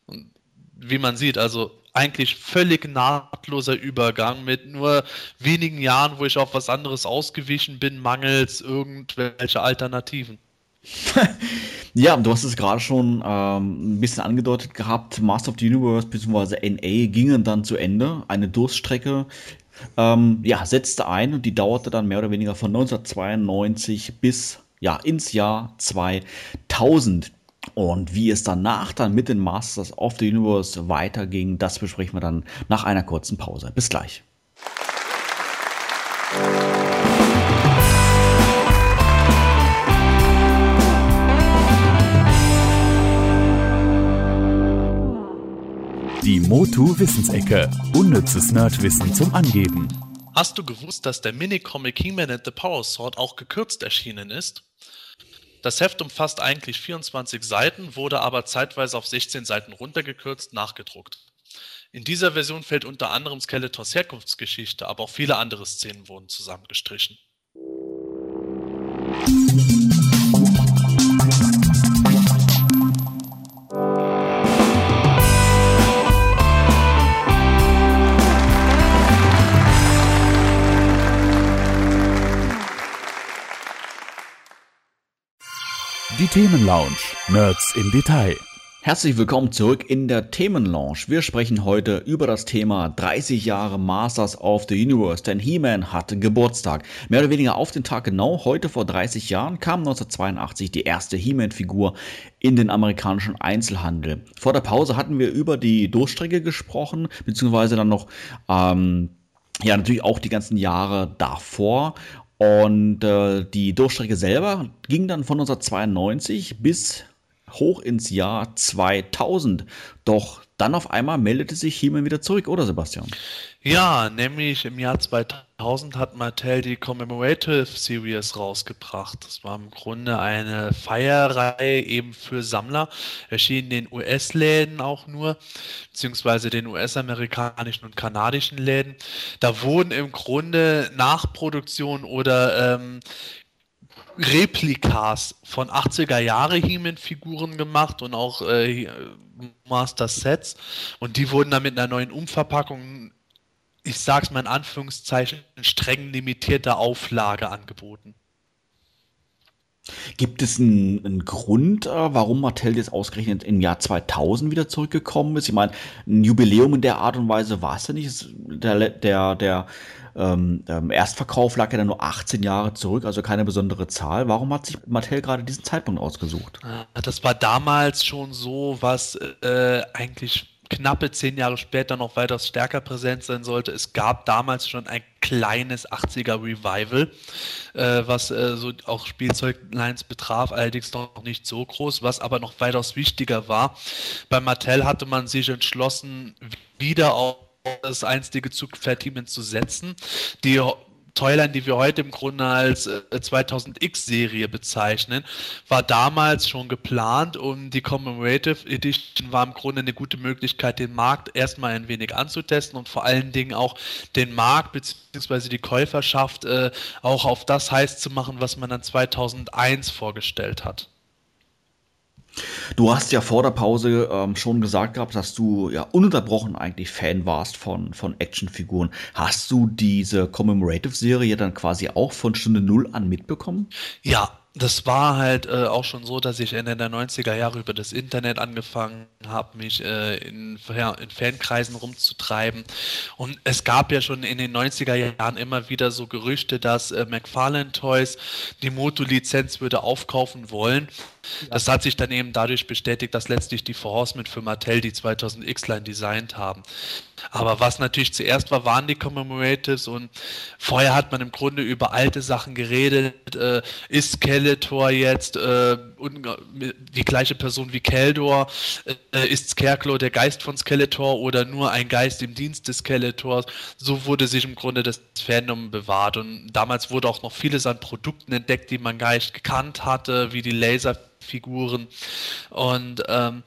Und wie man sieht, also eigentlich völlig nahtloser Übergang mit nur wenigen Jahren, wo ich auf was anderes ausgewichen bin, mangels irgendwelche Alternativen. ja, du hast es gerade schon ähm, ein bisschen angedeutet gehabt. Master of the Universe bzw. NA gingen dann zu Ende. Eine Durststrecke ähm, ja, setzte ein und die dauerte dann mehr oder weniger von 1992 bis ja, ins Jahr 2000. Und wie es danach dann mit den Masters of the Universe weiterging, das besprechen wir dann nach einer kurzen Pause. Bis gleich. Die Motu Wissensecke. Unnützes Nerdwissen zum Angeben. Hast du gewusst, dass der Minicomic He-Man and the Power Sword auch gekürzt erschienen ist? Das Heft umfasst eigentlich 24 Seiten, wurde aber zeitweise auf 16 Seiten runtergekürzt nachgedruckt. In dieser Version fällt unter anderem Skeletors Herkunftsgeschichte, aber auch viele andere Szenen wurden zusammengestrichen. Die Themenlounge. Nerds im Detail. Herzlich willkommen zurück in der Themenlounge. Wir sprechen heute über das Thema 30 Jahre Masters of the Universe, denn He-Man hatte Geburtstag. Mehr oder weniger auf den Tag genau, heute vor 30 Jahren kam 1982 die erste He-Man-Figur in den amerikanischen Einzelhandel. Vor der Pause hatten wir über die Durchstrecke gesprochen, beziehungsweise dann noch ähm, ja, natürlich auch die ganzen Jahre davor. Und äh, die Durchstrecke selber ging dann von 1992 bis hoch ins Jahr 2000. Doch dann auf einmal meldete sich He-Man wieder zurück, oder Sebastian? Ja, nämlich im Jahr 2000 hat Mattel die Commemorative Series rausgebracht. Das war im Grunde eine Feierreihe eben für Sammler, erschien in den US-Läden auch nur, beziehungsweise den US-amerikanischen und kanadischen Läden. Da wurden im Grunde Nachproduktionen oder ähm, Replikas von 80er Jahre He-Man-Figuren gemacht und auch äh, Master Sets. Und die wurden dann mit einer neuen Umverpackung, ich sag's mal in Anführungszeichen, streng limitierter Auflage angeboten. Gibt es einen, einen Grund, äh, warum Mattel jetzt ausgerechnet im Jahr 2000 wieder zurückgekommen ist? Ich meine, ein Jubiläum in der Art und Weise war es ja nicht. Der, der, der ähm, ähm, Erstverkauf lag ja dann nur 18 Jahre zurück, also keine besondere Zahl. Warum hat sich Mattel gerade diesen Zeitpunkt ausgesucht? Das war damals schon so, was äh, eigentlich knappe zehn Jahre später noch weitaus stärker präsent sein sollte. Es gab damals schon ein kleines 80er Revival, äh, was äh, so auch Spielzeuglines betraf, allerdings noch nicht so groß, was aber noch weitaus wichtiger war. Bei Mattel hatte man sich entschlossen, wieder auf das einstige Zugpferd-Team zu setzen. Die Toyline, die wir heute im Grunde als äh, 2000X-Serie bezeichnen, war damals schon geplant und die Commemorative Edition war im Grunde eine gute Möglichkeit, den Markt erstmal ein wenig anzutesten und vor allen Dingen auch den Markt bzw. die Käuferschaft äh, auch auf das heiß zu machen, was man dann 2001 vorgestellt hat. Du hast ja vor der Pause ähm, schon gesagt gehabt, dass du ja ununterbrochen eigentlich Fan warst von, von Actionfiguren. Hast du diese Commemorative-Serie dann quasi auch von Stunde Null an mitbekommen? Ja, das war halt äh, auch schon so, dass ich Ende der 90er Jahre über das Internet angefangen habe, mich äh, in, ja, in Fankreisen rumzutreiben. Und es gab ja schon in den 90er Jahren immer wieder so Gerüchte, dass äh, McFarlane Toys die Moto-Lizenz würde aufkaufen wollen. Das hat sich dann eben dadurch bestätigt, dass letztlich die For Horsemen für Mattel die 2000 X-Line designt haben. Aber was natürlich zuerst war, waren die Commemoratives und vorher hat man im Grunde über alte Sachen geredet. Äh, ist Skeletor jetzt äh, die gleiche Person wie Keldor? Äh, ist Scarecrow der Geist von Skeletor oder nur ein Geist im Dienst des Skeletors? So wurde sich im Grunde das Fandom bewahrt und damals wurde auch noch vieles an Produkten entdeckt, die man gar nicht gekannt hatte, wie die Laserfiguren und ähm,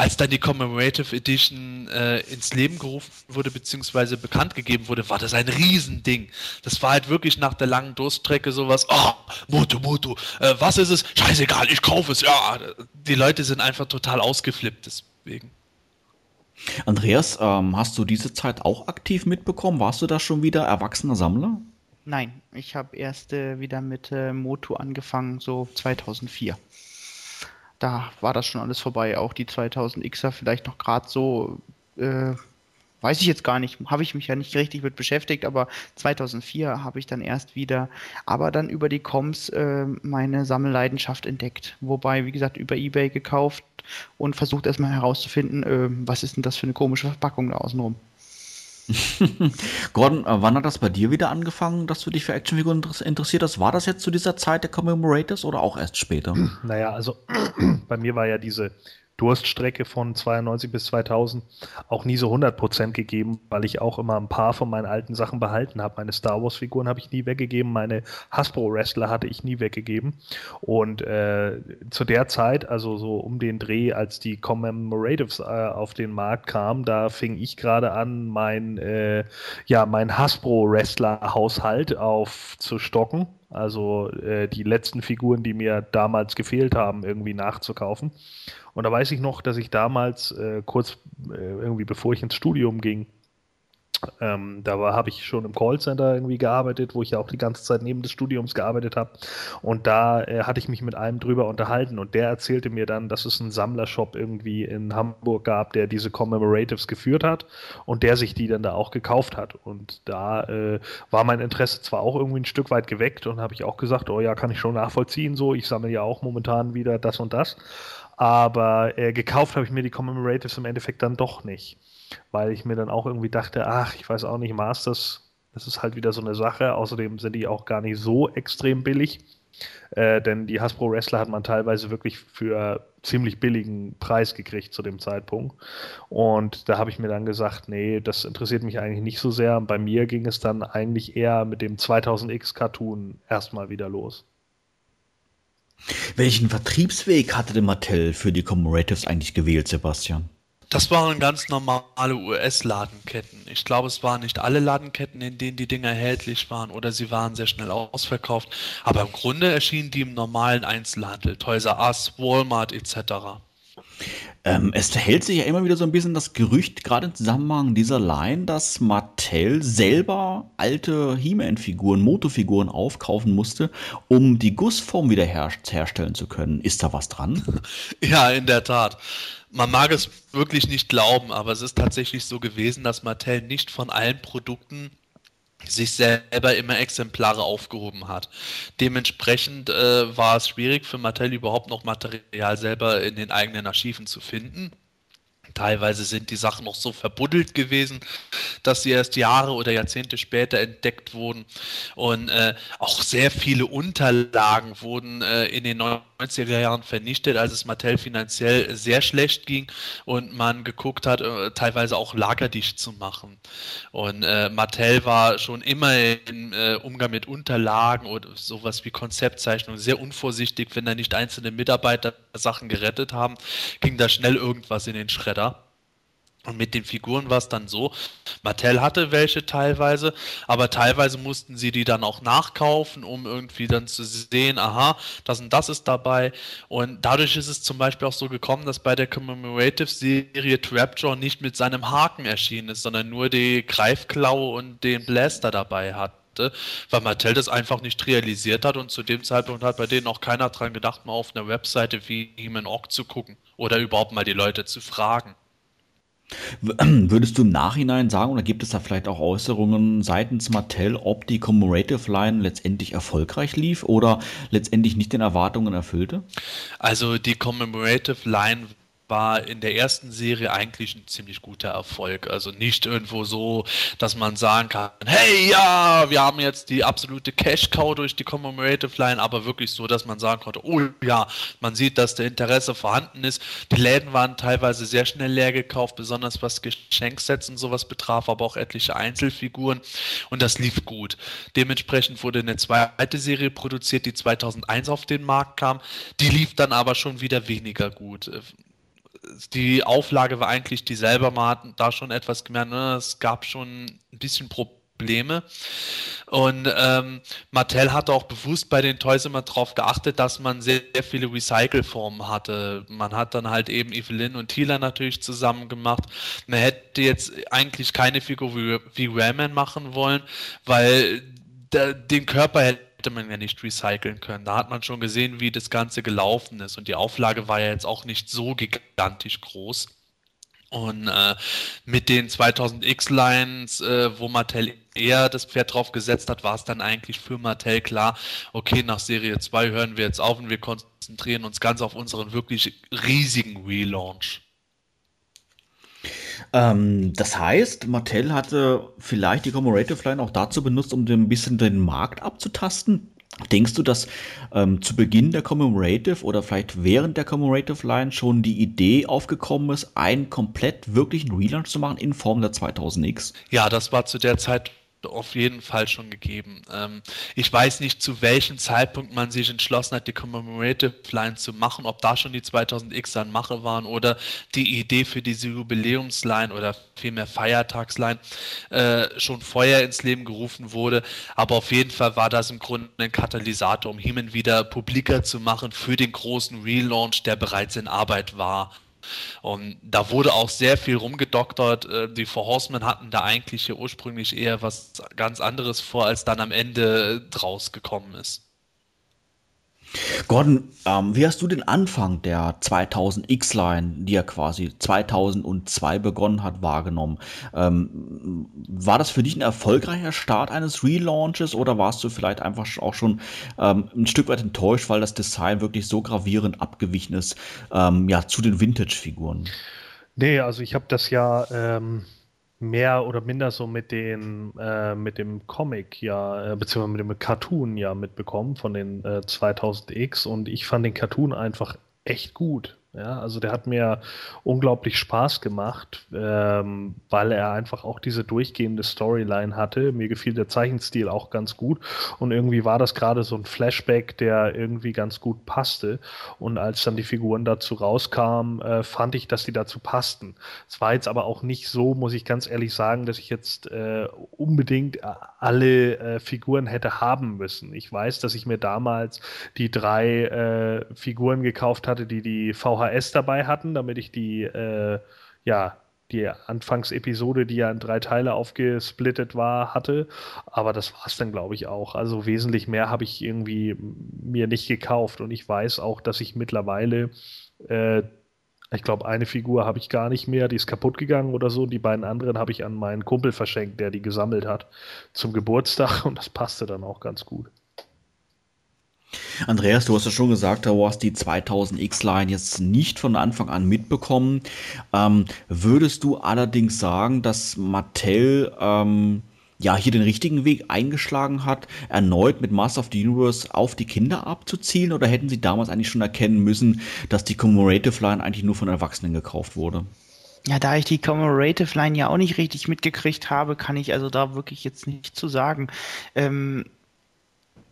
als dann die Commemorative Edition äh, ins Leben gerufen wurde, beziehungsweise bekannt gegeben wurde, war das ein Riesending. Das war halt wirklich nach der langen Durststrecke sowas, oh, Moto, Moto, äh, was ist es? Scheißegal, ich kaufe es, ja. Die Leute sind einfach total ausgeflippt deswegen. Andreas, ähm, hast du diese Zeit auch aktiv mitbekommen? Warst du da schon wieder erwachsener Sammler? Nein, ich habe erst äh, wieder mit äh, Moto angefangen, so 2004 da war das schon alles vorbei. Auch die 2000Xer vielleicht noch gerade so, äh, weiß ich jetzt gar nicht, habe ich mich ja nicht richtig mit beschäftigt, aber 2004 habe ich dann erst wieder, aber dann über die Coms äh, meine Sammelleidenschaft entdeckt. Wobei, wie gesagt, über Ebay gekauft und versucht erstmal herauszufinden, äh, was ist denn das für eine komische Verpackung da außenrum. Gordon, äh, wann hat das bei dir wieder angefangen, dass du dich für Actionfiguren interessiert hast? War das jetzt zu dieser Zeit der Commemorators oder auch erst später? Naja, also bei mir war ja diese Durststrecke von 92 bis 2000 auch nie so 100% gegeben, weil ich auch immer ein paar von meinen alten Sachen behalten habe. Meine Star Wars Figuren habe ich nie weggegeben, meine Hasbro Wrestler hatte ich nie weggegeben. Und äh, zu der Zeit, also so um den Dreh, als die Commemoratives äh, auf den Markt kamen, da fing ich gerade an, mein, äh, ja, mein Hasbro Wrestler Haushalt aufzustocken. Also äh, die letzten Figuren, die mir damals gefehlt haben, irgendwie nachzukaufen. Und da weiß ich noch, dass ich damals, äh, kurz äh, irgendwie bevor ich ins Studium ging, ähm, da habe ich schon im Callcenter irgendwie gearbeitet, wo ich ja auch die ganze Zeit neben des Studiums gearbeitet habe. Und da äh, hatte ich mich mit einem drüber unterhalten und der erzählte mir dann, dass es einen Sammlershop irgendwie in Hamburg gab, der diese Commemoratives geführt hat und der sich die dann da auch gekauft hat. Und da äh, war mein Interesse zwar auch irgendwie ein Stück weit geweckt und habe ich auch gesagt, oh ja, kann ich schon nachvollziehen, so, ich sammle ja auch momentan wieder das und das. Aber äh, gekauft habe ich mir die Commemoratives im Endeffekt dann doch nicht. Weil ich mir dann auch irgendwie dachte, ach, ich weiß auch nicht, Masters, das ist halt wieder so eine Sache. Außerdem sind die auch gar nicht so extrem billig. Äh, denn die Hasbro Wrestler hat man teilweise wirklich für ziemlich billigen Preis gekriegt zu dem Zeitpunkt. Und da habe ich mir dann gesagt, nee, das interessiert mich eigentlich nicht so sehr. Bei mir ging es dann eigentlich eher mit dem 2000X Cartoon erstmal wieder los. Welchen Vertriebsweg hatte denn Mattel für die Commemoratives eigentlich gewählt, Sebastian? Das waren ganz normale US-Ladenketten. Ich glaube, es waren nicht alle Ladenketten, in denen die Dinge erhältlich waren oder sie waren sehr schnell ausverkauft. Aber im Grunde erschienen die im normalen Einzelhandel, Toys R Us, Walmart etc. Ähm, es verhält sich ja immer wieder so ein bisschen das Gerücht, gerade im Zusammenhang dieser Line, dass Mattel selber alte He-Man-Figuren, Motofiguren aufkaufen musste, um die Gussform wieder her herstellen zu können. Ist da was dran? Ja, in der Tat. Man mag es wirklich nicht glauben, aber es ist tatsächlich so gewesen, dass Mattel nicht von allen Produkten sich selber immer Exemplare aufgehoben hat. Dementsprechend äh, war es schwierig für Mattel überhaupt noch Material selber in den eigenen Archiven zu finden. Teilweise sind die Sachen noch so verbuddelt gewesen, dass sie erst Jahre oder Jahrzehnte später entdeckt wurden. Und äh, auch sehr viele Unterlagen wurden äh, in den 90er Jahren vernichtet, als es Mattel finanziell sehr schlecht ging und man geguckt hat, äh, teilweise auch lagerdicht zu machen. Und äh, Mattel war schon immer im äh, Umgang mit Unterlagen oder sowas wie Konzeptzeichnungen sehr unvorsichtig, wenn da nicht einzelne Mitarbeiter Sachen gerettet haben, ging da schnell irgendwas in den Schredder. Und mit den Figuren war es dann so, Mattel hatte welche teilweise, aber teilweise mussten sie die dann auch nachkaufen, um irgendwie dann zu sehen, aha, das und das ist dabei. Und dadurch ist es zum Beispiel auch so gekommen, dass bei der Commemorative-Serie Trapjaw nicht mit seinem Haken erschienen ist, sondern nur die Greifklaue und den Blaster dabei hat weil Mattel das einfach nicht realisiert hat und zu dem Zeitpunkt hat bei denen auch keiner dran gedacht, mal auf einer Webseite wie Human Org zu gucken oder überhaupt mal die Leute zu fragen. Würdest du im Nachhinein sagen, oder gibt es da vielleicht auch Äußerungen seitens Mattel, ob die Commemorative Line letztendlich erfolgreich lief oder letztendlich nicht den Erwartungen erfüllte? Also die Commemorative Line war in der ersten Serie eigentlich ein ziemlich guter Erfolg. Also nicht irgendwo so, dass man sagen kann, hey ja, wir haben jetzt die absolute Cash-Cow durch die Commemorative Line, aber wirklich so, dass man sagen konnte, oh ja, man sieht, dass der Interesse vorhanden ist. Die Läden waren teilweise sehr schnell leer gekauft, besonders was Geschenksets und sowas betraf, aber auch etliche Einzelfiguren und das lief gut. Dementsprechend wurde eine zweite Serie produziert, die 2001 auf den Markt kam. Die lief dann aber schon wieder weniger gut die Auflage war eigentlich dieselbe, man hat da schon etwas gemerkt, ne? es gab schon ein bisschen Probleme. Und ähm, Mattel hat auch bewusst bei den Toys immer darauf geachtet, dass man sehr, sehr viele Recycle-Formen hatte. Man hat dann halt eben Evelyn und Tila natürlich zusammen gemacht. Man hätte jetzt eigentlich keine Figur wie, wie Rayman machen wollen, weil der, den Körper hätte hätte man ja nicht recyceln können. Da hat man schon gesehen, wie das Ganze gelaufen ist. Und die Auflage war ja jetzt auch nicht so gigantisch groß. Und äh, mit den 2000X-Lines, äh, wo Mattel eher das Pferd drauf gesetzt hat, war es dann eigentlich für Mattel klar, okay, nach Serie 2 hören wir jetzt auf und wir konzentrieren uns ganz auf unseren wirklich riesigen Relaunch. Ähm, das heißt, Mattel hatte vielleicht die Commemorative Line auch dazu benutzt, um ein bisschen den Markt abzutasten. Denkst du, dass ähm, zu Beginn der Commemorative oder vielleicht während der Commemorative Line schon die Idee aufgekommen ist, einen komplett wirklichen Relaunch zu machen in Form der 2000X? Ja, das war zu der Zeit auf jeden Fall schon gegeben. Ähm, ich weiß nicht, zu welchem Zeitpunkt man sich entschlossen hat, die Commemorative Line zu machen, ob da schon die 2000X dann Mache waren oder die Idee für diese Jubiläumsline oder vielmehr Feiertagsline äh, schon vorher ins Leben gerufen wurde. Aber auf jeden Fall war das im Grunde ein Katalysator, um Heeman wieder publiker zu machen für den großen Relaunch, der bereits in Arbeit war. Und da wurde auch sehr viel rumgedoktert. Äh, die Four Horsemen hatten da eigentlich ursprünglich eher was ganz anderes vor, als dann am Ende draus gekommen ist. Gordon, ähm, wie hast du den Anfang der 2000 X-Line, die ja quasi 2002 begonnen hat, wahrgenommen? Ähm, war das für dich ein erfolgreicher Start eines Relaunches oder warst du vielleicht einfach auch schon ähm, ein Stück weit enttäuscht, weil das Design wirklich so gravierend abgewichen ist ähm, ja, zu den Vintage-Figuren? Nee, also ich habe das ja ähm, mehr oder minder so mit den äh, mit dem Comic ja äh, beziehungsweise mit dem Cartoon ja mitbekommen von den äh, 2000X und ich fand den Cartoon einfach echt gut. Ja, also der hat mir unglaublich Spaß gemacht, ähm, weil er einfach auch diese durchgehende Storyline hatte. Mir gefiel der Zeichenstil auch ganz gut und irgendwie war das gerade so ein Flashback, der irgendwie ganz gut passte. Und als dann die Figuren dazu rauskamen, äh, fand ich, dass die dazu passten. Es war jetzt aber auch nicht so, muss ich ganz ehrlich sagen, dass ich jetzt äh, unbedingt alle äh, Figuren hätte haben müssen. Ich weiß, dass ich mir damals die drei äh, Figuren gekauft hatte, die die VH VHS dabei hatten, damit ich die, äh, ja, die Anfangsepisode, die ja in drei Teile aufgesplittet war, hatte. Aber das war es dann, glaube ich, auch. Also wesentlich mehr habe ich irgendwie mir nicht gekauft. Und ich weiß auch, dass ich mittlerweile, äh, ich glaube, eine Figur habe ich gar nicht mehr, die ist kaputt gegangen oder so. Die beiden anderen habe ich an meinen Kumpel verschenkt, der die gesammelt hat zum Geburtstag. Und das passte dann auch ganz gut. Andreas, du hast ja schon gesagt, du hast die 2000 X-Line jetzt nicht von Anfang an mitbekommen. Ähm, würdest du allerdings sagen, dass Mattel ähm, ja hier den richtigen Weg eingeschlagen hat, erneut mit Master of the Universe auf die Kinder abzuzielen? Oder hätten sie damals eigentlich schon erkennen müssen, dass die Commemorative Line eigentlich nur von Erwachsenen gekauft wurde? Ja, da ich die Commemorative Line ja auch nicht richtig mitgekriegt habe, kann ich also da wirklich jetzt nicht zu sagen. Ähm,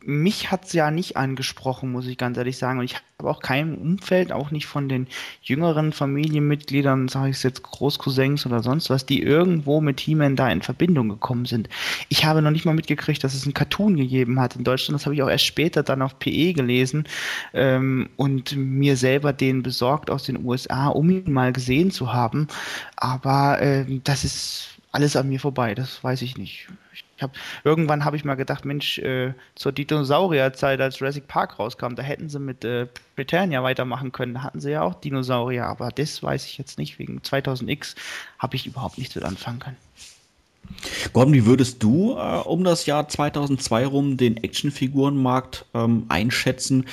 mich hat es ja nicht angesprochen, muss ich ganz ehrlich sagen. Und ich habe auch kein Umfeld, auch nicht von den jüngeren Familienmitgliedern, sage ich es jetzt Großcousins oder sonst was, die irgendwo mit He-Man da in Verbindung gekommen sind. Ich habe noch nicht mal mitgekriegt, dass es einen Cartoon gegeben hat in Deutschland. Das habe ich auch erst später dann auf PE gelesen ähm, und mir selber den besorgt aus den USA, um ihn mal gesehen zu haben. Aber äh, das ist alles an mir vorbei, das weiß ich nicht. Ich hab, irgendwann habe ich mal gedacht, Mensch, äh, zur Dinosaurierzeit, als Jurassic Park rauskam, da hätten sie mit äh, Britannia weitermachen können. Da hatten sie ja auch Dinosaurier, aber das weiß ich jetzt nicht. Wegen 2000X habe ich überhaupt nichts mit anfangen können. Gordon, wie würdest du äh, um das Jahr 2002 rum den Actionfigurenmarkt ähm, einschätzen?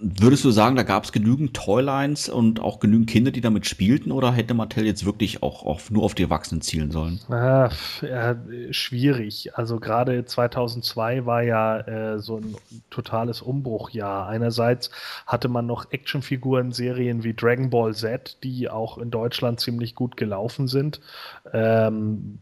Würdest du sagen, da gab es genügend Toylines und auch genügend Kinder, die damit spielten, oder hätte Mattel jetzt wirklich auch auf, nur auf die Erwachsenen zielen sollen? Ah, ja, schwierig. Also gerade 2002 war ja äh, so ein totales Umbruchjahr. Einerseits hatte man noch Actionfiguren-Serien wie Dragon Ball Z, die auch in Deutschland ziemlich gut gelaufen sind. Ähm,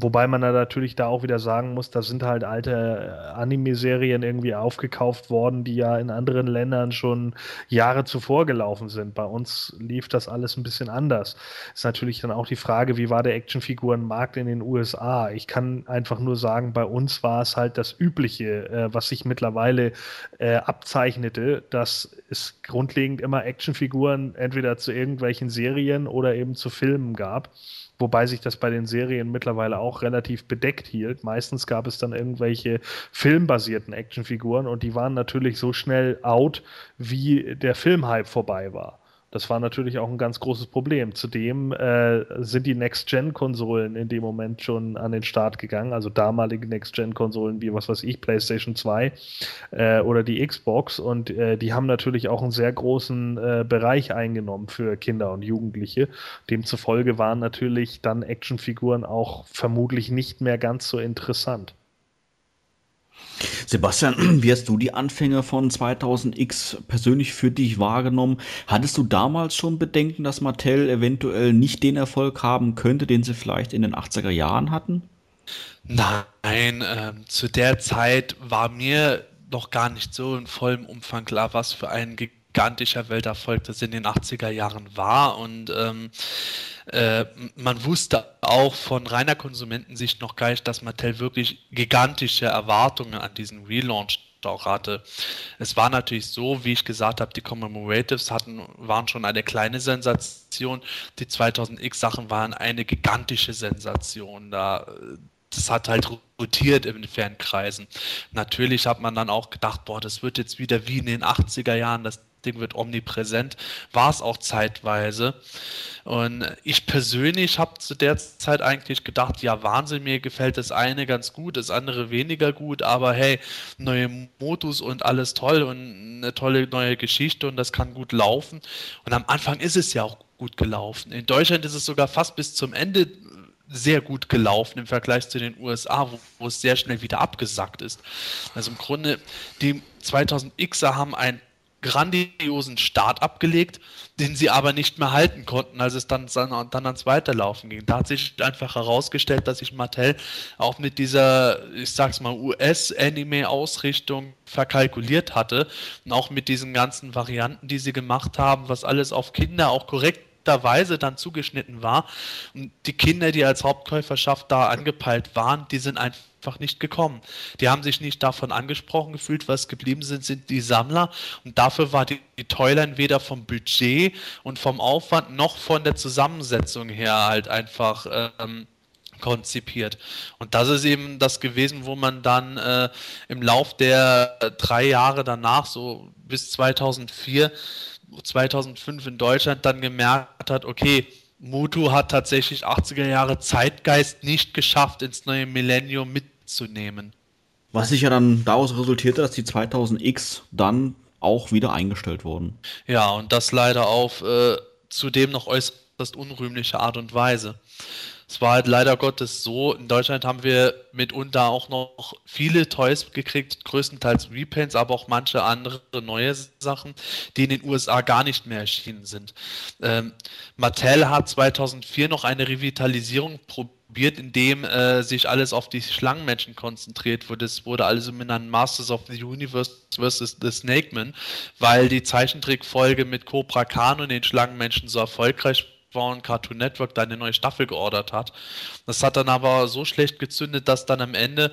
wobei man da natürlich da auch wieder sagen muss, da sind halt alte äh, Anime-Serien irgendwie aufgekauft worden, die ja in anderen Ländern schon Jahre zuvor gelaufen sind. Bei uns lief das alles ein bisschen anders. Ist natürlich dann auch die Frage, wie war der Actionfigurenmarkt in den USA? Ich kann einfach nur sagen, bei uns war es halt das Übliche, äh, was sich mittlerweile äh, abzeichnete, dass es grundlegend immer Actionfiguren entweder zu irgendwelchen Serien oder eben zu Filmen gab wobei sich das bei den Serien mittlerweile auch relativ bedeckt hielt. Meistens gab es dann irgendwelche filmbasierten Actionfiguren und die waren natürlich so schnell out, wie der Filmhype vorbei war. Das war natürlich auch ein ganz großes Problem. Zudem äh, sind die Next-Gen-Konsolen in dem Moment schon an den Start gegangen, also damalige Next-Gen-Konsolen wie, was weiß ich, PlayStation 2 äh, oder die Xbox. Und äh, die haben natürlich auch einen sehr großen äh, Bereich eingenommen für Kinder und Jugendliche. Demzufolge waren natürlich dann Actionfiguren auch vermutlich nicht mehr ganz so interessant. Sebastian, wie hast du die Anfänge von 2000X persönlich für dich wahrgenommen? Hattest du damals schon Bedenken, dass Mattel eventuell nicht den Erfolg haben könnte, den sie vielleicht in den 80er Jahren hatten? Nein, äh, zu der Zeit war mir noch gar nicht so in vollem Umfang klar, was für ein gigantischer Welterfolg das in den 80er Jahren war und ähm, äh, man wusste auch von reiner Konsumentensicht noch gar nicht, dass Mattel wirklich gigantische Erwartungen an diesen Relaunch auch hatte. Es war natürlich so, wie ich gesagt habe, die Commemoratives hatten, waren schon eine kleine Sensation. Die 2000X Sachen waren eine gigantische Sensation. Da, das hat halt rotiert in den Fernkreisen. Natürlich hat man dann auch gedacht, boah, das wird jetzt wieder wie in den 80er Jahren, das Ding wird omnipräsent. War es auch zeitweise. Und ich persönlich habe zu der Zeit eigentlich gedacht, ja Wahnsinn, mir gefällt das eine ganz gut, das andere weniger gut, aber hey, neue Modus und alles toll und eine tolle neue Geschichte und das kann gut laufen. Und am Anfang ist es ja auch gut gelaufen. In Deutschland ist es sogar fast bis zum Ende sehr gut gelaufen im Vergleich zu den USA, wo, wo es sehr schnell wieder abgesackt ist. Also im Grunde, die 2000Xer haben ein grandiosen Start abgelegt, den sie aber nicht mehr halten konnten, als es dann, dann ans Weiterlaufen ging. Da hat sich einfach herausgestellt, dass sich Mattel auch mit dieser, ich sag's mal, US-Anime-Ausrichtung verkalkuliert hatte und auch mit diesen ganzen Varianten, die sie gemacht haben, was alles auf Kinder auch korrekt Weise dann zugeschnitten war. Und die Kinder, die als Hauptkäuferschaft da angepeilt waren, die sind einfach nicht gekommen. Die haben sich nicht davon angesprochen gefühlt, was geblieben sind, sind die Sammler. Und dafür war die, die Toyline weder vom Budget und vom Aufwand noch von der Zusammensetzung her halt einfach ähm, konzipiert. Und das ist eben das gewesen, wo man dann äh, im Lauf der äh, drei Jahre danach, so bis 2004, 2005 in Deutschland dann gemerkt hat, okay, Mutu hat tatsächlich 80er Jahre Zeitgeist nicht geschafft, ins neue Millennium mitzunehmen. Was sich ja dann daraus resultierte, dass die 2000X dann auch wieder eingestellt wurden. Ja, und das leider auf äh, zudem noch äußerst unrühmliche Art und Weise. Es war halt leider Gottes so, in Deutschland haben wir mitunter auch noch viele Toys gekriegt, größtenteils Repaints, aber auch manche andere neue Sachen, die in den USA gar nicht mehr erschienen sind. Ähm, Mattel hat 2004 noch eine Revitalisierung probiert, indem äh, sich alles auf die Schlangenmenschen konzentriert wurde. Es wurde alles umbenannt Masters of the Universe vs. The Snake Man, weil die Zeichentrickfolge mit Cobra Khan und den Schlangenmenschen so erfolgreich war und Cartoon Network da eine neue Staffel geordert hat. Das hat dann aber so schlecht gezündet, dass dann am Ende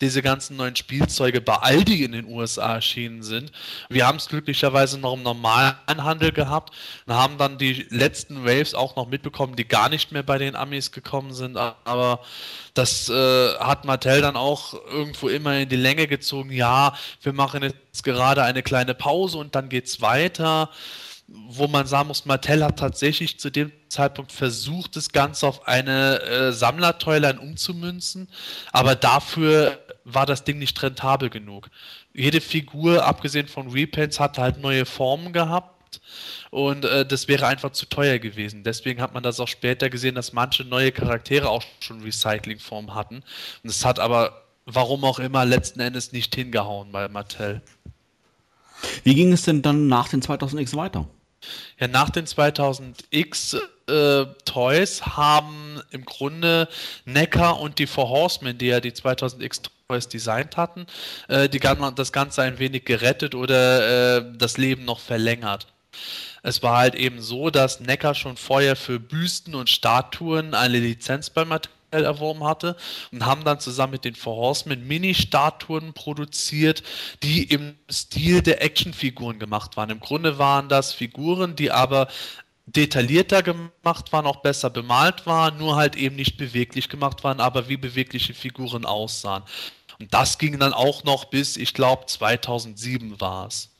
diese ganzen neuen Spielzeuge bei Aldi in den USA erschienen sind. Wir haben es glücklicherweise noch im normalen Handel gehabt und haben dann die letzten Waves auch noch mitbekommen, die gar nicht mehr bei den Amis gekommen sind. Aber das äh, hat Mattel dann auch irgendwo immer in die Länge gezogen. Ja, wir machen jetzt gerade eine kleine Pause und dann geht's weiter wo man sagen muss, Mattel hat tatsächlich zu dem Zeitpunkt versucht, das Ganze auf eine äh, Sammlertoyline umzumünzen, aber dafür war das Ding nicht rentabel genug. Jede Figur, abgesehen von Repaints, hat halt neue Formen gehabt und äh, das wäre einfach zu teuer gewesen. Deswegen hat man das auch später gesehen, dass manche neue Charaktere auch schon Recyclingform hatten. Und es hat aber, warum auch immer, letzten Endes nicht hingehauen bei Mattel. Wie ging es denn dann nach den 2000X weiter? Ja, nach den 2000X äh, Toys haben im Grunde Necker und die Four Horsemen, die ja die 2000X Toys designt hatten, äh, die, das Ganze ein wenig gerettet oder äh, das Leben noch verlängert. Es war halt eben so, dass Necker schon vorher für Büsten und Statuen eine Lizenz bei Mattel erworben hatte und haben dann zusammen mit den Four Horsemen Mini-Statuen produziert, die im Stil der Actionfiguren gemacht waren. Im Grunde waren das Figuren, die aber detaillierter gemacht waren, auch besser bemalt waren, nur halt eben nicht beweglich gemacht waren, aber wie bewegliche Figuren aussahen. Und das ging dann auch noch bis, ich glaube, 2007 war es.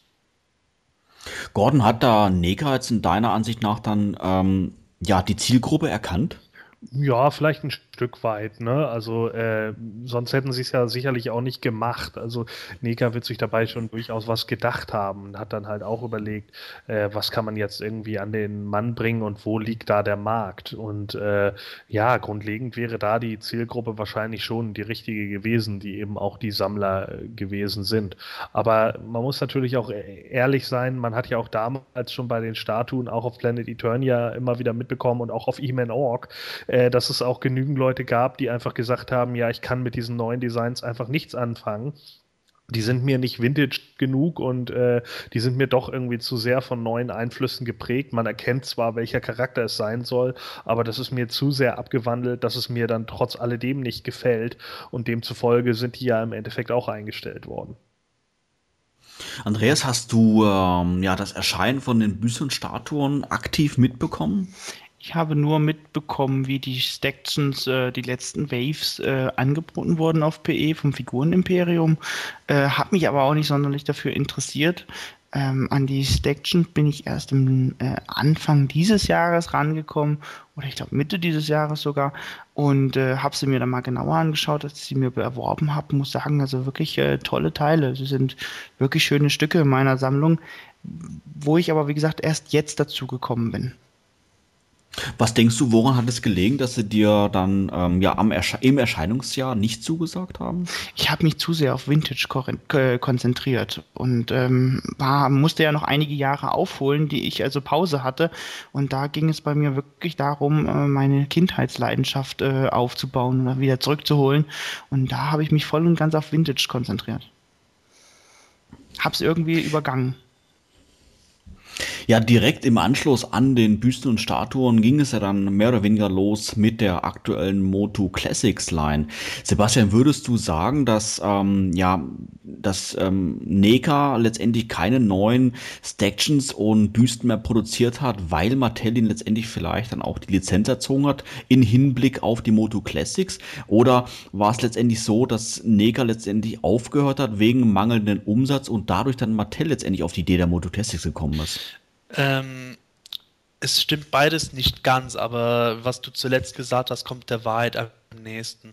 Gordon, hat da Neger jetzt in deiner Ansicht nach dann ähm, ja, die Zielgruppe erkannt? Ja, vielleicht ein Stück weit, ne? Also äh, sonst hätten sie es ja sicherlich auch nicht gemacht. Also Neka wird sich dabei schon durchaus was gedacht haben und hat dann halt auch überlegt, äh, was kann man jetzt irgendwie an den Mann bringen und wo liegt da der Markt. Und äh, ja, grundlegend wäre da die Zielgruppe wahrscheinlich schon die richtige gewesen, die eben auch die Sammler äh, gewesen sind. Aber man muss natürlich auch e-, ehrlich sein, man hat ja auch damals schon bei den Statuen auch auf Planet Eternia immer wieder mitbekommen und auch auf E-Man Org, äh, dass es auch genügend Leute gab, die einfach gesagt haben, ja, ich kann mit diesen neuen Designs einfach nichts anfangen. Die sind mir nicht vintage genug und äh, die sind mir doch irgendwie zu sehr von neuen Einflüssen geprägt. Man erkennt zwar, welcher Charakter es sein soll, aber das ist mir zu sehr abgewandelt, dass es mir dann trotz alledem nicht gefällt. Und demzufolge sind die ja im Endeffekt auch eingestellt worden. Andreas, hast du ähm, ja das Erscheinen von den Büsten-Statuen aktiv mitbekommen? Ich habe nur mitbekommen, wie die Stactions, äh, die letzten Waves äh, angeboten wurden auf PE vom Figurenimperium. Äh, habe mich aber auch nicht sonderlich dafür interessiert. Ähm, an die Staction bin ich erst im äh, Anfang dieses Jahres rangekommen oder ich glaube Mitte dieses Jahres sogar und äh, habe sie mir dann mal genauer angeschaut, als ich sie mir erworben habe. Muss sagen, also wirklich äh, tolle Teile. Sie sind wirklich schöne Stücke in meiner Sammlung, wo ich aber wie gesagt erst jetzt dazu gekommen bin. Was denkst du, woran hat es gelegen, dass sie dir dann ähm, ja am Ersche im Erscheinungsjahr nicht zugesagt haben? Ich habe mich zu sehr auf Vintage konzentriert und ähm, war, musste ja noch einige Jahre aufholen, die ich also Pause hatte. Und da ging es bei mir wirklich darum, äh, meine Kindheitsleidenschaft äh, aufzubauen oder wieder zurückzuholen. Und da habe ich mich voll und ganz auf Vintage konzentriert. Hab's irgendwie übergangen. Ja, direkt im Anschluss an den Büsten und Statuen ging es ja dann mehr oder weniger los mit der aktuellen Moto Classics Line. Sebastian, würdest du sagen, dass ähm, ja, dass ähm, Neka letztendlich keine neuen Stactions und Büsten mehr produziert hat, weil Mattel ihn letztendlich vielleicht dann auch die Lizenz erzogen hat in Hinblick auf die Moto Classics? Oder war es letztendlich so, dass Neka letztendlich aufgehört hat wegen mangelnden Umsatz und dadurch dann Mattel letztendlich auf die Idee der Moto Classics gekommen ist? Ähm, es stimmt beides nicht ganz, aber was du zuletzt gesagt hast, kommt der Wahrheit am nächsten.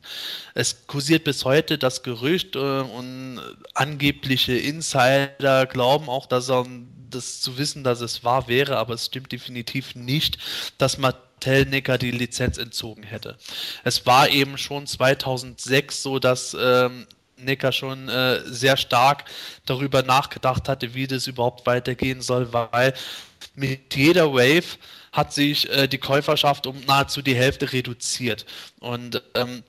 Es kursiert bis heute das Gerücht äh, und angebliche Insider glauben auch, dass er das zu wissen, dass es wahr wäre, aber es stimmt definitiv nicht, dass Mattel Necker die Lizenz entzogen hätte. Es war eben schon 2006 so, dass ähm, Necker schon äh, sehr stark darüber nachgedacht hatte, wie das überhaupt weitergehen soll, weil mit jeder Wave hat sich äh, die Käuferschaft um nahezu die Hälfte reduziert. Und ähm,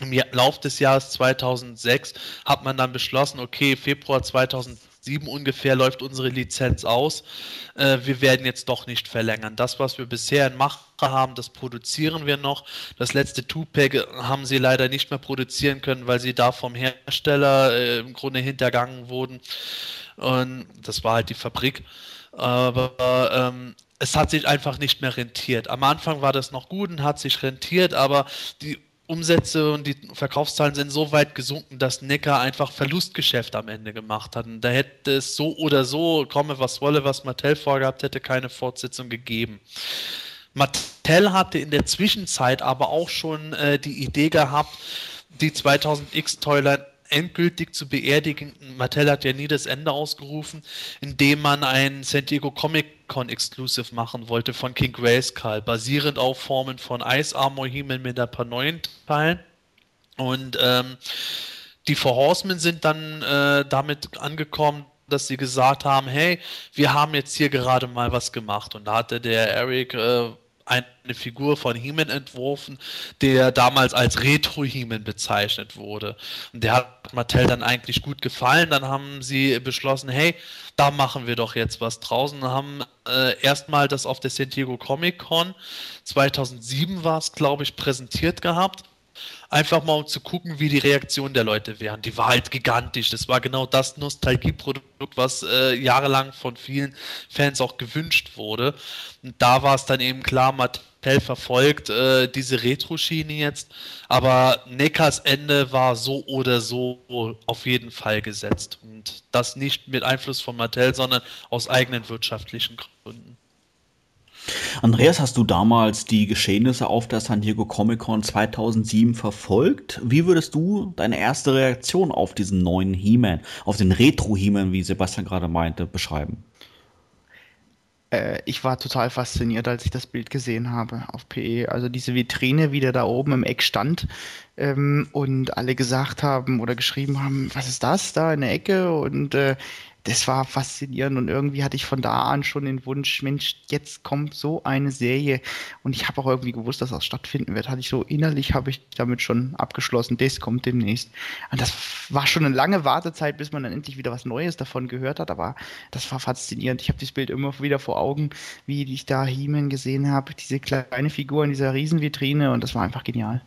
im Lauf des Jahres 2006 hat man dann beschlossen, okay, Februar 2007 ungefähr läuft unsere Lizenz aus. Äh, wir werden jetzt doch nicht verlängern. Das, was wir bisher in Mache haben, das produzieren wir noch. Das letzte Two-Pack haben sie leider nicht mehr produzieren können, weil sie da vom Hersteller äh, im Grunde hintergangen wurden. Und das war halt die Fabrik. Aber ähm, es hat sich einfach nicht mehr rentiert. Am Anfang war das noch gut und hat sich rentiert, aber die Umsätze und die Verkaufszahlen sind so weit gesunken, dass Necker einfach Verlustgeschäft am Ende gemacht hat. Und da hätte es so oder so, komme was wolle, was Mattel vorgehabt hätte, keine Fortsetzung gegeben. Mattel hatte in der Zwischenzeit aber auch schon äh, die Idee gehabt, die 2000X Toyline endgültig zu beerdigen. Mattel hat ja nie das Ende ausgerufen, indem man ein San Diego Comic Con Exclusive machen wollte von King Grayskull, basierend auf Formen von Ice Armor He-Man mit ein paar neuen Teilen. Und ähm, die Four Horsemen sind dann äh, damit angekommen, dass sie gesagt haben, hey, wir haben jetzt hier gerade mal was gemacht. Und da hatte der Eric äh, eine Figur von He-Man entworfen, der damals als Retro-He-Man bezeichnet wurde. Und der hat Mattel dann eigentlich gut gefallen. Dann haben sie beschlossen, hey, da machen wir doch jetzt was draußen. Haben äh, erstmal das auf der San Diego Comic Con 2007 war es, glaube ich, präsentiert gehabt einfach mal um zu gucken, wie die Reaktion der Leute wären. Die war halt gigantisch. Das war genau das Nostalgieprodukt, was äh, jahrelang von vielen Fans auch gewünscht wurde. Und da war es dann eben klar, Mattel verfolgt äh, diese Retro-Schiene jetzt. Aber Neckars Ende war so oder so auf jeden Fall gesetzt. Und das nicht mit Einfluss von Mattel, sondern aus eigenen wirtschaftlichen Gründen. Andreas, hast du damals die Geschehnisse auf der San Diego Comic Con 2007 verfolgt? Wie würdest du deine erste Reaktion auf diesen neuen He-Man, auf den Retro-He-Man, wie Sebastian gerade meinte, beschreiben? Äh, ich war total fasziniert, als ich das Bild gesehen habe auf PE. Also diese Vitrine, wie der da oben im Eck stand ähm, und alle gesagt haben oder geschrieben haben, was ist das da in der Ecke? Und äh, das war faszinierend und irgendwie hatte ich von da an schon den Wunsch, Mensch, jetzt kommt so eine Serie und ich habe auch irgendwie gewusst, dass das stattfinden wird. Hatte ich so innerlich habe ich damit schon abgeschlossen, das kommt demnächst. Und das war schon eine lange Wartezeit, bis man dann endlich wieder was Neues davon gehört hat, aber das war faszinierend. Ich habe das Bild immer wieder vor Augen, wie ich da He-Man gesehen habe, diese kleine Figur in dieser Riesenvitrine und das war einfach genial.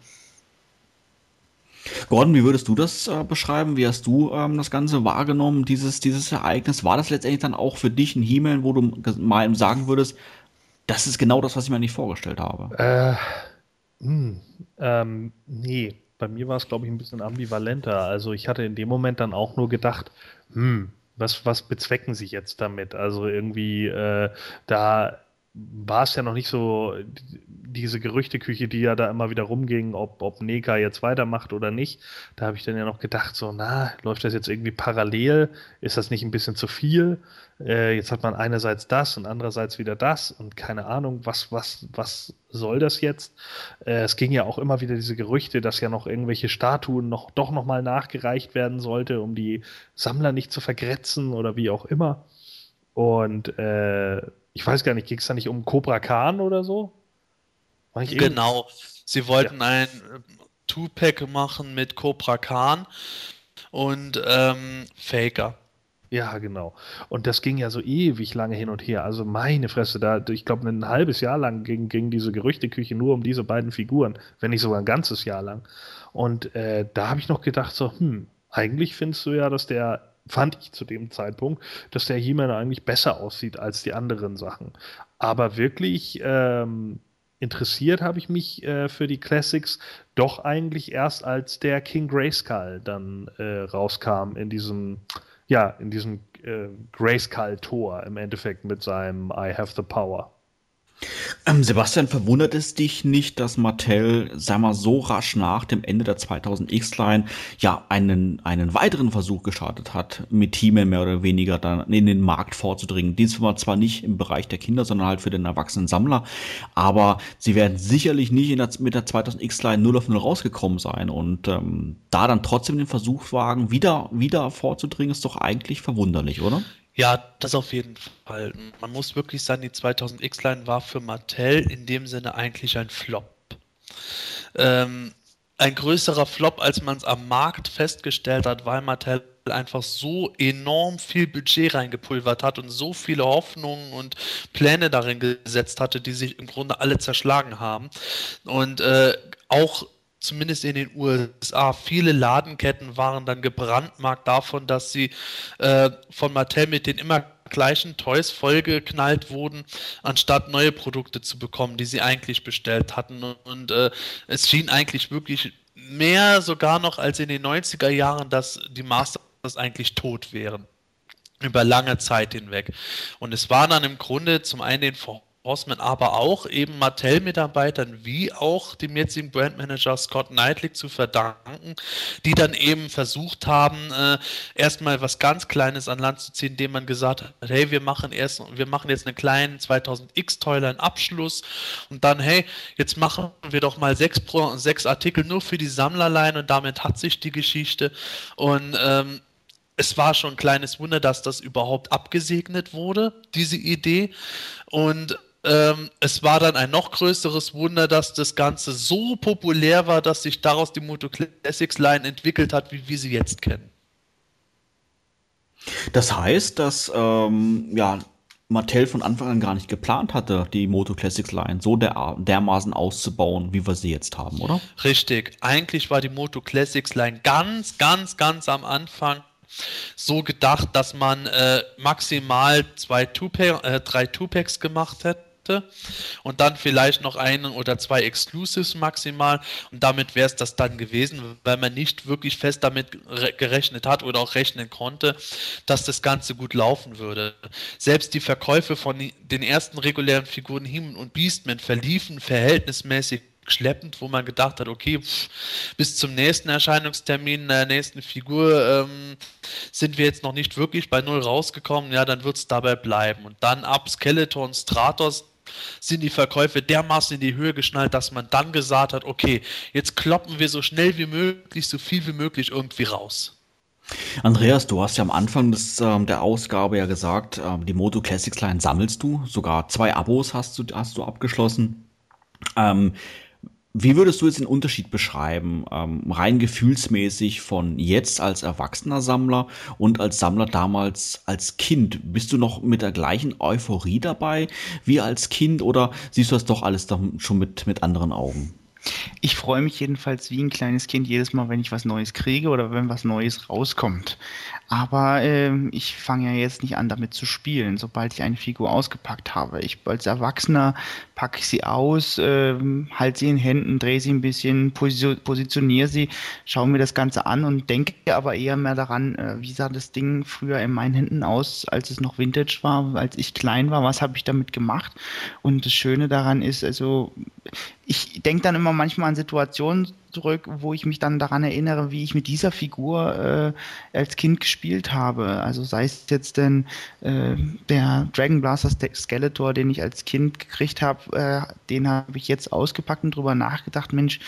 Gordon, wie würdest du das äh, beschreiben? Wie hast du ähm, das Ganze wahrgenommen, dieses, dieses Ereignis? War das letztendlich dann auch für dich ein He-Man, wo du mal sagen würdest, das ist genau das, was ich mir nicht vorgestellt habe? Äh, mh, hm, ähm, nee, bei mir war es, glaube ich, ein bisschen ambivalenter. Also ich hatte in dem Moment dann auch nur gedacht, hm, was, was bezwecken sie jetzt damit? Also irgendwie, äh, da war es ja noch nicht so diese Gerüchteküche, die ja da immer wieder rumging, ob, ob Neka jetzt weitermacht oder nicht. Da habe ich dann ja noch gedacht, so, na, läuft das jetzt irgendwie parallel? Ist das nicht ein bisschen zu viel? Äh, jetzt hat man einerseits das und andererseits wieder das und keine Ahnung, was, was, was soll das jetzt? Äh, es ging ja auch immer wieder diese Gerüchte, dass ja noch irgendwelche Statuen noch, doch nochmal nachgereicht werden sollte, um die Sammler nicht zu vergrätzen oder wie auch immer. Und äh, ich weiß gar nicht, ging es da nicht um Cobra Khan oder so? Genau. Sie wollten ja. ein äh, Two-Pack machen mit Cobra Khan und ähm, Faker. Ja, genau. Und das ging ja so ewig lange hin und her. Also meine Fresse, da, ich glaube, ein halbes Jahr lang ging, ging diese Gerüchteküche nur um diese beiden Figuren, wenn nicht sogar ein ganzes Jahr lang. Und äh, da habe ich noch gedacht, so, hm, eigentlich findest du ja, dass der, fand ich zu dem Zeitpunkt, dass der He-Man eigentlich besser aussieht als die anderen Sachen. Aber wirklich, ähm, interessiert habe ich mich äh, für die Classics doch eigentlich erst, als der King Grayskull dann äh, rauskam in diesem, ja, in diesem äh, Grayskull-Tor im Endeffekt mit seinem I have the power. Ähm, Sebastian, verwundert es dich nicht, dass Mattel, sag mal, so rasch nach dem Ende der 2000X-Line ja einen, einen weiteren Versuch gestartet hat, mit Teamen mehr oder weniger dann in den Markt vorzudringen. Diesmal zwar nicht im Bereich der Kinder, sondern halt für den erwachsenen Sammler, aber sie werden sicherlich nicht der, mit der 2000X-Line 0 auf 0 rausgekommen sein und ähm, da dann trotzdem den Versuch wagen, wieder, wieder vorzudringen, ist doch eigentlich verwunderlich, oder? Ja, das auf jeden Fall. Man muss wirklich sagen, die 2000X-Line war für Mattel in dem Sinne eigentlich ein Flop. Ähm, ein größerer Flop, als man es am Markt festgestellt hat, weil Mattel einfach so enorm viel Budget reingepulvert hat und so viele Hoffnungen und Pläne darin gesetzt hatte, die sich im Grunde alle zerschlagen haben. Und äh, auch zumindest in den USA, viele Ladenketten waren dann gebrandmarkt davon, dass sie äh, von Mattel mit den immer gleichen Toys vollgeknallt wurden, anstatt neue Produkte zu bekommen, die sie eigentlich bestellt hatten. Und äh, es schien eigentlich wirklich mehr sogar noch als in den 90er Jahren, dass die Masters eigentlich tot wären. Über lange Zeit hinweg. Und es war dann im Grunde zum einen den Horseman, aber auch eben Mattel-Mitarbeitern wie auch dem jetzigen Brandmanager Scott Knightley zu verdanken, die dann eben versucht haben, äh, erstmal was ganz Kleines an Land zu ziehen, indem man gesagt hat, hey, wir machen erst, wir machen jetzt einen kleinen 2000X Toiler Abschluss und dann, hey, jetzt machen wir doch mal sechs, Pro, sechs Artikel nur für die Sammlerlein und damit hat sich die Geschichte und ähm, es war schon ein kleines Wunder, dass das überhaupt abgesegnet wurde, diese Idee. Und ähm, es war dann ein noch größeres Wunder, dass das Ganze so populär war, dass sich daraus die Moto Classics Line entwickelt hat, wie wir sie jetzt kennen. Das heißt, dass ähm, ja, Mattel von Anfang an gar nicht geplant hatte, die Moto Classics Line so der, dermaßen auszubauen, wie wir sie jetzt haben, oder? Richtig. Eigentlich war die Moto Classics Line ganz, ganz, ganz am Anfang so gedacht, dass man äh, maximal zwei Two äh, drei Two-Packs gemacht hätte hätte und dann vielleicht noch einen oder zwei Exclusives maximal und damit wäre es das dann gewesen, weil man nicht wirklich fest damit gerechnet hat oder auch rechnen konnte, dass das Ganze gut laufen würde. Selbst die Verkäufe von den ersten regulären Figuren Human und Beastman verliefen verhältnismäßig schleppend, wo man gedacht hat, okay, pff, bis zum nächsten Erscheinungstermin der nächsten Figur ähm, sind wir jetzt noch nicht wirklich bei Null rausgekommen, ja, dann wird es dabei bleiben. Und dann ab Skeleton Stratos sind die Verkäufe dermaßen in die Höhe geschnallt, dass man dann gesagt hat, okay, jetzt kloppen wir so schnell wie möglich, so viel wie möglich irgendwie raus. Andreas, du hast ja am Anfang des, ähm, der Ausgabe ja gesagt, ähm, die Moto Classics Line sammelst du, sogar zwei Abos hast du, hast du abgeschlossen. Ähm, wie würdest du jetzt den Unterschied beschreiben, ähm, rein gefühlsmäßig von jetzt als erwachsener Sammler und als Sammler damals als Kind? Bist du noch mit der gleichen Euphorie dabei wie als Kind oder siehst du das doch alles schon mit, mit anderen Augen? Ich freue mich jedenfalls wie ein kleines Kind jedes Mal, wenn ich was Neues kriege oder wenn was Neues rauskommt. Aber ähm, ich fange ja jetzt nicht an, damit zu spielen, sobald ich eine Figur ausgepackt habe. Ich als Erwachsener packe ich sie aus, ähm, halte sie in Händen, drehe sie ein bisschen, positioniere sie, schaue mir das Ganze an und denke aber eher mehr daran, äh, wie sah das Ding früher in meinen Händen aus, als es noch Vintage war, als ich klein war, was habe ich damit gemacht. Und das Schöne daran ist, also ich denke dann immer manchmal an Situationen zurück, wo ich mich dann daran erinnere, wie ich mit dieser Figur äh, als Kind gespielt habe. Also sei es jetzt denn äh, der Dragon Blaster Skeletor, den ich als Kind gekriegt habe, äh, den habe ich jetzt ausgepackt und drüber nachgedacht, Mensch,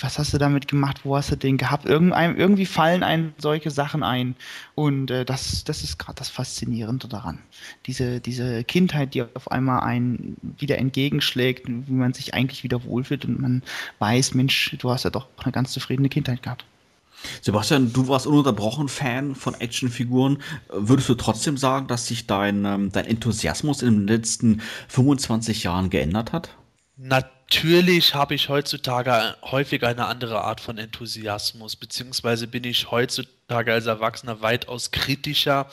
was hast du damit gemacht, wo hast du den gehabt? Irgendein, irgendwie fallen einem solche Sachen ein. Und äh, das, das ist gerade das Faszinierende daran. Diese, diese Kindheit, die auf einmal einen wieder entgegenschlägt, wie man sich eigentlich wieder wohlfühlt und man weiß, Mensch, du hast ja doch eine ganz zufriedene Kindheit gehabt. Sebastian, du warst ununterbrochen Fan von Actionfiguren. Würdest du trotzdem sagen, dass sich dein, ähm, dein Enthusiasmus in den letzten 25 Jahren geändert hat? Natürlich habe ich heutzutage häufig eine andere Art von Enthusiasmus, beziehungsweise bin ich heutzutage als Erwachsener weitaus kritischer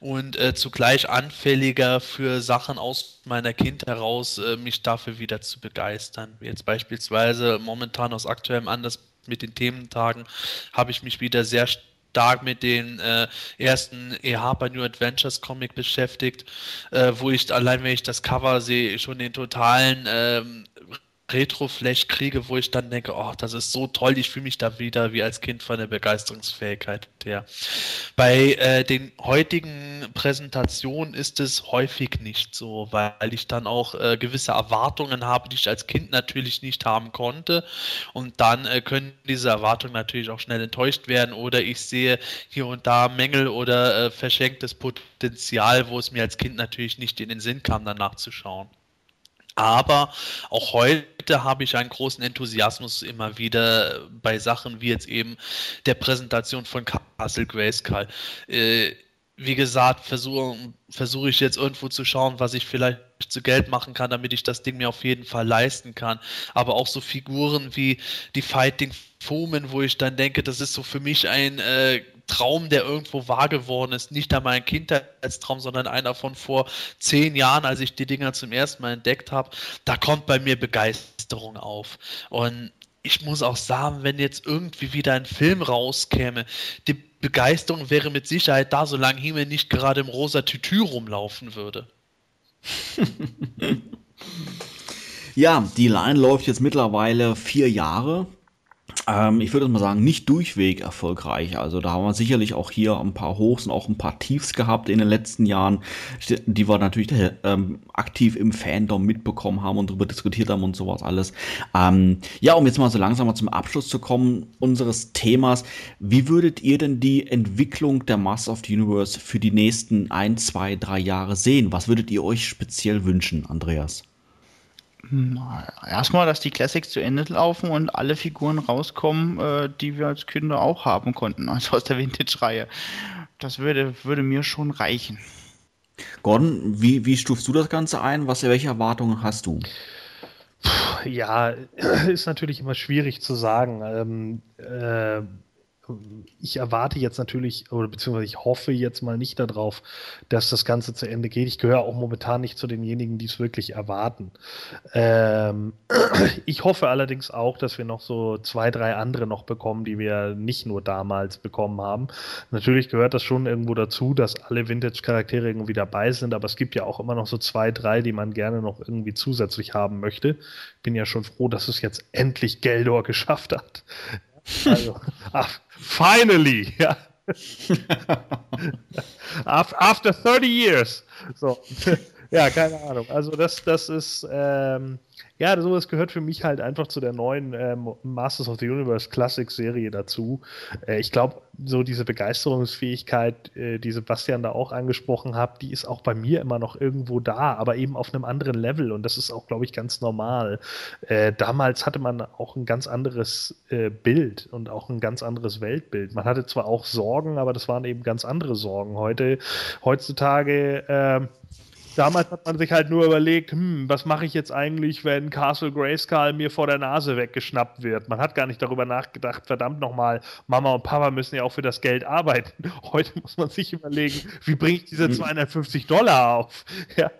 und äh, zugleich anfälliger für Sachen aus meiner Kindheit heraus, äh, mich dafür wieder zu begeistern. Jetzt beispielsweise momentan aus aktuellem Anlass mit den Thementagen habe ich mich wieder sehr stark mit den äh, ersten E. Harper New Adventures Comic beschäftigt, äh, wo ich allein, wenn ich das Cover sehe, schon den totalen ähm, Retro-Flash kriege, wo ich dann denke, oh, das ist so toll, ich fühle mich da wieder wie als Kind von der Begeisterungsfähigkeit her. Bei äh, den heutigen Präsentationen ist es häufig nicht so, weil ich dann auch äh, gewisse Erwartungen habe, die ich als Kind natürlich nicht haben konnte und dann äh, können diese Erwartungen natürlich auch schnell enttäuscht werden oder ich sehe hier und da Mängel oder äh, verschenktes Potenzial, wo es mir als Kind natürlich nicht in den Sinn kam, danach zu schauen. Aber auch heute habe ich einen großen Enthusiasmus immer wieder bei Sachen wie jetzt eben der Präsentation von Castle Grayskull. Äh, wie gesagt, versuche versuche ich jetzt irgendwo zu schauen, was ich vielleicht zu Geld machen kann, damit ich das Ding mir auf jeden Fall leisten kann. Aber auch so Figuren wie die Fighting Fomen, wo ich dann denke, das ist so für mich ein äh, Traum, der irgendwo wahr geworden ist. Nicht einmal ein Kindheitstraum, sondern einer von vor zehn Jahren, als ich die Dinger zum ersten Mal entdeckt habe. Da kommt bei mir Begeisterung auf. Und ich muss auch sagen, wenn jetzt irgendwie wieder ein Film rauskäme, die Begeisterung wäre mit Sicherheit da, solange Himmel nicht gerade im rosa Tütü rumlaufen würde. ja, die Line läuft jetzt mittlerweile vier Jahre. Ähm, ich würde mal sagen, nicht durchweg erfolgreich. Also da haben wir sicherlich auch hier ein paar Hochs und auch ein paar Tiefs gehabt in den letzten Jahren, die wir natürlich ähm, aktiv im Fandom mitbekommen haben und darüber diskutiert haben und sowas alles. Ähm, ja, um jetzt mal so langsam mal zum Abschluss zu kommen unseres Themas, wie würdet ihr denn die Entwicklung der Mass of the Universe für die nächsten ein, zwei, drei Jahre sehen? Was würdet ihr euch speziell wünschen, Andreas? Erstmal, dass die Classics zu Ende laufen und alle Figuren rauskommen, äh, die wir als Kinder auch haben konnten, also aus der Vintage-Reihe. Das würde, würde mir schon reichen. Gordon, wie, wie stufst du das Ganze ein? Was, welche Erwartungen hast du? Ja, ist natürlich immer schwierig zu sagen. Ähm, äh, ich erwarte jetzt natürlich, oder beziehungsweise ich hoffe jetzt mal nicht darauf, dass das Ganze zu Ende geht. Ich gehöre auch momentan nicht zu denjenigen, die es wirklich erwarten. Ähm, ich hoffe allerdings auch, dass wir noch so zwei, drei andere noch bekommen, die wir nicht nur damals bekommen haben. Natürlich gehört das schon irgendwo dazu, dass alle Vintage-Charaktere irgendwie dabei sind, aber es gibt ja auch immer noch so zwei, drei, die man gerne noch irgendwie zusätzlich haben möchte. Bin ja schon froh, dass es jetzt endlich Geldor geschafft hat. Also, ach, finally, ja. After 30 years. So. Ja, keine Ahnung. Also das, das ist, ähm, ja, sowas gehört für mich halt einfach zu der neuen ähm, Masters of the Universe Classic Serie dazu. Äh, ich glaube, so diese Begeisterungsfähigkeit, äh, die Sebastian da auch angesprochen hat, die ist auch bei mir immer noch irgendwo da, aber eben auf einem anderen Level und das ist auch, glaube ich, ganz normal. Äh, damals hatte man auch ein ganz anderes äh, Bild und auch ein ganz anderes Weltbild. Man hatte zwar auch Sorgen, aber das waren eben ganz andere Sorgen. Heute, heutzutage, ähm, damals hat man sich halt nur überlegt, hm, was mache ich jetzt eigentlich, wenn Castle Grayskull mir vor der Nase weggeschnappt wird? Man hat gar nicht darüber nachgedacht, verdammt nochmal, Mama und Papa müssen ja auch für das Geld arbeiten. Heute muss man sich überlegen, wie bringe ich diese 250 hm. Dollar auf? Ja.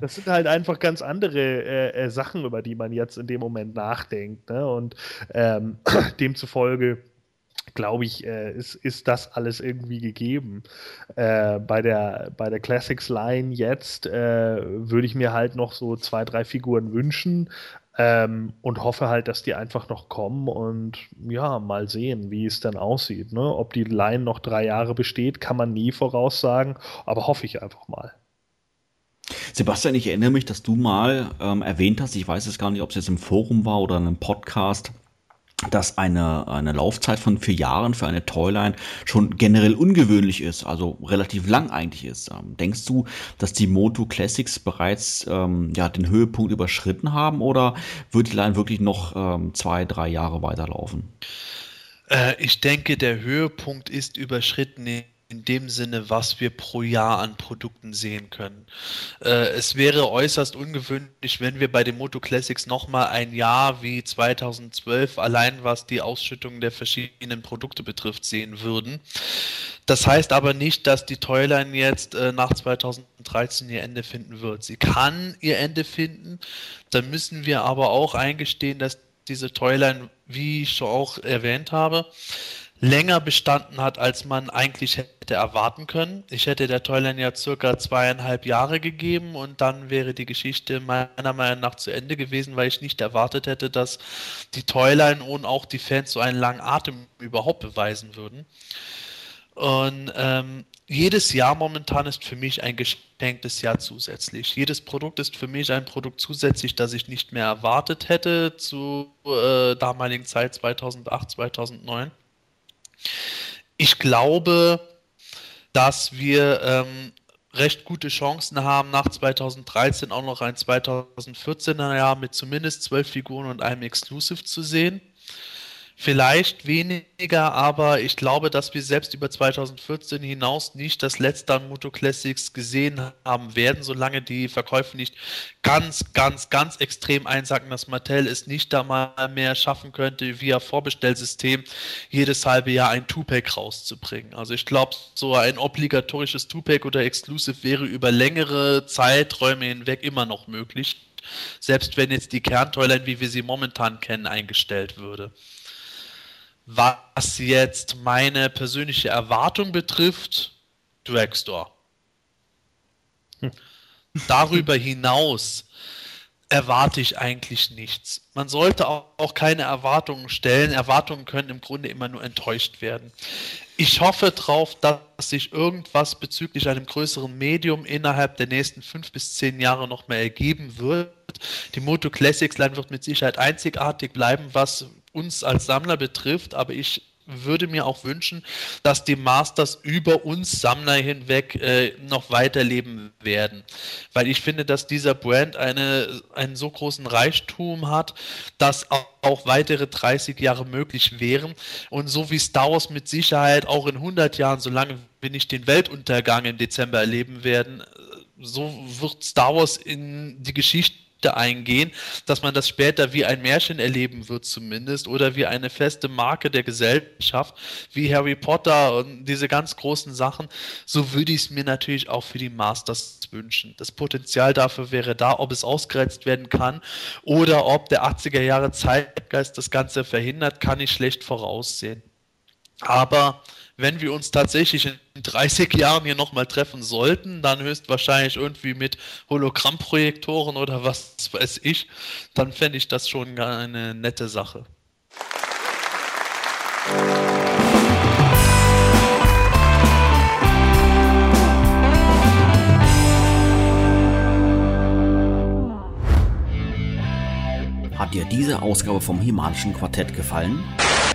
Das sind halt einfach ganz andere äh, äh, Sachen, über die man jetzt in dem Moment nachdenkt. Ne? Und ähm, demzufolge glaube ich, äh, ist, ist das alles irgendwie gegeben. Äh, bei, der, bei der Classics Line jetzt äh, würde ich mir halt noch so zwei, drei Figuren wünschen ähm, und hoffe halt, dass die einfach noch kommen und ja, mal sehen, wie es dann aussieht. Ne? Ob die Line noch drei Jahre besteht, kann man nie voraussagen, aber hoffe ich einfach mal. Sebastian, ich erinnere mich, dass du mal ähm, erwähnt hast, ich weiß es gar nicht, ob es jetzt im Forum war oder in einem Podcast, dass eine, eine Laufzeit von vier Jahren für eine Toyline schon generell ungewöhnlich ist, also relativ lang eigentlich ist. Ähm, denkst du, dass die Moto Classics bereits ähm, ja, den Höhepunkt überschritten haben oder wird die Line wirklich noch ähm, zwei, drei Jahre weiterlaufen? Äh, ich denke, der Höhepunkt ist überschritten in dem Sinne, was wir pro Jahr an Produkten sehen können. Äh, es wäre äußerst ungewöhnlich, wenn wir bei den Moto Classics nochmal ein Jahr wie 2012 allein was die Ausschüttung der verschiedenen Produkte betrifft sehen würden. Das heißt aber nicht, dass die Toyline jetzt äh, nach 2013 ihr Ende finden wird. Sie kann ihr Ende finden. Dann müssen wir aber auch eingestehen, dass diese Toyline, wie ich schon auch erwähnt habe, länger bestanden hat, als man eigentlich hätte erwarten können. Ich hätte der Toyline ja circa zweieinhalb Jahre gegeben und dann wäre die Geschichte meiner Meinung nach zu Ende gewesen, weil ich nicht erwartet hätte, dass die Toyline und auch die Fans so einen langen Atem überhaupt beweisen würden. Und ähm, jedes Jahr momentan ist für mich ein geschenktes Jahr zusätzlich. Jedes Produkt ist für mich ein Produkt zusätzlich, das ich nicht mehr erwartet hätte zu äh, damaligen Zeit 2008, 2009. Ich glaube, dass wir ähm, recht gute Chancen haben, nach 2013 auch noch ein 2014er Jahr mit zumindest zwölf Figuren und einem Exclusive zu sehen. Vielleicht weniger, aber ich glaube, dass wir selbst über 2014 hinaus nicht das letzte an Moto Classics gesehen haben werden, solange die Verkäufe nicht ganz, ganz, ganz extrem einsacken, dass Mattel es nicht da mal mehr schaffen könnte, via Vorbestellsystem jedes halbe Jahr ein Two-Pack rauszubringen. Also ich glaube, so ein obligatorisches Two-Pack oder Exclusive wäre über längere Zeiträume hinweg immer noch möglich selbst wenn jetzt die Kerntoyline, wie wir sie momentan kennen, eingestellt würde. Was jetzt meine persönliche Erwartung betrifft, Dragstore. Hm. Darüber hinaus erwarte ich eigentlich nichts. Man sollte auch, keine Erwartungen stellen. Erwartungen können im Grunde immer nur enttäuscht werden. Ich hoffe darauf, dass sich irgendwas bezüglich einem größeren Medium innerhalb der nächsten fünf bis zehn Jahre noch mehr ergeben wird. Die Moto Classics Line wird mit Sicherheit einzigartig bleiben, was uns als Sammler betrifft, aber ich würde mir auch wünschen, dass die Masters über uns Sammler hinweg äh, noch weiterleben werden. Weil ich finde, dass dieser Brand eine, einen so großen Reichtum hat, dass auch, auch weitere 30 Jahre möglich wären. Und so wie Star Wars mit Sicherheit auch in 100 Jahren, solange wir nicht den Weltuntergang im Dezember erleben werden, so wird Star Wars in die Geschichte eingehen, dass man das später wie ein Märchen erleben wird zumindest oder wie eine feste Marke der Gesellschaft, wie Harry Potter und diese ganz großen Sachen, so würde ich es mir natürlich auch für die Masters wünschen. Das Potenzial dafür wäre da, ob es ausgereizt werden kann oder ob der 80er Jahre Zeitgeist das Ganze verhindert, kann ich schlecht voraussehen. Aber wenn wir uns tatsächlich in 30 Jahren hier nochmal treffen sollten, dann höchstwahrscheinlich irgendwie mit Hologrammprojektoren oder was weiß ich, dann fände ich das schon eine nette Sache. Hat dir diese Ausgabe vom Himalischen Quartett gefallen?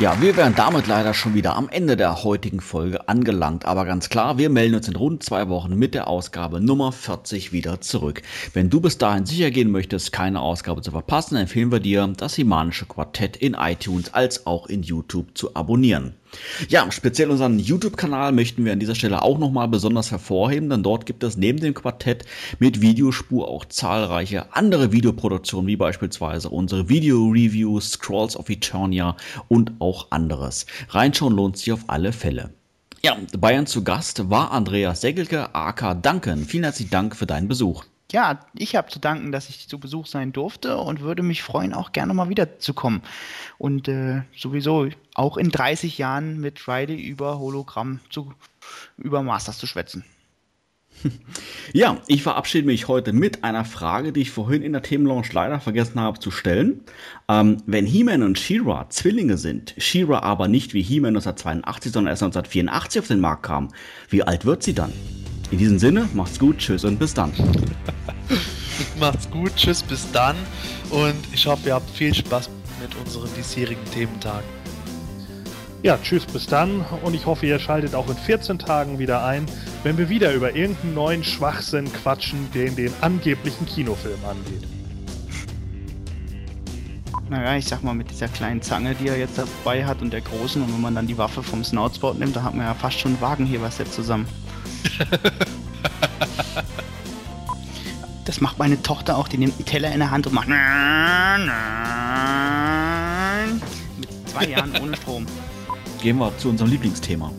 Ja, wir wären damit leider schon wieder am Ende der heutigen Folge angelangt. Aber ganz klar, wir melden uns in rund zwei Wochen mit der Ausgabe Nummer 40 wieder zurück. Wenn du bis dahin sicher gehen möchtest, keine Ausgabe zu verpassen, empfehlen wir dir, das Himanische Quartett in iTunes als auch in YouTube zu abonnieren. Ja, speziell unseren YouTube-Kanal möchten wir an dieser Stelle auch nochmal besonders hervorheben, denn dort gibt es neben dem Quartett mit Videospur auch zahlreiche andere Videoproduktionen, wie beispielsweise unsere Video-Reviews, Scrolls of Eternia und auch anderes. Reinschauen lohnt sich auf alle Fälle. Ja, Bayern zu Gast war Andreas Segelke, AK Danken. Vielen herzlichen Dank für deinen Besuch ja, ich habe zu danken, dass ich zu Besuch sein durfte und würde mich freuen, auch gerne mal wiederzukommen. Und äh, sowieso auch in 30 Jahren mit Riley über Hologramm zu, über Masters zu schwätzen. Ja, ich verabschiede mich heute mit einer Frage, die ich vorhin in der Themenlaunch leider vergessen habe zu stellen. Ähm, wenn He-Man und She-Ra Zwillinge sind, She-Ra aber nicht wie He-Man 1982, sondern erst 1984 auf den Markt kam, wie alt wird sie dann? In diesem Sinne, macht's gut, tschüss und bis dann. macht's gut, tschüss, bis dann. Und ich hoffe, ihr habt viel Spaß mit unseren diesjährigen Thementagen. Ja, tschüss, bis dann. Und ich hoffe, ihr schaltet auch in 14 Tagen wieder ein, wenn wir wieder über irgendeinen neuen Schwachsinn quatschen, den den angeblichen Kinofilm angeht. Naja, ich sag mal, mit dieser kleinen Zange, die er jetzt dabei hat und der großen, und wenn man dann die Waffe vom Snoutspout nimmt, da hat man ja fast schon ein Wagenheber-Set zusammen. Das macht meine Tochter auch. Die nimmt einen Teller in der Hand und macht. Mit zwei Jahren ohne Strom. Gehen wir zu unserem Lieblingsthema.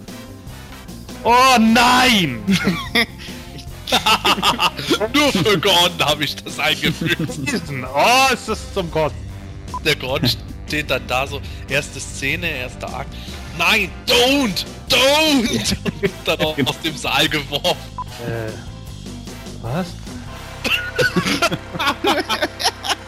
Oh nein! Nur für Gordon habe ich das eingeführt. oh, ist das zum Gott. Der Gordon steht dann da so, erste Szene, erster Akt. Nein, don't! Don't! dann auch aus dem Saal geworfen. Äh, Was?